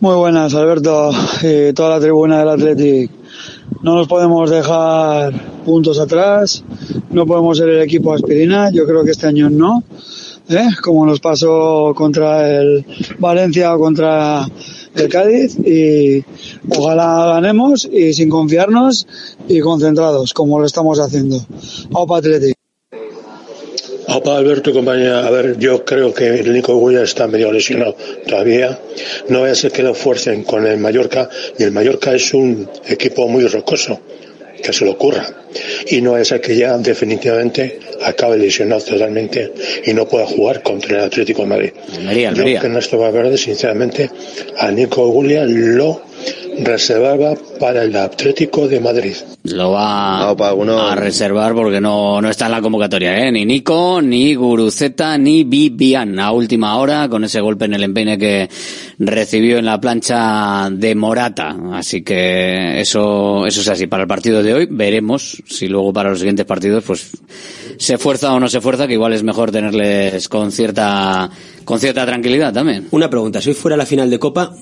Speaker 19: Muy buenas, Alberto y toda la tribuna del Athletic. No nos podemos dejar puntos atrás, no podemos ser el equipo aspirina, yo creo que este año no, ¿eh? como nos pasó contra el Valencia o contra el Cádiz y ojalá ganemos y sin confiarnos y concentrados como lo estamos haciendo. Opa Athletic.
Speaker 20: Opa, Alberto y compañía. A ver, yo creo que el Nico Guya está medio lesionado todavía. No vaya a ser que lo fuercen con el Mallorca. Y el Mallorca es un equipo muy rocoso. Que se lo ocurra. Y no vaya a ser que ya definitivamente acabe lesionado totalmente y no pueda jugar contra el Atlético de Madrid. Yo
Speaker 5: Almería.
Speaker 20: que en esto va a verde, sinceramente, a Nico Gulia lo reservaba para el Atlético de Madrid.
Speaker 5: Lo va a reservar porque no, no está en la convocatoria, ¿eh? Ni Nico, ni Guruceta, ni Vivian a última hora con ese golpe en el empeine que recibió en la plancha de Morata. Así que eso, eso es así. Para el partido de hoy veremos si luego para los siguientes partidos pues se fuerza o no se fuerza, que igual es mejor tenerles con cierta, con cierta tranquilidad también.
Speaker 17: Una pregunta, si hoy fuera la final de Copa,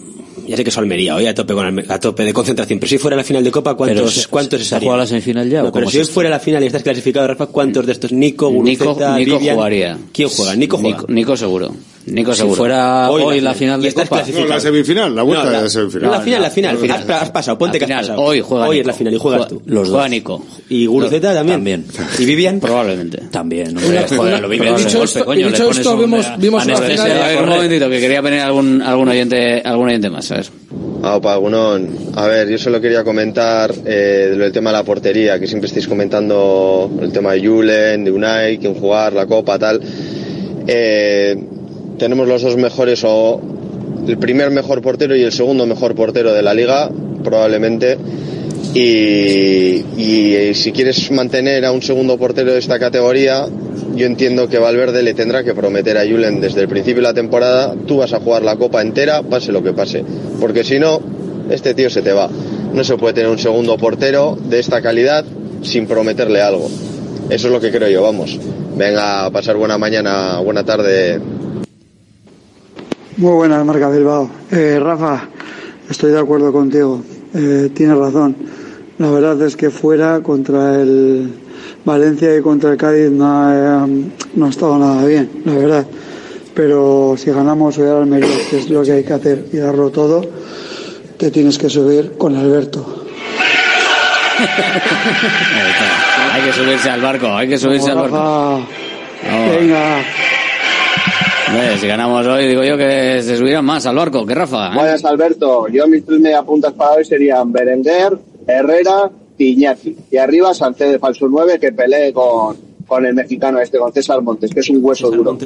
Speaker 17: ya sé que es Almería, hoy a tope, con a tope de concentración, pero si fuera la final de Copa, ¿cuántos,
Speaker 15: se-
Speaker 17: cuántos
Speaker 15: se
Speaker 17: estarían?
Speaker 15: jugado la semifinal ya,
Speaker 17: No,
Speaker 15: ¿o
Speaker 17: pero si hoy fuera la final y estás clasificado, Rafa, ¿cuántos de estos? Nico,
Speaker 5: Nico,
Speaker 17: Guruceta,
Speaker 5: Nico
Speaker 17: Vivian?
Speaker 5: jugaría.
Speaker 17: ¿Quién juega? Nico juega.
Speaker 5: Nico, Nico seguro. Nico
Speaker 17: Si
Speaker 5: seguro.
Speaker 17: fuera Hoy hoy la la final. final de Copa.
Speaker 14: No, la semifinal, la vuelta
Speaker 17: No, la-
Speaker 14: de la semifinal.
Speaker 17: La final, la final.
Speaker 14: No, no,
Speaker 17: Has, has pasado, ponte
Speaker 5: La
Speaker 17: que has
Speaker 5: final,
Speaker 17: pasado.
Speaker 5: hoy juega
Speaker 17: Hoy
Speaker 5: Nico.
Speaker 17: es la final y juegas
Speaker 5: Juega-
Speaker 17: tú.
Speaker 5: los dos. Juega Nico.
Speaker 17: ¿Y Guruceta también?
Speaker 15: También.
Speaker 17: ¿Y Vivian?
Speaker 5: Probablemente.
Speaker 15: También,
Speaker 5: hombre,
Speaker 17: Una-
Speaker 5: joder,
Speaker 17: una-
Speaker 5: lo Vivian
Speaker 17: y
Speaker 5: es un
Speaker 17: dicho
Speaker 5: golpe,
Speaker 17: esto-
Speaker 5: coño,
Speaker 17: dicho esto,
Speaker 5: un-
Speaker 17: vimos
Speaker 5: a
Speaker 17: la
Speaker 5: Neves.
Speaker 17: final-
Speaker 5: A ver, un momentito, que quería poner algún, algún oyente, algún oyente más, a ver.
Speaker 21: Ah, Opa, Gunón. A ver, yo solo quería comentar eh, lo del tema de la portería, que siempre estáis comentando el tema de Julen, de Unai, quién jugar, la copa, tal. Eh, tenemos los dos mejores, o el primer mejor portero y el segundo mejor portero de la liga, probablemente. Y, eh, si quieres mantener a un segundo portero de esta categoría, yo entiendo que Valverde le tendrá que prometer a Julen desde el principio de la temporada, tú vas a jugar la copa entera, pase lo que pase. Porque si no, este tío se te va. No se puede tener un segundo portero de esta calidad sin prometerle algo. Eso es lo que creo yo, vamos. Venga, pasar buena mañana, buena tarde.
Speaker 19: Muy buenas, Marca Bilbao. Eh, Rafa, estoy de acuerdo contigo. Eh, tienes razón. La verdad es que fuera contra el Valencia y contra el Cádiz no ha, eh, no ha estado nada bien, la verdad. Pero si ganamos hoy al Almería, que es lo que hay que hacer y darlo todo, te tienes que subir con Alberto.
Speaker 5: Hay que subirse al barco, hay que subirse al barco.
Speaker 19: Rafa. Venga.
Speaker 5: Hombre, si ganamos hoy, digo yo que se subirán más al barco que Rafa. ¿eh?
Speaker 10: Buenas, Alberto. Yo mis tres media puntas para hoy serían Berenguer, Herrera y Iñaki. Y arriba Sánchez de falso 9 que pelee con, con el mexicano este, con César Montes, que es un hueso duro.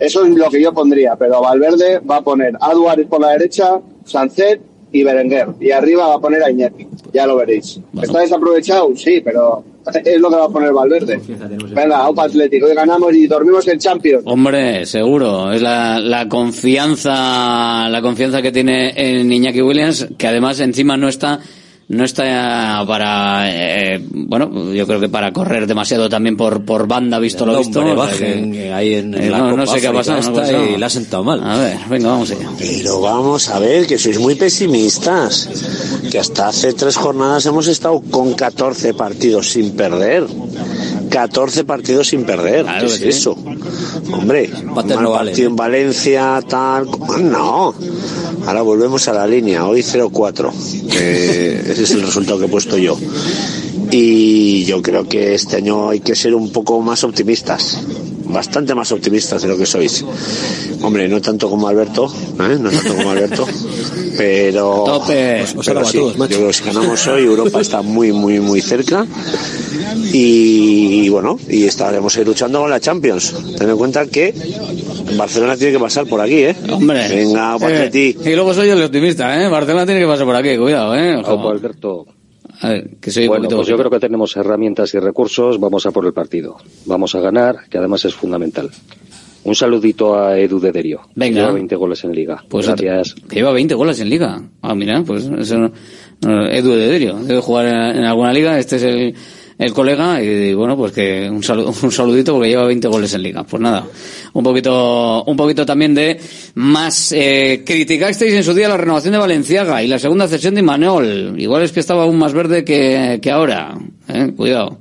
Speaker 10: Eso es lo que yo pondría, pero Valverde va a poner a por la derecha, Sánchez y Berenguer. Y arriba va a poner a Iñaki. Ya lo veréis. ¿Está desaprovechado? Sí, pero es lo que va a poner Valverde. Venga, Opa Atlético. Hoy ganamos y dormimos en Champions.
Speaker 5: Hombre, seguro. Es la, la confianza, la confianza que tiene en Iñaki Williams, que además encima no está no está para eh, bueno yo creo que para correr demasiado también por por banda visto lo visto
Speaker 15: Hombre, bajen,
Speaker 5: que-
Speaker 15: ahí en, en
Speaker 5: eh,
Speaker 15: la
Speaker 5: no, no sé qué ha pasado, no ha
Speaker 15: esta
Speaker 5: pasado.
Speaker 15: y le ha sentado mal
Speaker 5: a ver venga vamos allá
Speaker 22: Pero vamos a ver, que sois muy pesimistas. Que hasta hace tres jornadas hemos estado con 14 partidos sin perder. 14 partidos sin perder. ¿Qué es eso? Hombre, un mal
Speaker 15: no vale.
Speaker 22: partido en Valencia, tal. No. Ahora volvemos a la línea. Hoy 0-4. que ese es el resultado que he puesto yo. Y yo creo que este año hay que ser un poco más optimistas. Bastante más optimistas de lo que sois. Hombre, no tanto como Alberto, ¿eh? no tanto como Alberto, pero,
Speaker 5: tope.
Speaker 22: pero sí,
Speaker 5: todos,
Speaker 22: yo creo que si ganamos hoy, Europa está muy, muy, muy cerca y, bueno, y estaremos ahí luchando con la Champions. Ten en cuenta que Barcelona tiene que pasar por aquí, ¿eh?
Speaker 5: Hombre.
Speaker 22: Venga.
Speaker 5: Eh, y luego soy el optimista, ¿eh? Barcelona tiene que pasar por aquí, cuidado, ¿eh? Ojo,
Speaker 23: Alberto.
Speaker 5: A ver, que soy
Speaker 23: Bueno, pues yo creo que tenemos herramientas y recursos. Vamos a por el partido. Vamos a ganar, que además es fundamental. Un saludito a Edu de Derio.
Speaker 5: Venga.
Speaker 23: Lleva 20 goles en liga.
Speaker 5: Pues
Speaker 23: Gracias.
Speaker 5: Que lleva 20 goles en liga. Ah, mira, pues eso no- Edu de Derio. Debe jugar en, en alguna liga. Este es el, el colega y, bueno, pues que un, salu- un saludito porque lleva 20 goles en liga. Pues nada, un poquito, un poquito también de más, eh, criticasteis en su día la renovación de Valenciaga y la segunda cesión de Imanol. Igual es que estaba aún más verde que, que ahora. Eh, cuidado.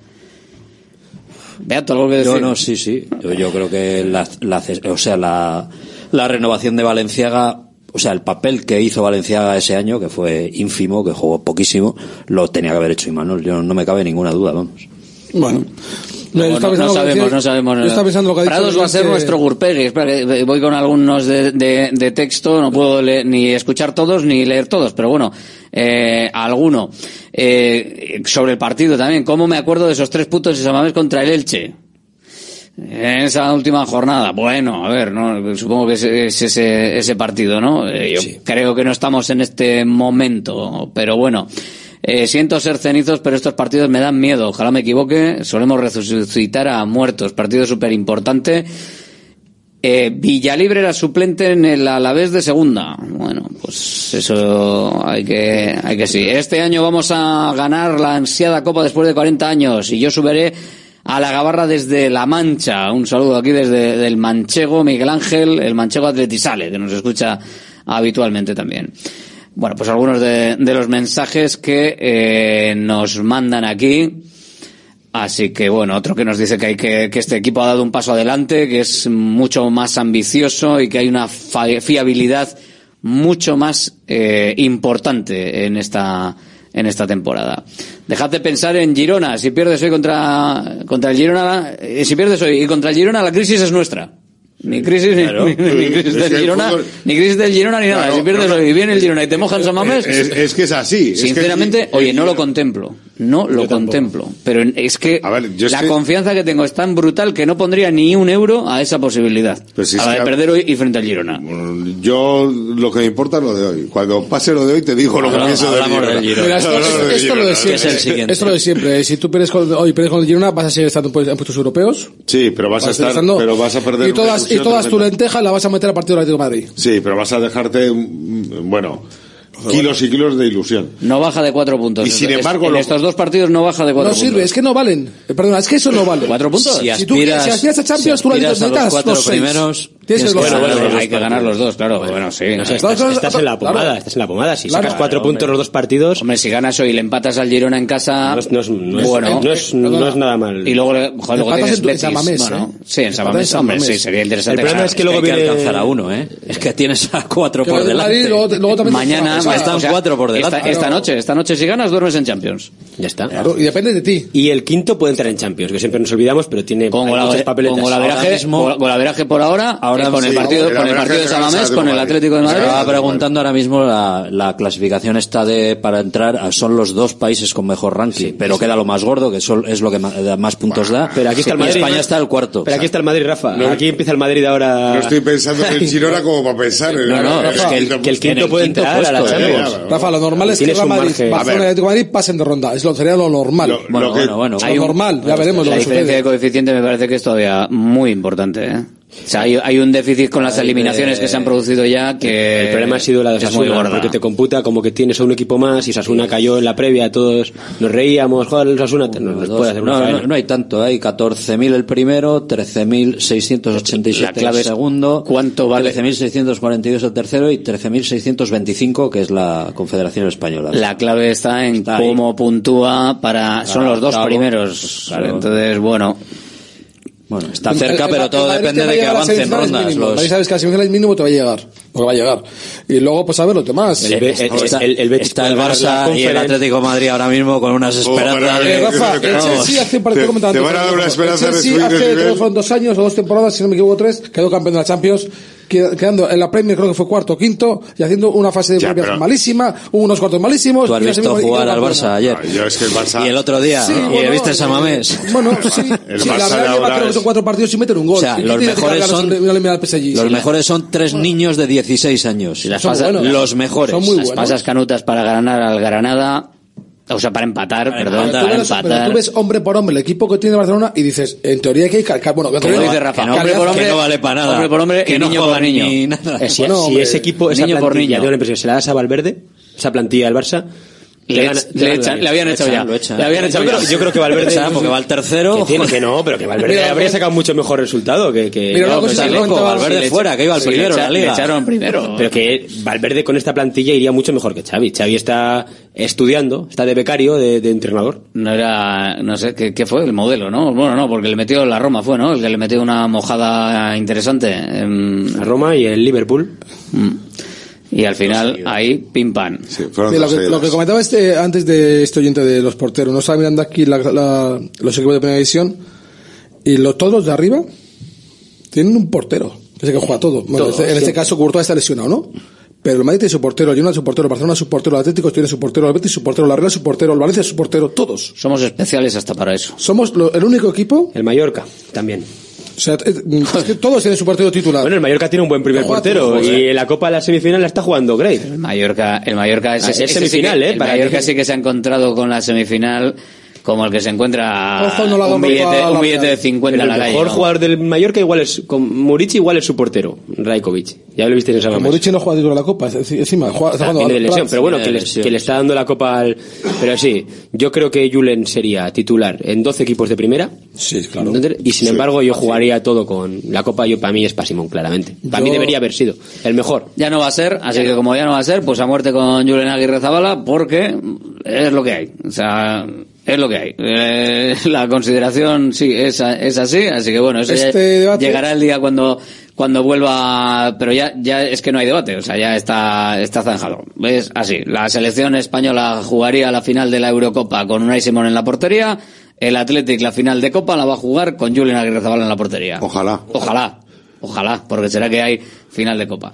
Speaker 5: Beato, algo que decir.
Speaker 15: Yo no, sí, sí. Yo, yo creo que la, la o sea, la, la renovación de Valenciaga, o sea, el papel que hizo Valenciaga ese año, que fue ínfimo, que jugó poquísimo, lo tenía que haber hecho Imanol. Yo no me cabe ninguna duda, vamos.
Speaker 16: Bueno.
Speaker 5: No, sabemos, no sabemos.
Speaker 16: estaba pensando lo que ha dicho
Speaker 5: Prados va a ser
Speaker 16: que-
Speaker 5: nuestro Gurpegui. Espera, que voy con algunos de, de- de texto, no puedo leer- ni escuchar todos ni leer todos, pero bueno, eh, alguno. Eh, sobre el partido también, ¿cómo me acuerdo de esos tres puntos de Samamés contra el Elche? En esa última jornada, bueno, a ver, no, supongo que es, es ese, ese partido, ¿no? Eh, yo creo que no estamos en este momento, pero bueno, eh, siento ser cenizos, pero estos partidos me dan miedo. Ojalá me equivoque. Solemos resucitar a muertos. Partido súper importante. Eh, Villalibre era suplente en el Alavés de segunda. Bueno, pues eso hay que, hay que sí. Este año vamos a ganar la ansiada Copa después de 40 años y yo subiré a la Gabarra desde La Mancha. Un saludo aquí desde del Manchego Miguel Ángel, el Manchego Atletisale, que nos escucha habitualmente también. Bueno, pues algunos de, los mensajes que eh, nos mandan aquí. Así que bueno, otro que nos dice que hay que, que este equipo ha dado un paso adelante, que es mucho más ambicioso y que hay una fiabilidad mucho más eh, importante en esta en esta temporada. Dejad de pensar en Girona. Si pierdes hoy contra contra el Girona, eh, si pierdes hoy y contra el Girona, la crisis es nuestra. Ni crisis, ni-
Speaker 14: Claro.
Speaker 5: ni, ni crisis del Girona,
Speaker 14: fútbol-
Speaker 5: ni crisis del Girona ni nada.
Speaker 14: Claro,
Speaker 5: si pierdes
Speaker 14: no, no.
Speaker 5: hoy y viene el Girona y te mojan San Mamés,
Speaker 14: Es, es que es así. es que-
Speaker 5: Sinceramente, oye, no lo contemplo. No lo contemplo. Pero es que la
Speaker 14: que-
Speaker 5: confianza que tengo es tan brutal que no pondría ni un euro a esa posibilidad.
Speaker 14: Pues si
Speaker 5: a la de perder hoy y frente al Girona.
Speaker 14: Yo lo que me importa es lo de hoy. Cuando pase lo de hoy te digo lo que pienso del
Speaker 5: hablamos del Girona.
Speaker 16: Mira, esto,
Speaker 14: Hablamos del
Speaker 16: esto lo de
Speaker 14: Girona.
Speaker 16: siempre. Esto lo de siempre. Si tú pierdes con, hoy pierdes con el Girona, vas a seguir estando en pu- en puestos europeos.
Speaker 14: Sí, pero vas a estar,
Speaker 16: estando-
Speaker 14: pero vas a perder
Speaker 16: Y todas, y todas tu
Speaker 14: tremenda.
Speaker 16: lentejas la vas a meter a partido del Atlético de Madrid.
Speaker 14: Sí, pero vas a dejarte, mm, bueno, kilos y kilos de ilusión.
Speaker 5: No baja de cuatro puntos.
Speaker 14: Y sin
Speaker 5: Es-
Speaker 14: embargo,
Speaker 5: en
Speaker 14: lo-
Speaker 5: estos dos partidos no baja de cuatro
Speaker 16: No
Speaker 5: puntos.
Speaker 16: sirve, es que no valen. Eh, Perdona, es que eso no vale.
Speaker 5: ¿Cuatro puntos?
Speaker 16: Si,
Speaker 5: Si
Speaker 16: tú
Speaker 5: aspiras-
Speaker 16: si aspiras a Champions,
Speaker 5: si
Speaker 16: tú la
Speaker 5: aspiras a los cuatro
Speaker 16: los
Speaker 5: primeros,
Speaker 16: Tienes
Speaker 5: que ganar,
Speaker 16: Bueno,
Speaker 5: hay que ganar los dos, claro. Bueno, sí.
Speaker 17: No sé,
Speaker 16: Estás-
Speaker 17: en la
Speaker 16: claro.
Speaker 17: pomada, estás en la pomada. Si
Speaker 16: Claro.
Speaker 17: sacas cuatro
Speaker 5: Claro,
Speaker 17: puntos
Speaker 5: hombre.
Speaker 17: los dos partidos,
Speaker 5: Hombre, si ganas hoy y le empatas al Girona en casa,
Speaker 17: no es, no es, no es-
Speaker 5: bueno,
Speaker 17: no es, no es nada mal.
Speaker 5: y luego, le- joder, luego
Speaker 16: Empatas
Speaker 5: tienes
Speaker 16: en en
Speaker 5: Betis.
Speaker 16: San Mamés,
Speaker 5: bueno,
Speaker 16: ¿eh?
Speaker 5: sí, en San
Speaker 16: Empatas
Speaker 5: Mamés,
Speaker 16: en San
Speaker 5: hombre, sí, sería interesante.
Speaker 17: El problema es que luego viene-
Speaker 15: alcanzar a uno, ¿eh? Es que tienes a cuatro por
Speaker 16: el
Speaker 15: delante.
Speaker 16: Madrid o sea,
Speaker 5: están
Speaker 15: cuatro por delante.
Speaker 5: Esta, esta noche, esta noche si ganas duermes en Champions.
Speaker 17: Ya está.
Speaker 16: Claro, y depende de ti.
Speaker 17: Y el quinto puede entrar en Champions, que siempre nos olvidamos, pero tiene
Speaker 5: Con
Speaker 17: muchas
Speaker 5: golaveraje,
Speaker 17: papeletas.
Speaker 5: con golaveraje,
Speaker 17: Ahora mismo-
Speaker 5: con golaveraje por ahora,
Speaker 15: Ahora
Speaker 5: eh, con el partido, con el partido de San Mamés, con el
Speaker 14: Madrid.
Speaker 5: Atlético de Madrid.
Speaker 15: Estaba preguntando ahora mismo la, la clasificación está de para entrar a- son los dos países con mejor ranking, pero queda lo más gordo que son- es lo que más puntos da.
Speaker 17: Pero aquí está el Madrid.
Speaker 15: España está el cuarto.
Speaker 17: Pero aquí está el Madrid, Rafa.
Speaker 14: No.
Speaker 17: aquí empieza el Madrid ahora.
Speaker 14: No estoy pensando en el Girona como para pensar en
Speaker 17: No, no, es que el, que el
Speaker 14: puesto.
Speaker 17: quinto puede entrar a la
Speaker 16: Rafa, lo normal es que Real Madrid. Barcelona y Atlético Madrid pasen de ronda. Es lo, sería lo normal.
Speaker 14: Lo-
Speaker 15: Bueno,
Speaker 14: lo que-
Speaker 15: bueno, bueno.
Speaker 16: Lo normal, ya veremos lo
Speaker 5: La
Speaker 16: que
Speaker 5: diferencia
Speaker 16: sucede.
Speaker 5: de coeficiente me parece que es todavía muy importante. ¿eh? O sea, hay, hay un déficit con las
Speaker 17: Hay
Speaker 5: eliminaciones
Speaker 17: de-
Speaker 5: que se han producido ya que
Speaker 17: El problema ha sido la de Osasuna, porque te computa como que tienes a un equipo más y Osasuna cayó en la previa, todos nos reíamos, joder, el Osasuna nos,
Speaker 15: Dos-
Speaker 17: puede hacer una
Speaker 15: no, no, no hay tanto, hay 14.000 el primero, 13.687
Speaker 5: La clave
Speaker 15: el segundo,
Speaker 5: cuánto vale-
Speaker 15: 13.642 el tercero y 13.625 que es la Confederación Española.
Speaker 5: La clave está en
Speaker 15: Está ahí.
Speaker 5: cómo puntúa para son los dos
Speaker 15: claro.
Speaker 5: primeros.
Speaker 15: Claro.
Speaker 5: Entonces, bueno,
Speaker 15: Bueno, está
Speaker 16: El-
Speaker 15: cerca,
Speaker 16: el-
Speaker 15: pero
Speaker 16: el
Speaker 15: todo depende de que avancen rondas.
Speaker 16: mínimo. El
Speaker 15: Los...
Speaker 16: Madrid sabes que a semifinales mínimo te va a llegar, porque va a llegar. Y luego, pues a ver los demás.
Speaker 15: El, el- está,
Speaker 17: el- el Betis
Speaker 15: está el Barça y el. Atlético de Madrid ahora mismo con unas esperanzas.
Speaker 16: Eh, Rafa, el
Speaker 15: Vamos.
Speaker 16: Chelsea hace un partido
Speaker 14: Te-
Speaker 16: comentando
Speaker 14: te van a dar una
Speaker 16: el
Speaker 14: esperanza de
Speaker 16: Chelsea
Speaker 14: subir de
Speaker 16: hace creo que dos años o dos temporadas, si no me equivoco tres, quedó campeón de la Champions, quedando en la Premier creo que fue cuarto o quinto y haciendo una fase de
Speaker 14: Ya,
Speaker 16: propias
Speaker 14: pero-
Speaker 16: malísima, hubo unos cuartos malísimos.
Speaker 15: Tú has
Speaker 16: y la
Speaker 15: visto
Speaker 16: y
Speaker 15: jugar al. Barça ayer.
Speaker 14: Ah, yo es que el Barça...
Speaker 15: Y el otro día,
Speaker 16: Sí,
Speaker 15: y
Speaker 16: bueno,
Speaker 15: viste a Mamés.
Speaker 16: eh, Bueno, sí.
Speaker 14: El
Speaker 16: sí, la
Speaker 14: Barça de
Speaker 16: verdad lleva
Speaker 14: ahora
Speaker 16: creo que son cuatro partidos sin meter un gol.
Speaker 15: O sea,
Speaker 16: ¿Quién
Speaker 15: los mejores son, los mejores son tres niños de 16 años.
Speaker 5: las
Speaker 16: Son
Speaker 5: pasas,
Speaker 16: buenos.
Speaker 15: los mejores.
Speaker 16: Son muy
Speaker 5: las
Speaker 16: buenos.
Speaker 5: pasas canutas para ganar al Granada, o sea, para empatar, perdón,
Speaker 16: Pero
Speaker 5: para
Speaker 16: tú, ves, pero
Speaker 5: empatar.
Speaker 16: tú ves hombre por hombre el equipo que tiene Barcelona y dices, en teoría que hay cal- cal- bueno, en
Speaker 5: Como
Speaker 16: teoría-
Speaker 5: dice Rafa,
Speaker 15: que no,
Speaker 5: hombre por
Speaker 15: que
Speaker 5: hombre,
Speaker 15: no vale para nada.
Speaker 5: Hombre por hombre
Speaker 15: Que
Speaker 5: y
Speaker 15: no
Speaker 5: niño
Speaker 15: juega
Speaker 5: por niño.
Speaker 15: ni nada.
Speaker 17: Eh, si,
Speaker 16: Bueno,
Speaker 17: si
Speaker 16: hombre,
Speaker 17: ese equipo, esa
Speaker 5: niño por
Speaker 17: plantilla,
Speaker 5: niño.
Speaker 17: tengo la impresión, se la das a Valverde, esa plantilla del Barça,
Speaker 5: Le, habían echado ya. Le habían echado
Speaker 17: yo,
Speaker 5: ya.
Speaker 17: creo, yo creo que Valverde
Speaker 15: O sea, porque va el tercero.
Speaker 17: que, tiene, que no, pero que Valverde
Speaker 16: Mira,
Speaker 17: habría sacado mucho mejor resultado que, que
Speaker 16: Mira,
Speaker 17: no, Valverde
Speaker 15: fuera, que iba al primero
Speaker 5: echa-
Speaker 15: la
Speaker 5: le
Speaker 15: liga.
Speaker 5: echaron primero.
Speaker 17: Pero que Valverde con esta plantilla iría mucho mejor que Xavi. Xavi está estudiando, está de becario, de, de entrenador.
Speaker 5: No era, no sé, ¿qué, qué fue? El modelo, ¿no? Bueno, no, porque le metió la Roma, fue, ¿no? El que le metió una mojada interesante. en-
Speaker 17: La Roma y el Liverpool.
Speaker 5: Mm. Y al final, ahí, pim pam.
Speaker 14: Sí,
Speaker 16: Sí, lo, que, lo que comentaba este antes de este oyente de los porteros, no estaba mirando aquí la- la- los equipos de primera división y lo- todos los de arriba tienen un portero, que es el que juega todo. Bueno,
Speaker 17: Todo,
Speaker 16: en este- en este
Speaker 17: siempre.
Speaker 16: caso Courtois está lesionado, ¿no? Pero el Madrid tiene su portero, el Girona su portero, el Barcelona su portero, el Atlético tiene su portero, el Betis su portero, la Real su portero, el Valencia su portero, todos.
Speaker 5: Somos especiales hasta para eso.
Speaker 16: Somos lo- el único equipo,
Speaker 17: El Mallorca también.
Speaker 16: O sea, es, es que todos tienen su portero titular.
Speaker 17: Bueno, el Mallorca tiene un buen primer
Speaker 16: Juega
Speaker 17: portero
Speaker 16: todos,
Speaker 17: y
Speaker 16: eh.
Speaker 17: en la Copa de la semifinal la está jugando Gray.
Speaker 5: El Mallorca, el Mallorca es,
Speaker 17: Ah, es
Speaker 5: ese sí
Speaker 17: semifinal,
Speaker 5: que-
Speaker 17: ¿eh?
Speaker 5: El
Speaker 17: Para
Speaker 5: Mallorca
Speaker 17: que-
Speaker 5: sí que se ha encontrado con la semifinal como el que se encuentra
Speaker 16: Ojo, no
Speaker 5: un billete, un billete de 50
Speaker 17: el
Speaker 5: en la calle.
Speaker 17: mejor
Speaker 5: ¿no?
Speaker 17: jugador del Mallorca igual es, con Murici igual es su portero, Rajkovic. Ya lo visteis en esa
Speaker 16: Morici no juega titular de la Copa, es encima juega, está jugando
Speaker 17: de lesión, pero bueno, que le, que le está dando la copa al... Pero sí, yo creo que Julen sería titular en 12 equipos de primera.
Speaker 16: Sí, claro.
Speaker 17: Y sin embargo, yo jugaría todo con la copa. Yo para mí es Pasimón, claramente. Para mí
Speaker 16: Yo-
Speaker 17: debería haber sido el mejor.
Speaker 5: Ya no va a ser, así que como ya no va a ser, pues a muerte con Julen Aguirre Zabala, porque es lo que hay. O sea, es lo que hay. Eh, la consideración, sí, es, a- es así, así que bueno, eso ya
Speaker 16: Este debate-
Speaker 5: llegará el día cuando cuando vuelva, pero ya ya es que no hay debate, o sea, ya está está zanjado. Es así, la selección española jugaría la final de la Eurocopa con Unai Simón en la portería, el Athletic la final de Copa la va a jugar con Julen Aguirre Zabala en la portería.
Speaker 14: Ojalá.
Speaker 5: Ojalá, ojalá, porque será que hay final de Copa.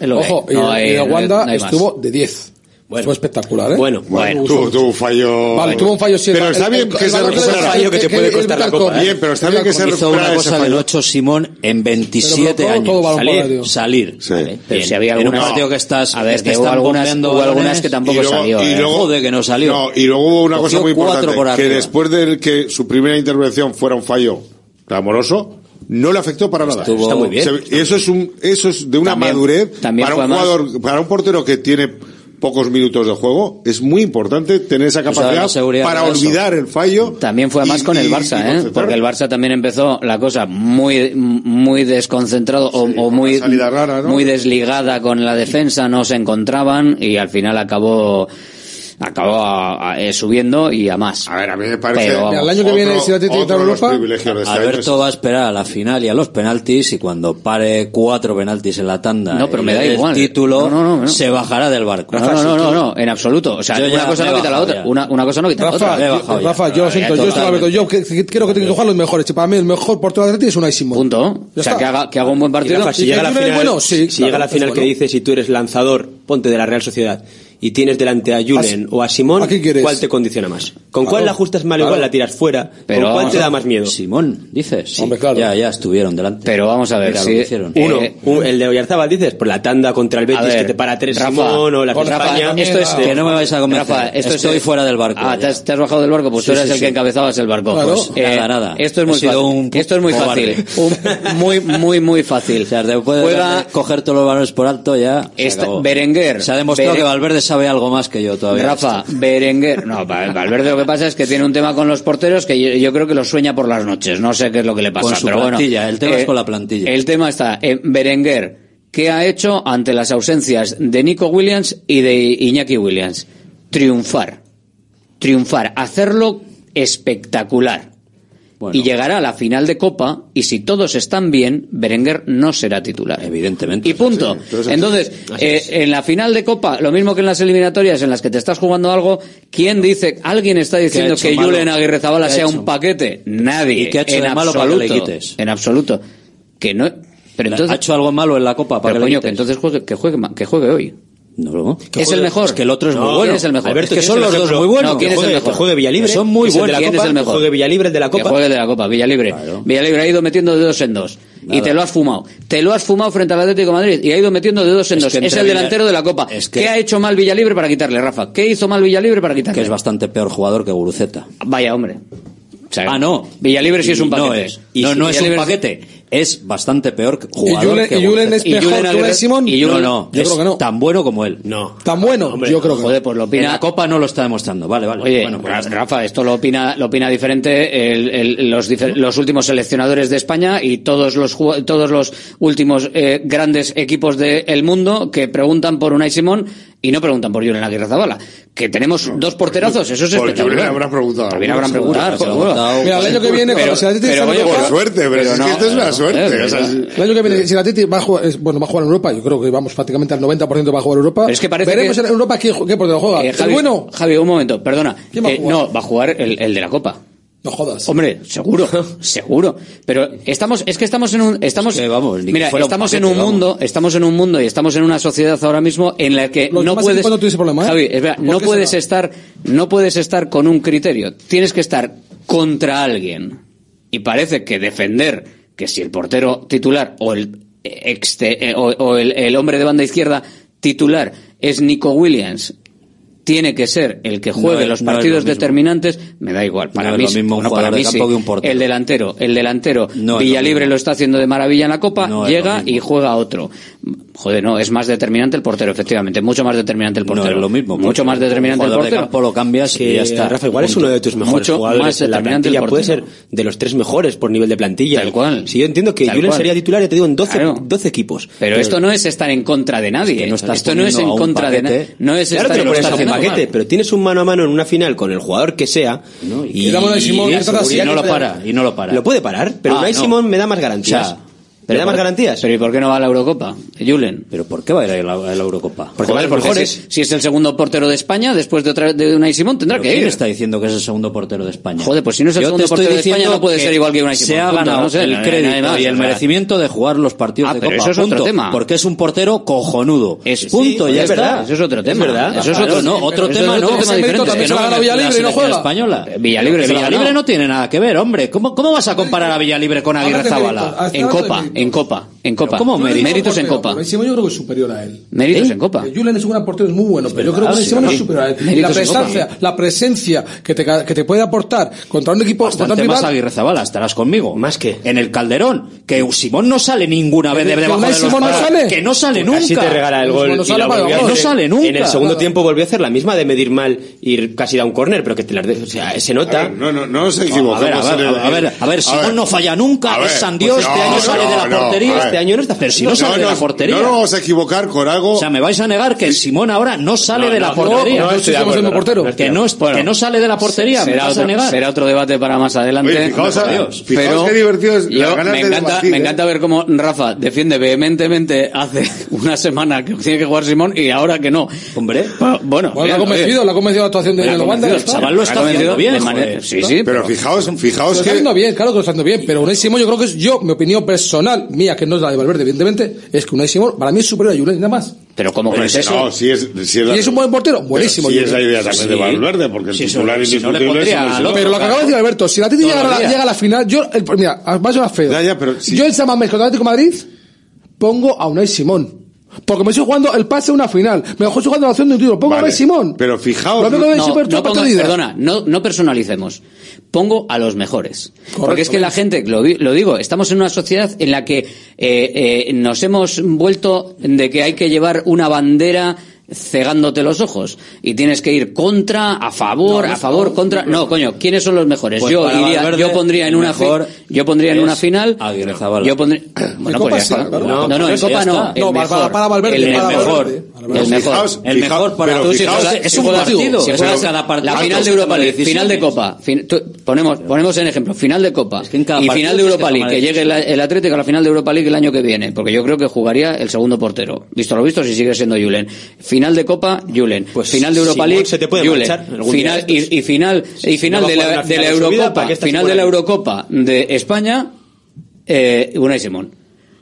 Speaker 5: Es lo que
Speaker 16: Ojo,
Speaker 5: hay.
Speaker 16: y,
Speaker 5: No hay-
Speaker 16: y Wanda
Speaker 5: no hay más.
Speaker 16: estuvo de 10. Fue espectacular, ¿eh?
Speaker 17: Bueno,
Speaker 14: Bueno, tuvo, tuvo un fallo.
Speaker 16: Vale, tuvo un fallo sí,
Speaker 14: Pero está bien que se recupera.
Speaker 16: fallo que te puede costar la copa, ¿eh?
Speaker 14: Bien, pero está bien que se
Speaker 15: Hizo
Speaker 14: recupera
Speaker 15: una cosa del
Speaker 14: fallo.
Speaker 15: 8 Simón en 27
Speaker 16: Pero
Speaker 15: años. salir, salir.
Speaker 14: Sí.
Speaker 15: Vale,
Speaker 5: Pero si había
Speaker 15: en un
Speaker 5: algunas-
Speaker 15: partido que estás
Speaker 5: a ver,
Speaker 15: que
Speaker 5: hubo
Speaker 15: están
Speaker 5: algunas- que tampoco
Speaker 14: y luego,
Speaker 5: salió,
Speaker 14: y
Speaker 5: ¿eh?
Speaker 14: luego-
Speaker 15: Joder, que no salió.
Speaker 14: No, y luego hubo una cosa muy importante,
Speaker 15: por
Speaker 14: que después de que su primera intervención fuera un fallo clamoroso, no le afectó para nada.
Speaker 15: Estuvo- Está muy bien.
Speaker 14: Se- eso es un, eso es de una
Speaker 5: También-
Speaker 14: madurez
Speaker 5: también
Speaker 14: para un
Speaker 5: más-
Speaker 14: jugador, para un portero que tiene pocos minutos de juego, es muy importante tener esa capacidad para olvidar el fallo.
Speaker 5: También fue más con el Barça,
Speaker 14: y
Speaker 5: ¿eh? Porque el Barça también empezó la cosa muy muy desconcentrado o, o muy
Speaker 14: rara, ¿no?
Speaker 5: muy desligada con la defensa, no se encontraban y al final acabó acabó a- a- eh, subiendo y a más.
Speaker 14: A ver, a mí me parece.
Speaker 5: Pero,
Speaker 16: el año que viene, si
Speaker 14: otro
Speaker 16: a
Speaker 14: los
Speaker 16: Europa,
Speaker 14: este año
Speaker 15: Alberto
Speaker 14: es-
Speaker 15: va a esperar a la final y a los penaltis y cuando pare cuatro penaltis en la tanda
Speaker 5: No, pero
Speaker 15: y
Speaker 5: me da igual.
Speaker 15: el título
Speaker 5: No, no, no, no.
Speaker 15: se bajará del barco.
Speaker 5: No, no, no, no, no, en absoluto. O sea,
Speaker 15: Yo
Speaker 5: una cosa
Speaker 15: me
Speaker 5: no
Speaker 15: he
Speaker 5: quita la otra. Una, una cosa no quita la otra.
Speaker 16: Rafa, yo lo siento, yo estoy. Alberto, yo creo que tiene que jugar los mejores. Para mí el mejor portero de Atleti es Unai Simón.
Speaker 5: Punto. O sea, que haga, que haga un buen
Speaker 17: Y
Speaker 5: partido.
Speaker 17: Rafa, si
Speaker 16: ¿Y
Speaker 17: llega
Speaker 16: que
Speaker 17: la final, si llega la final que dices si tú eres lanzador, ponte de la Real Sociedad y tienes delante a Julen o a Simón, ¿cuál te condiciona más? ¿Con cuál la ajustas mal
Speaker 16: claro.
Speaker 17: igual la tiras fuera?
Speaker 5: Pero
Speaker 17: ¿Con cuál te da más miedo?
Speaker 15: Simón, dices.
Speaker 16: Hombre, claro.
Speaker 15: Ya, ya estuvieron delante.
Speaker 5: Pero vamos a ver,
Speaker 17: Uno,
Speaker 5: eh,
Speaker 17: un, el de Oyarzabal, dices, por la tanda contra el Betis que te para tres
Speaker 5: Rafa,
Speaker 17: Simón o la España.
Speaker 5: Esto es,
Speaker 15: que no me vais a convencer.
Speaker 5: Esto
Speaker 15: estoy fuera del barco.
Speaker 5: Ah, te has, bajado del barco, pues tú eres el que encabezabas el barco. Pues, eh,
Speaker 15: nada, nada.
Speaker 5: Esto es muy fácil. Esto es muy fácil. muy, muy, muy fácil.
Speaker 15: O sea, coger todos los balones por alto ya.
Speaker 5: Berenguer.
Speaker 15: Se ha demostrado que Valverde sabe algo más que yo todavía.
Speaker 5: Rafa, Berenguer. No, Valverde lo que pasa es que tiene un tema con los porteros que yo, creo que lo sueña por las noches. No sé qué es lo que le pasa.
Speaker 15: Con su
Speaker 5: pero
Speaker 15: plantilla, bueno, el tema es eh, con la plantilla.
Speaker 5: El tema está, eh, Berenguer, ¿qué ha hecho ante las ausencias de Nico Williams y de Iñaki Williams? Triunfar. Triunfar. Hacerlo espectacular. Y llegará a la final de Copa y si todos están bien, Berenguer no será titular.
Speaker 15: Evidentemente.
Speaker 5: Y punto.
Speaker 15: Entonces,
Speaker 5: eh, en la final de Copa, lo mismo que en las eliminatorias en las que te estás jugando algo, ¿quién dice, alguien está diciendo que
Speaker 15: malo?
Speaker 5: Julen Aguirre Zabala sea un paquete? Nadie.
Speaker 15: ¿Y qué ha hecho
Speaker 5: en
Speaker 15: absoluto, malo para que le quites?
Speaker 5: En absoluto. Que no, pero entonces,
Speaker 15: ¿Ha hecho algo malo en la Copa para
Speaker 5: pero
Speaker 15: que,
Speaker 5: coño, que entonces juegue, que juegue, que juegue hoy.
Speaker 15: No, es, que
Speaker 5: es el mejor.
Speaker 15: Es que el otro es
Speaker 17: no,
Speaker 15: muy
Speaker 5: bueno. Es el mejor?
Speaker 17: Alberto,
Speaker 15: es que son los
Speaker 17: ejemplo?
Speaker 15: dos muy buenos.
Speaker 5: No, ¿quién es el mejor?
Speaker 17: Que juegue Villalibre.
Speaker 15: Son muy buenos.
Speaker 5: ¿Quién
Speaker 17: Copa?
Speaker 5: es el mejor?
Speaker 17: Que juegue Villalibre, el de la Copa.
Speaker 5: Que juegue de la Copa, Villalibre. Claro. Villalibre ha ido metiendo dedos en dos.
Speaker 15: Nada.
Speaker 5: Y te lo has fumado. Te lo has fumado frente al Atlético de Madrid. Y ha ido metiendo dedos en
Speaker 15: es
Speaker 5: dos. Es el delantero de la Copa.
Speaker 15: Es que...
Speaker 5: ¿Qué ha hecho mal Villalibre para quitarle, Rafa? ¿Qué hizo mal Villalibre para quitarle?
Speaker 15: Que es bastante peor jugador que Guruceta.
Speaker 5: Vaya hombre. O sea,
Speaker 15: ah, no.
Speaker 5: Villalibre sí es un
Speaker 15: paquete. No, es. No, no es un paquete es bastante peor jugador
Speaker 16: Julen,
Speaker 15: que
Speaker 16: Julen. es mejor
Speaker 5: Julen
Speaker 16: que Unai Simón?
Speaker 5: Y Julen
Speaker 15: no, no,
Speaker 16: yo
Speaker 15: es
Speaker 16: creo que no.
Speaker 15: tan bueno como él.
Speaker 17: No.
Speaker 16: ¿Tan bueno? Yo creo que
Speaker 5: Joder, pues lo opina...
Speaker 15: En la Copa no lo está demostrando. Vale, vale.
Speaker 5: Oye,
Speaker 15: bueno, pues,
Speaker 5: Rafa, esto lo opina, lo opina diferente el, el, los, los, últimos seleccionadores de España y todos los, todos los últimos eh, grandes equipos del de mundo que preguntan por Unai Simón y no preguntan por Julen Aguirre Zabala. Que tenemos dos porterazos, eso es espectacular.
Speaker 14: habrán preguntado.
Speaker 5: También habrán preguntado.
Speaker 16: Mira, el año que viene, pero, si la Titi
Speaker 5: pero,
Speaker 14: por suerte, pero, pero
Speaker 5: es
Speaker 14: que esto es una suerte.
Speaker 16: el año que viene, si la Titi va a jugar, bueno, va a jugar en Europa, yo creo que vamos prácticamente al 90% va a jugar en Europa.
Speaker 5: Es que parece
Speaker 16: Veremos en Europa qué, qué portero juega.
Speaker 5: Eh, Javi,
Speaker 16: bueno?
Speaker 5: Javi, un momento, perdona. Eh, no, va a jugar el de la Copa.
Speaker 16: No jodas.
Speaker 5: Hombre, seguro, seguro. Pero estamos, es que estamos en un, estamos,
Speaker 15: es que, vamos,
Speaker 5: mira, estamos
Speaker 15: paquete,
Speaker 5: en
Speaker 15: un
Speaker 5: mundo, estamos en un mundo y estamos en una sociedad ahora mismo en la que
Speaker 16: Lo
Speaker 5: no puedes,
Speaker 16: cuando tienes problema, ¿eh?
Speaker 5: Javi,
Speaker 16: espera,
Speaker 5: no puedes
Speaker 16: será?
Speaker 5: estar, no puedes estar con un criterio. Tienes que estar contra alguien. Y parece que defender que si el portero titular o el ex, eh, o, o el, el hombre de banda izquierda titular es Nico Williams tiene que ser el que juegue los partidos determinantes, me da igual. Para mí,
Speaker 15: es
Speaker 5: para mí
Speaker 15: un
Speaker 5: el delantero, el delantero, Villalibre
Speaker 15: lo,
Speaker 5: lo, está haciendo de maravilla en la Copa, llega y juega otro. Joder, no, es más determinante el portero, efectivamente, mucho más determinante el portero.
Speaker 15: Es lo mismo.
Speaker 5: Mucho más determinante el
Speaker 15: portero. De campo lo cambias y ya está.
Speaker 17: Rafa, igual es uno de tus mejores
Speaker 5: mucho
Speaker 17: jugadores
Speaker 5: más determinante de la
Speaker 17: plantilla, puede ser de los tres mejores por nivel de plantilla.
Speaker 5: Tal cual.
Speaker 17: Si yo entiendo que Julen sería titular, ya te digo, en 12,
Speaker 5: claro.
Speaker 17: 12 equipos.
Speaker 5: Pero, esto no es estar en contra de nadie.
Speaker 17: Es que no
Speaker 5: esto no es en contra de nadie. No es
Speaker 17: claro
Speaker 5: estar
Speaker 17: que lo
Speaker 5: en
Speaker 17: paquete, pero tienes un mano a mano en una final con el jugador que sea no,
Speaker 16: y,
Speaker 17: y, y,
Speaker 15: y, no lo para, y no lo para.
Speaker 17: Lo puede parar, pero
Speaker 15: ah,
Speaker 17: Unai Simón me da más garantías. ¿Pero da más garantías?
Speaker 5: Pero ¿y por qué no va a la Eurocopa, Julen?
Speaker 15: ¿Pero por qué va a ir a la, a la Eurocopa?
Speaker 17: Porque
Speaker 5: Joder, porque
Speaker 17: mejores.
Speaker 5: Si, si, es el segundo portero de España, después de, otra, de Unai Simón, tendrá que ir.
Speaker 15: ¿Quién está diciendo que es el segundo portero de España?
Speaker 5: Joder, pues si no es el
Speaker 15: Yo
Speaker 5: segundo portero de España, no puede ser igual que Unai Simón.
Speaker 15: Se ha ganado
Speaker 5: no sé,
Speaker 15: el crédito y el merecimiento de jugar los partidos
Speaker 5: ah,
Speaker 15: de
Speaker 5: pero
Speaker 15: Copa.
Speaker 5: Eso es
Speaker 15: punto, otro
Speaker 5: tema.
Speaker 15: Porque es un portero cojonudo.
Speaker 5: Es,
Speaker 15: punto,
Speaker 5: sí,
Speaker 15: ya
Speaker 5: es
Speaker 15: está.
Speaker 5: Verdad. Eso es otro tema.
Speaker 17: Es verdad.
Speaker 5: Eso es otro,
Speaker 15: no, otro tema, no.
Speaker 16: También se ha ganado Villalibre y no juega.
Speaker 15: Española.
Speaker 5: Villalibre
Speaker 15: no tiene nada que ver, hombre. ¿Cómo vas a comparar a Villalibre con Aguirre Zabala?
Speaker 5: En Copa en Copa. En Copa.
Speaker 15: ¿Cómo
Speaker 16: méritos?
Speaker 5: Méritos en Copa.
Speaker 16: Benzema yo creo que es superior a él.
Speaker 5: Méritos
Speaker 16: ¿Eh?
Speaker 5: en Copa.
Speaker 16: Eh, Julen es un gran portero, es muy bueno, es pero verdad, yo creo que Benzema
Speaker 15: sí,
Speaker 16: es superior a él. Y la
Speaker 5: presencia, Copa,
Speaker 16: la presencia que te, que te puede aportar contra un equipo...
Speaker 15: Bastante más Aguirre Zabala, estarás conmigo.
Speaker 17: ¿Más que
Speaker 15: En el Calderón. Que Simón no sale ninguna vez de debajo de los
Speaker 16: no sale?
Speaker 15: Que no sale nunca.
Speaker 17: Así te regala el gol.
Speaker 16: No, sale, y
Speaker 15: no sale nunca.
Speaker 17: En el segundo tiempo volvió a hacer la misma de medir mal y casi da un córner, pero que te las la, o sea, se nota.
Speaker 14: No, no, no se
Speaker 15: equivocó.
Speaker 14: A
Speaker 15: ver, a ver,
Speaker 14: a ver,
Speaker 15: a ver, a ver Simón no falla nunca, es San Dios, este año sale de la
Speaker 14: la
Speaker 15: portería
Speaker 17: este año no está
Speaker 15: pero si no, sale de la portería.
Speaker 14: No vamos a equivocar con algo.
Speaker 15: O sea, me vais a negar que el Simón ahora no sale de la portería.
Speaker 5: No, estamos siendo portero.
Speaker 15: Que no sale de la portería, me vas a negar.
Speaker 5: Será otro debate para más adelante. Pero
Speaker 14: qué divertido es
Speaker 5: me
Speaker 14: ¿eh?
Speaker 5: encanta ver cómo Rafa defiende vehementemente hace una semana que tiene que jugar Simón y ahora que no.
Speaker 15: Hombre.
Speaker 5: Bueno,
Speaker 16: Bueno, la ha convencido, la ha convencido la actuación de de Wanda.
Speaker 5: el
Speaker 16: está.
Speaker 5: chaval lo está haciendo bien,
Speaker 16: de
Speaker 5: joder. Sí, sí,
Speaker 14: Pero fijaos,
Speaker 16: Lo
Speaker 14: fijaos
Speaker 16: está
Speaker 14: que...
Speaker 16: haciendo bien, claro que lo está haciendo bien, pero Unai Simón yo creo que es yo, mi opinión personal, mía, que no es la de Valverde, evidentemente, es que Unai Simón para mí es superior a Julen, nada más.
Speaker 5: Pero ¿cómo
Speaker 14: Hombre,
Speaker 5: crees eso?
Speaker 14: No, si es, si es, la-
Speaker 16: ¿Y es un buen portero? Buenísimo,
Speaker 14: Sí, es la idea también de
Speaker 16: Sí.
Speaker 14: Valverde, porque el
Speaker 16: Sí,
Speaker 14: titular
Speaker 16: si no le
Speaker 14: indiscutible
Speaker 16: pondría
Speaker 14: es
Speaker 16: otro. Pero lo que acaba de decir Alberto, si llega, la-
Speaker 14: días.
Speaker 16: llega a la final, yo, el, mira, va a feo. Yo el Samamés contra el Atlético de Madrid pongo a Unai Simón. Porque me estoy jugando el pase a una final. Me estoy jugando la opción de un título. Pongo a. Unai Simón.
Speaker 14: Pero fijaos...
Speaker 16: Lo
Speaker 5: No, perdona, no, no personalicemos. Pongo a los mejores. Porque es que la gente, lo digo, estamos en una sociedad en la que eh, eh, nos hemos vuelto de que hay que llevar una bandera cegándote los ojos y tienes que ir contra, a favor,
Speaker 15: No,
Speaker 5: a favor,
Speaker 15: no,
Speaker 5: contra. No, coño, ¿quiénes son los mejores?
Speaker 15: Pues
Speaker 5: yo iría,
Speaker 15: Valverde,
Speaker 5: yo pondría en una fi-
Speaker 15: mejor
Speaker 5: yo pondría en
Speaker 15: es
Speaker 5: una final.
Speaker 15: Aguirre Zabala.
Speaker 5: Yo pondría, bueno, pues ya
Speaker 16: claro.
Speaker 5: No, no,
Speaker 15: No,
Speaker 5: en
Speaker 15: eso ya
Speaker 5: Copa no. el
Speaker 16: No, para-
Speaker 5: mejor.
Speaker 16: para Valverde,
Speaker 5: el
Speaker 16: para
Speaker 5: mejor.
Speaker 16: Valverde.
Speaker 5: El mejor.
Speaker 14: Fijaos,
Speaker 15: El mejor para
Speaker 5: Tú
Speaker 14: pero
Speaker 5: si
Speaker 14: fijaos-
Speaker 15: es
Speaker 5: si
Speaker 15: un partido.
Speaker 5: si
Speaker 15: Pero
Speaker 5: juegas
Speaker 15: cada partido
Speaker 5: la final
Speaker 15: es
Speaker 5: de Europa League, final de Copa, fin- tú- ponemos, ponemos en ejemplo, final de Copa
Speaker 15: en cada
Speaker 5: y final de
Speaker 15: que
Speaker 5: Europa League, que llegue el, el Atlético a la final de Europa League el año que viene, porque yo creo que jugaría el segundo portero. Visto lo visto, si sigue siendo Julen. Final de Copa, Julen.
Speaker 17: Pues
Speaker 5: final de Europa
Speaker 17: Simón
Speaker 5: League,
Speaker 17: se te puede
Speaker 5: Julen. Final, y, y final, y final
Speaker 17: no
Speaker 5: de la, de Eurocopa,
Speaker 17: ¿para qué estás
Speaker 5: final de la? Eurocopa de España, eh, Unai Simón.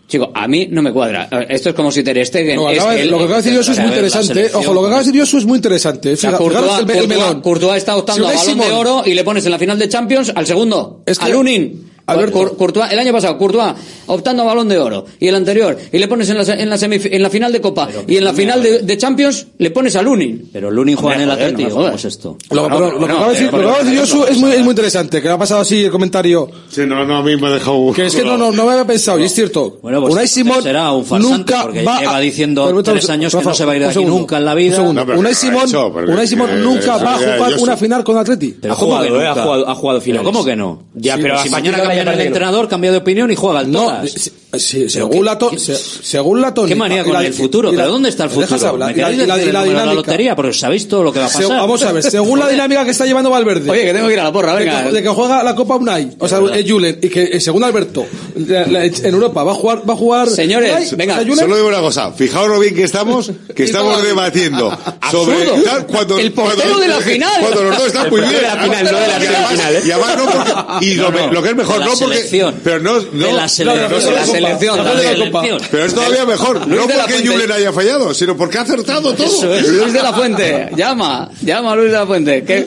Speaker 5: Chico, a mí no me cuadra. Esto es como si Ter Stegen
Speaker 16: Lo que
Speaker 5: es
Speaker 16: acaba,
Speaker 5: el-
Speaker 16: lo que acaba de decir Josu es muy interesante. Ojo, lo que acaba de decir Josu es muy interesante.
Speaker 5: o sea,
Speaker 16: Fija-
Speaker 5: Courtois,
Speaker 16: fijaros el, melón.
Speaker 5: Courtois está optando
Speaker 16: Si
Speaker 5: a balón de oro y le pones en la final de Champions al segundo,
Speaker 16: Es que-
Speaker 5: al Lunin.
Speaker 16: Alberto.
Speaker 5: Cour- Courtois, el año pasado, Courtois optando a balón de oro y el anterior y le pones en la, se- en la, semif- en la final de Copa y en la final de, de Champions le pones a Lunin.
Speaker 15: Pero Lunin juega en el Atleti,
Speaker 5: no
Speaker 15: ¿cómo es esto?
Speaker 16: Lo,
Speaker 5: No,
Speaker 16: pero
Speaker 5: no,
Speaker 16: lo que acaba de decir,
Speaker 5: pero-
Speaker 16: Josu es muy, es muy interesante. Que me ha pasado así el comentario.
Speaker 14: Sí, no, no, a mí me ha dejado...
Speaker 16: Que es que no, no, no me había pensado, y es cierto.
Speaker 15: Bueno, pues
Speaker 16: Unai Simón
Speaker 15: será un farsante,
Speaker 16: nunca
Speaker 15: porque
Speaker 16: va
Speaker 15: lleva
Speaker 16: a-
Speaker 15: diciendo
Speaker 16: Pero,
Speaker 15: tres años que
Speaker 16: Rafa,
Speaker 15: no se va a ir de aquí
Speaker 16: segundo,
Speaker 15: nunca en la vida.
Speaker 16: un
Speaker 14: pero
Speaker 16: Unai Simón, Unai Simón nunca va a jugar una final con Atleti.
Speaker 15: Pero
Speaker 17: Ha
Speaker 15: ¿cómo
Speaker 17: jugado, ha jugado- ha jugado
Speaker 15: Pero
Speaker 17: finales.
Speaker 15: ¿Cómo que no?
Speaker 17: Ya, pero
Speaker 15: si
Speaker 17: a
Speaker 15: mañana el entrenador, cambia de opinión y juega al
Speaker 16: No,
Speaker 15: todas.
Speaker 16: Sí, según la to- se- según la tónica.
Speaker 15: ¿Qué manía con
Speaker 16: la-
Speaker 15: el futuro?
Speaker 16: la-
Speaker 15: ¿Pero dónde está el
Speaker 16: ¿Me dejas
Speaker 15: futuro?
Speaker 16: hablar?
Speaker 15: ¿Me queréis
Speaker 16: la-
Speaker 15: decir
Speaker 16: la
Speaker 15: de la
Speaker 16: dinámica.
Speaker 15: lotería? Porque sabéis todo lo que va a
Speaker 16: Se-
Speaker 15: pasar.
Speaker 16: vamos a ver, según la dinámica que está llevando Valverde.
Speaker 5: Oye, que tengo que ir a la porra,
Speaker 16: de
Speaker 5: venga.
Speaker 16: que, de que juega la Copa Unai, o sea, eh, Julen, y que eh, según Alberto, la- la- en Europa va a jugar, va a jugar.
Speaker 5: Señores,
Speaker 16: Unai,
Speaker 5: venga,
Speaker 16: o sea,
Speaker 14: Solo digo una cosa, fijaos lo bien que estamos, que estamos debatiendo sobre tal, cuando
Speaker 5: El portero
Speaker 14: cuando-
Speaker 5: de la final.
Speaker 14: Cuando los dos están muy bien.
Speaker 17: de la final, no de la
Speaker 14: Y además-
Speaker 17: semifinal, ¿eh?
Speaker 14: Y además no porque, y lo, que es mejor,
Speaker 15: de
Speaker 14: no porque, pero no,
Speaker 15: de
Speaker 14: no,
Speaker 15: selección.
Speaker 5: la selección,
Speaker 14: pero es todavía mejor,
Speaker 5: Luis
Speaker 14: no porque. Julen haya fallado, sino porque ha acertado todo.
Speaker 5: Luis de la Fuente, llama, llama a Luis de la Fuente. Que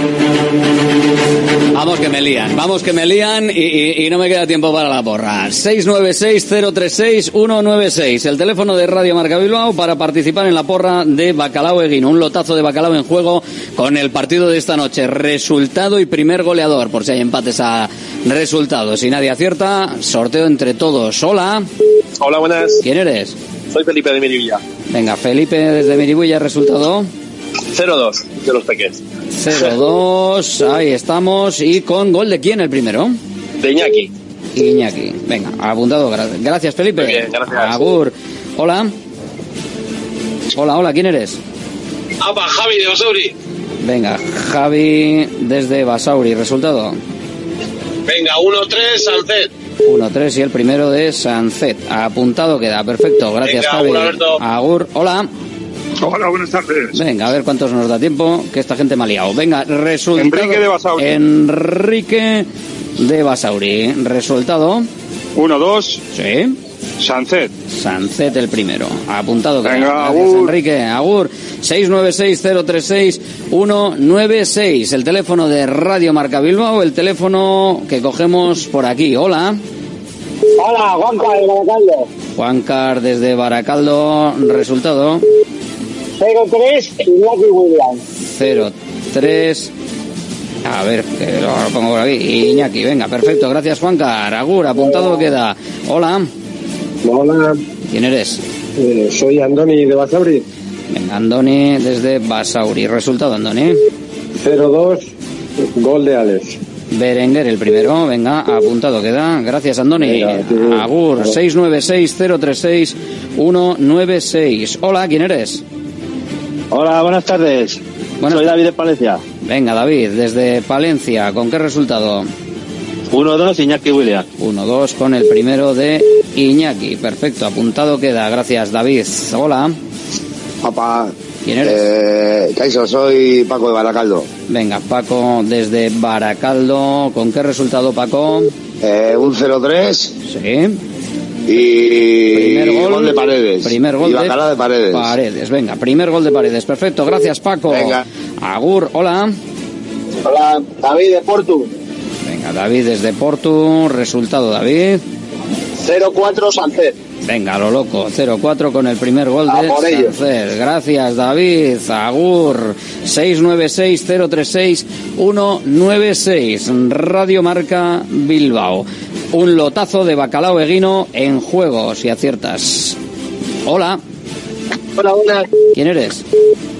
Speaker 5: Vamos que me lían, vamos que me lían y, y- y no me queda tiempo para la porra. 696-036-196, el teléfono de Radio Marca Bilbao para participar en la porra de Bacalao Eguino. Un lotazo de bacalao en juego con el partido de esta noche. Resultado y primer goleador, por si hay empates a resultados. Si nadie acierta, sorteo entre todos. Hola.
Speaker 24: Hola, buenas.
Speaker 5: ¿Quién eres?
Speaker 24: Soy Felipe de Miribilla.
Speaker 5: Venga, Felipe desde Miribuya, resultado
Speaker 24: 0-2 de los peques.
Speaker 5: 0-2, ahí estamos. ¿Y con gol de quién el primero?
Speaker 24: De Iñaki.
Speaker 5: Iñaki. Venga, apuntado. gra- Gracias, Felipe.
Speaker 24: Muy bien, gracias.
Speaker 5: Agur. Hola. Hola, hola, ¿quién eres?
Speaker 24: Apa, Javi de Basauri.
Speaker 5: Venga, Javi desde Basauri. Resultado
Speaker 24: Venga, 1-3, Sancet.
Speaker 5: 1-3 y el primero de Sancet. Apuntado queda. Perfecto. Gracias,
Speaker 24: Venga,
Speaker 5: Javi.
Speaker 24: Agur.
Speaker 5: Hola.
Speaker 24: Hola, buenas tardes.
Speaker 5: Venga, a ver cuántos nos da tiempo, que esta gente me ha liado. Venga, resultado.
Speaker 24: Enrique de Basauri.
Speaker 5: Enrique de Basauri. Resultado.
Speaker 24: 1-2.
Speaker 5: Sí.
Speaker 24: Sancet.
Speaker 5: Sancet el primero. Apuntado.
Speaker 24: Venga,
Speaker 5: Gracias,
Speaker 24: Agur.
Speaker 5: Enrique. Agur. 696-036-196. El teléfono de Radio Marca Bilbao. El teléfono que cogemos por aquí. Hola.
Speaker 10: Hola, Juanca de Baracaldo.
Speaker 5: Juan Car desde Baracaldo. Resultado.
Speaker 10: 03, Iñaki Williams.
Speaker 5: 03. A ver, que lo pongo por aquí. Iñaki, venga, perfecto. Gracias, Juan Car. Agur, apuntado queda. Hola.
Speaker 25: Hola,
Speaker 5: ¿Quién eres?
Speaker 25: eh, soy Andoni de Basauri.
Speaker 5: Venga, Andoni desde Basauri. Resultado, Andoni.
Speaker 25: 0-2, gol de Alex.
Speaker 5: Berenguer el primero, venga, apuntado queda. Gracias, Andoni. Agur, 696-036-196. Hola, ¿quién eres?
Speaker 26: Hola, buenas tardes. Soy David de Palencia.
Speaker 5: Venga, David, desde Palencia. ¿Con qué resultado?
Speaker 26: 1-2, Iñaki Williams.
Speaker 5: 1-2 con el primero de Iñaki. Perfecto, apuntado queda. Gracias, David. Hola.
Speaker 27: Papá.
Speaker 5: ¿Quién eres?
Speaker 27: Eh, Caiso, soy Paco de Baracaldo.
Speaker 5: Venga, Paco desde Baracaldo. ¿Con qué resultado, Paco?
Speaker 27: Eh, un 0-3
Speaker 5: Sí.
Speaker 27: Y
Speaker 5: Primer gol,
Speaker 27: de Paredes.
Speaker 5: Primer gol
Speaker 27: y de Paredes.
Speaker 5: Paredes, venga, primer gol de Paredes. Perfecto, gracias Paco.
Speaker 27: Venga.
Speaker 5: Agur, hola.
Speaker 10: Hola, David de Portu.
Speaker 5: Venga, David desde Portu. Resultado, David.
Speaker 10: 04, Sancet.
Speaker 5: Venga, lo loco. 0-4 con el primer gol de. Sánchez. Gracias, David. Agur. 696-036-196. Radio Marca Bilbao. Un lotazo de bacalao eguino en juego, si aciertas. Hola.
Speaker 10: Hola, buenas.
Speaker 5: ¿Quién eres?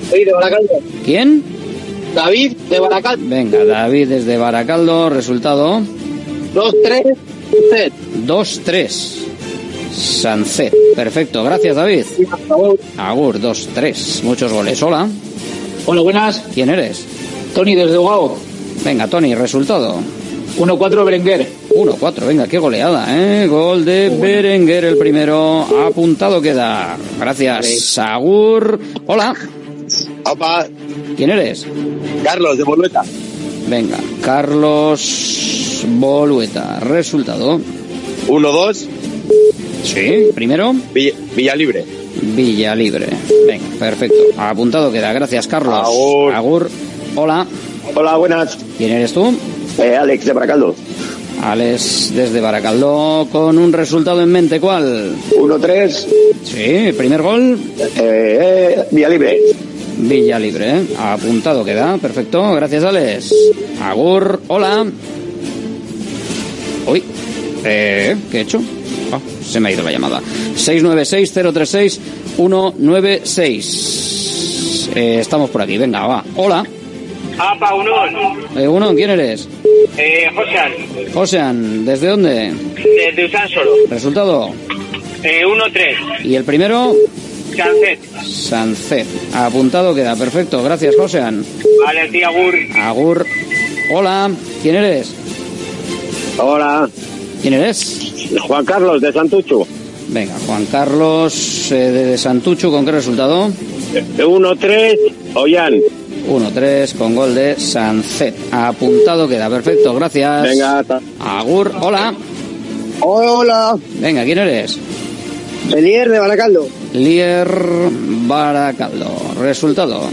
Speaker 10: Soy de Baracaldo.
Speaker 5: ¿Quién?
Speaker 10: David de Baracaldo.
Speaker 5: Venga, David desde Baracaldo. Resultado.
Speaker 10: 2-3, Sancet.
Speaker 5: 2-3. Sancet. Perfecto. Gracias, David. Agur, 2-3. Muchos goles. Hola.
Speaker 10: Hola, buenas.
Speaker 5: ¿Quién eres?
Speaker 10: Tony desde Ugao.
Speaker 5: Venga, Tony, resultado.
Speaker 10: 1-4, Berenguer.
Speaker 5: 1-4, venga, qué goleada, ¿eh? Gol de Berenguer, el primero. Apuntado queda. Gracias, Agur. Hola.
Speaker 10: Opa,
Speaker 5: ¿Quién eres?
Speaker 10: Carlos de Bolueta.
Speaker 5: Venga, Carlos Bolueta. Resultado.
Speaker 10: 1-2,
Speaker 5: Sí, primero.
Speaker 10: Villa, Villalibre.
Speaker 5: Villalibre. Venga, perfecto. Apuntado queda. Gracias, Carlos.
Speaker 10: Agur.
Speaker 5: Agur. Hola.
Speaker 10: Hola, buenas.
Speaker 5: ¿Quién eres tú?
Speaker 10: Eh, Alex de Baracaldo.
Speaker 5: Alex desde Baracaldo con un resultado en mente. ¿Cuál?
Speaker 10: 1-3,
Speaker 5: Sí, primer gol.
Speaker 10: eh, Villalibre.
Speaker 5: Villa Libre, ¿eh? apuntado queda, perfecto, gracias Alex. Agur, hola. Uy, eh, ¿qué he hecho? Ah, se me ha ido la llamada. 696-036-196. Eh, estamos por aquí, venga, va. Hola.
Speaker 28: Apa, Unón.
Speaker 5: Eh, uno, ¿quién eres?
Speaker 28: Eh, Josean,
Speaker 5: Josean, ¿desde dónde?
Speaker 28: de, de Usánsolo.
Speaker 5: Resultado.
Speaker 28: Eh, 1-3.
Speaker 5: Y el primero,
Speaker 28: Sancet.
Speaker 5: Sancet. Apuntado queda, perfecto, gracias Josean.
Speaker 28: Vale, tía Agur.
Speaker 5: Agur. Hola, ¿quién eres?
Speaker 10: Hola,
Speaker 5: ¿Quién eres?
Speaker 10: Juan Carlos de Santucho.
Speaker 5: Venga, Juan Carlos eh, de Santucho, ¿con qué resultado?
Speaker 10: 1-3, Ollán.
Speaker 5: 1-3 con gol de Sancet. Apuntado queda, perfecto, gracias.
Speaker 10: Venga, hasta-
Speaker 5: Agur, hola.
Speaker 10: Hola,
Speaker 5: Venga, ¿quién eres?
Speaker 10: Elier de Baracaldo.
Speaker 5: Lier Baracaldo. Resultado.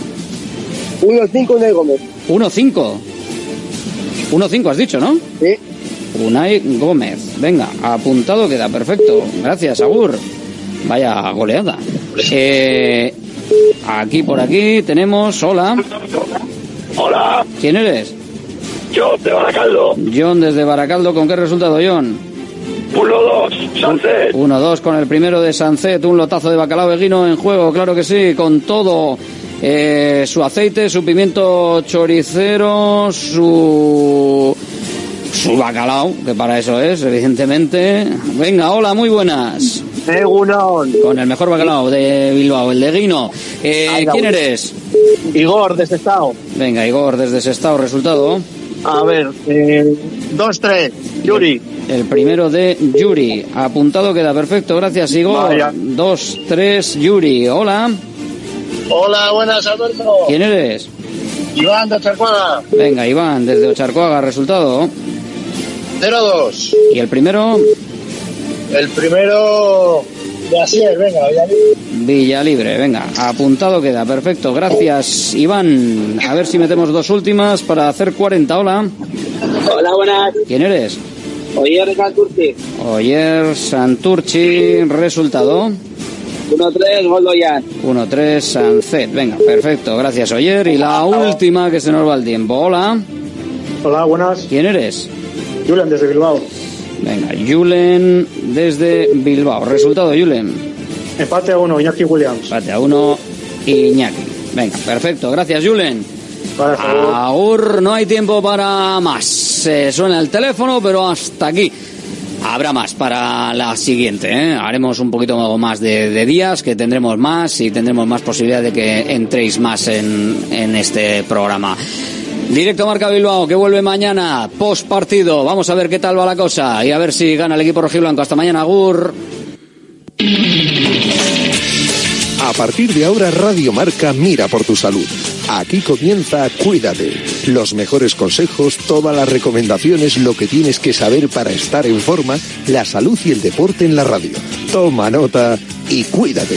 Speaker 10: 1-5 de Gómez.
Speaker 5: 1-5. 1-5 has dicho, ¿no?
Speaker 10: Sí.
Speaker 5: Unai Gómez. Venga, apuntado queda, perfecto. Gracias, Agur. Vaya goleada. Eh, aquí por aquí tenemos. Hola.
Speaker 10: Hola,
Speaker 5: ¿Quién eres?
Speaker 10: yo de Baracaldo.
Speaker 5: John desde Baracaldo. ¿Con qué resultado, John?
Speaker 10: 1-2, Sancet.
Speaker 5: 1-2 con el primero de Sancet. Un lotazo de bacalao eguino en juego, claro que sí, con todo. eh, su aceite, su pimiento choricero, su. Su bacalao, que para eso es, evidentemente. Venga, hola, muy buenas.
Speaker 10: Egunon.
Speaker 5: Con el mejor bacalao de Bilbao, el de Guino. Eh, ¿Quién eres?
Speaker 10: Igor de Estado.
Speaker 5: Venga, Igor, desde Sestao, resultado.
Speaker 10: A ver, eh, 2-3, Yuri.
Speaker 5: El primero de Yuri. Apuntado queda perfecto. Gracias, Igor.
Speaker 10: Vaya.
Speaker 5: Dos, tres, Yuri. Hola.
Speaker 10: Hola, buenas, Alberto.
Speaker 5: ¿Quién eres?
Speaker 10: Iván de Charcuaga.
Speaker 5: Venga, Iván, desde Ocharcoaga. Resultado.
Speaker 24: 0-2.
Speaker 5: ¿Y el primero?
Speaker 24: El primero de Asier, venga, Villalibre.
Speaker 5: Villalibre, venga, apuntado queda, perfecto, gracias Iván. A ver si metemos dos últimas para hacer 40, hola.
Speaker 28: Hola, buenas.
Speaker 5: ¿Quién eres?
Speaker 28: Oyer Santurci.
Speaker 5: Oyer Santurci, resultado
Speaker 28: 1-3, gol de Ollán.
Speaker 5: 1-3 Sancet, venga, perfecto, gracias Oyer. Y la última que se nos va el tiempo, hola.
Speaker 29: Hola, buenas.
Speaker 5: ¿Quién eres?
Speaker 29: Julen, desde Bilbao.
Speaker 5: Venga, Julen desde Bilbao. Resultado, Julen.
Speaker 29: Empate a uno, Iñaki Williams.
Speaker 5: Empate a uno, Iñaki. Venga, perfecto. Gracias, Julen. Agur, no hay tiempo para más. Se suena el teléfono, pero hasta aquí. Habrá más para la siguiente. ¿eh? Haremos un poquito más de, de, días, que tendremos más y tendremos más posibilidad de que entréis más en, en este programa. Directo Marca Bilbao, que vuelve mañana, post partido. Vamos a ver qué tal va la cosa y a ver si gana el equipo rojiblanco. Hasta mañana, Gur.
Speaker 30: A partir de ahora, Radio Marca mira por tu salud. Aquí comienza Cuídate. Los mejores consejos, todas las recomendaciones, lo que tienes que saber para estar en forma, la salud y el deporte en la radio. Toma nota y cuídate.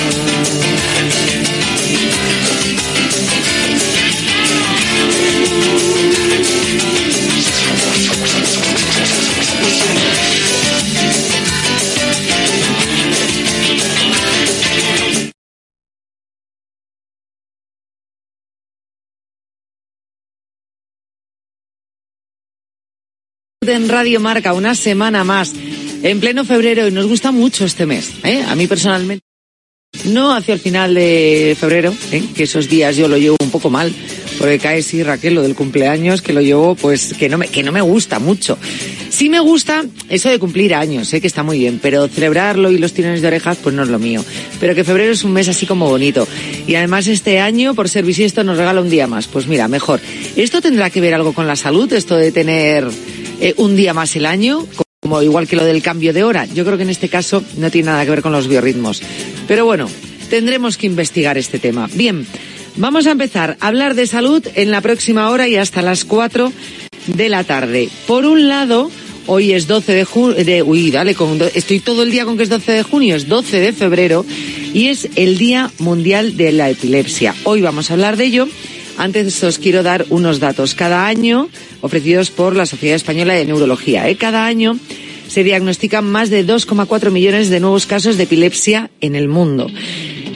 Speaker 31: En Radio Marca una semana más en pleno febrero y nos gusta mucho este mes. ¿eh? A mí personalmente. No hacia el final de febrero, ¿eh? que esos días yo lo llevo un poco mal, porque cae sí Raquel lo del cumpleaños, que lo llevo pues que no me, que no me gusta mucho. Sí me gusta eso de cumplir años, sé que está muy bien, pero celebrarlo y los tirones de orejas pues no es lo mío. Pero que febrero es un mes así como bonito. Y además este año, por ser bisiesto, nos regala un día más. Pues mira, mejor. ¿Esto tendrá que ver algo con la salud? Esto de tener eh, un día más el año, igual que lo del cambio de hora. Yo creo que en este caso no tiene nada que ver con los biorritmos. Pero bueno, tendremos que investigar este tema. Bien, vamos a empezar a hablar de salud en la próxima hora y hasta las 4 de la tarde. Por un lado, hoy es 12 de junio, uy, dale, con, estoy todo el día con que es 12 de junio, es 12 de febrero y es el Día Mundial de la Epilepsia. Hoy vamos a hablar de ello. Antes os quiero dar unos datos. Cada año, ofrecidos por la Sociedad Española de Neurología, ¿eh? cada año se diagnostican más de 2,4 millones de nuevos casos de epilepsia en el mundo.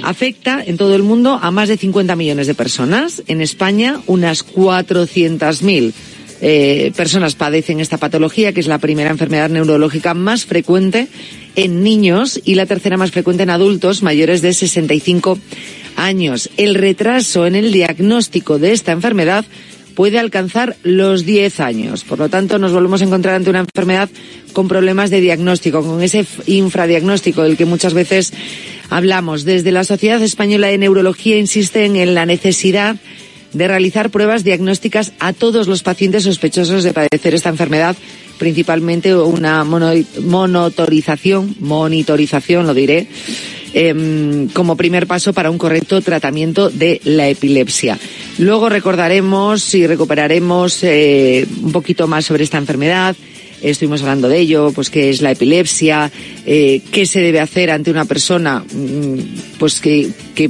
Speaker 31: Afecta en todo el mundo a más de 50 millones de personas. En España, unas 400.000 eh, personas padecen esta patología, que es la primera enfermedad neurológica más frecuente en niños y la tercera más frecuente en adultos mayores de 65 años. El retraso en el diagnóstico de esta enfermedad puede alcanzar los 10 años. Por lo tanto, nos volvemos a encontrar ante una enfermedad con problemas de diagnóstico, con ese infradiagnóstico del que muchas veces hablamos. Desde la Sociedad Española de Neurología insisten en la necesidad de realizar pruebas diagnósticas a todos los pacientes sospechosos de padecer esta enfermedad, principalmente una monotorización, monitorización, lo diré, eh, como primer paso para un correcto tratamiento de la epilepsia. Luego recordaremos y recuperaremos eh, un poquito más sobre esta enfermedad. Estuvimos hablando de ello, pues qué es la epilepsia, eh, qué se debe hacer ante una persona, pues que, que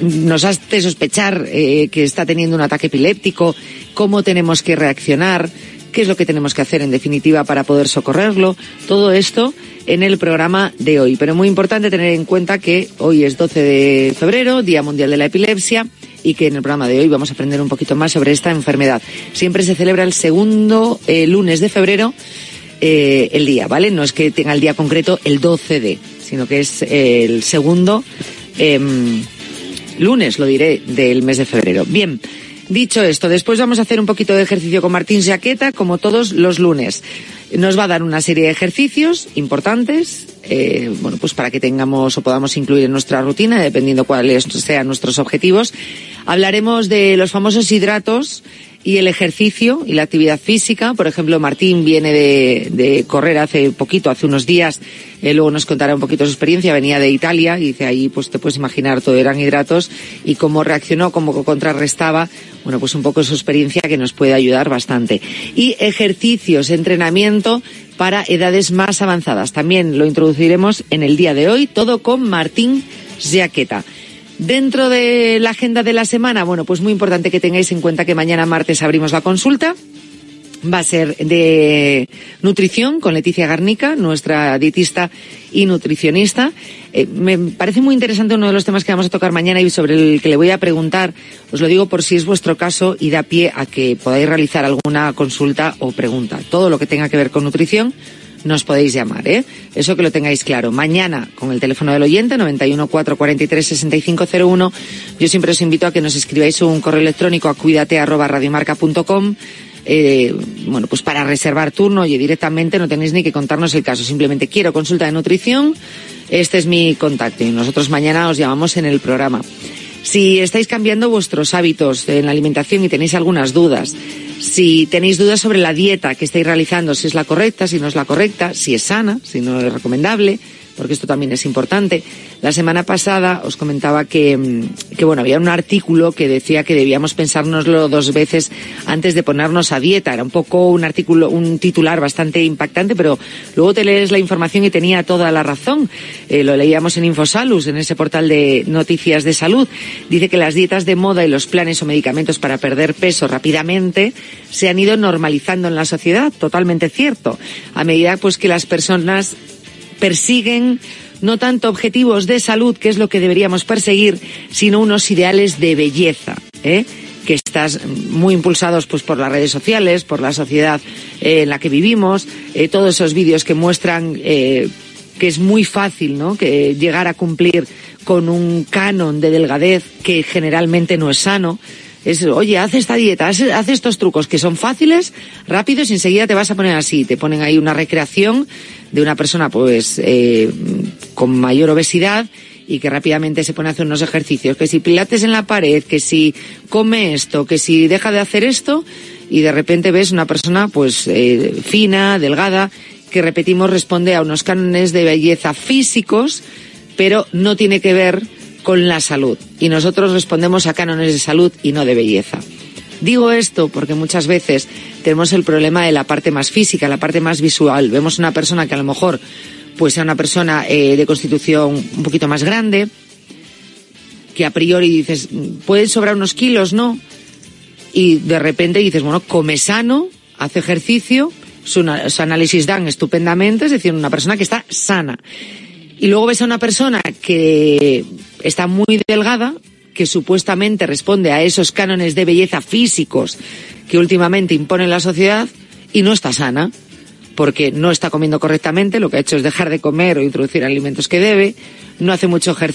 Speaker 31: nos hace sospechar eh, que está teniendo un ataque epiléptico, cómo tenemos que reaccionar, qué es lo que tenemos que hacer en definitiva para poder socorrerlo. Todo esto en el programa de hoy. Pero muy importante tener en cuenta que hoy es 12 de febrero, Día Mundial de la Epilepsia, y que en el programa de hoy vamos a aprender un poquito más sobre esta enfermedad. Siempre se celebra el segundo eh, lunes de febrero eh, el día, ¿vale? No es que tenga el día concreto el 12 de, sino que es eh, el segundo em, lunes, lo diré, del mes de febrero. Bien. Dicho esto, después vamos a hacer un poquito de ejercicio con Martín Jaqueta, como todos los lunes. Nos va a dar una serie de ejercicios importantes, eh, bueno, pues para que tengamos o podamos incluir en nuestra rutina, dependiendo cuáles sean nuestros objetivos. Hablaremos de los famosos hidratos y el ejercicio y la actividad física. Por ejemplo, Martín viene de, correr hace poquito, hace unos días. Luego nos contará un poquito su experiencia. Venía de Italia y dice ahí, pues te puedes imaginar, todo eran hidratos y cómo reaccionó, cómo contrarrestaba. Bueno, pues un poco su experiencia que nos puede ayudar bastante. Y ejercicios, entrenamiento para edades más avanzadas. También lo introduciremos en el día de hoy, todo con Martín Jaqueta. Dentro de la agenda de la semana, bueno, pues muy importante que tengáis en cuenta que mañana martes abrimos la consulta. Va a ser de nutrición con Leticia Garnica, nuestra dietista y nutricionista. Eh, me parece muy interesante uno de los temas que vamos a tocar mañana y sobre el que le voy a preguntar. Os lo digo por si es vuestro caso y da pie a que podáis realizar alguna consulta o pregunta. Todo lo que tenga que ver con nutrición nos podéis llamar, ¿eh? Eso que lo tengáis claro. Mañana, con el teléfono del oyente, 91 443 6501, yo siempre os invito a que nos escribáis un correo electrónico a cuídate radiomarca.com eh, bueno, pues para reservar turno, oye, directamente no tenéis ni que contarnos el caso, simplemente quiero consulta de nutrición, este es mi contacto y nosotros mañana os llamamos en el programa. Si estáis cambiando vuestros hábitos en la alimentación y tenéis algunas dudas, si tenéis dudas sobre la dieta que estáis realizando, si es la correcta, si no es la correcta, si es sana, si no es recomendable, porque esto también es importante. La semana pasada os comentaba que, que, bueno, había un artículo que decía que debíamos pensárnoslo dos veces antes de ponernos a dieta. Era un poco un artículo, un titular bastante impactante, pero luego te lees la información y tenía toda la razón. Eh, lo leíamos en Infosalus, en ese portal de noticias de salud. Dice que las dietas de moda y los planes o medicamentos para perder peso rápidamente se han ido normalizando en la sociedad. Totalmente cierto. A medida pues que las personas persiguen no tanto objetivos de salud, que es lo que deberíamos perseguir, sino unos ideales de belleza, ¿eh? que estás muy impulsados pues por las redes sociales, por la sociedad eh, en la que vivimos, eh, todos esos vídeos que muestran que es muy fácil, ¿no? Que llegar a cumplir con un canon de delgadez que generalmente no es sano. Es, oye, haz esta dieta, haz, estos trucos que son fáciles, rápidos y enseguida te vas a poner así. Te ponen ahí una recreación de una persona pues eh, con mayor obesidad y que rápidamente se pone a hacer unos ejercicios, que si pilates en la pared, que si come esto, que si deja de hacer esto y de repente ves una persona pues eh, fina, delgada, que repetimos responde a unos cánones de belleza físicos, pero no tiene que ver con la salud. Y nosotros respondemos a cánones de salud y no de belleza. Digo esto porque muchas veces tenemos el problema de la parte más física, la parte más visual. Vemos una persona que a lo mejor pues sea una persona eh, de constitución un poquito más grande, que a priori dices, puede sobrar unos kilos, ¿no? Y de repente dices, bueno, come sano, hace ejercicio, sus análisis dan estupendamente, es decir, una persona que está sana. Y luego ves a una persona que está muy delgada, que supuestamente responde a esos cánones de belleza físicos que últimamente impone la sociedad y no está sana porque no está comiendo correctamente, lo que ha hecho es dejar de comer o introducir alimentos que debe, no hace mucho ejercicio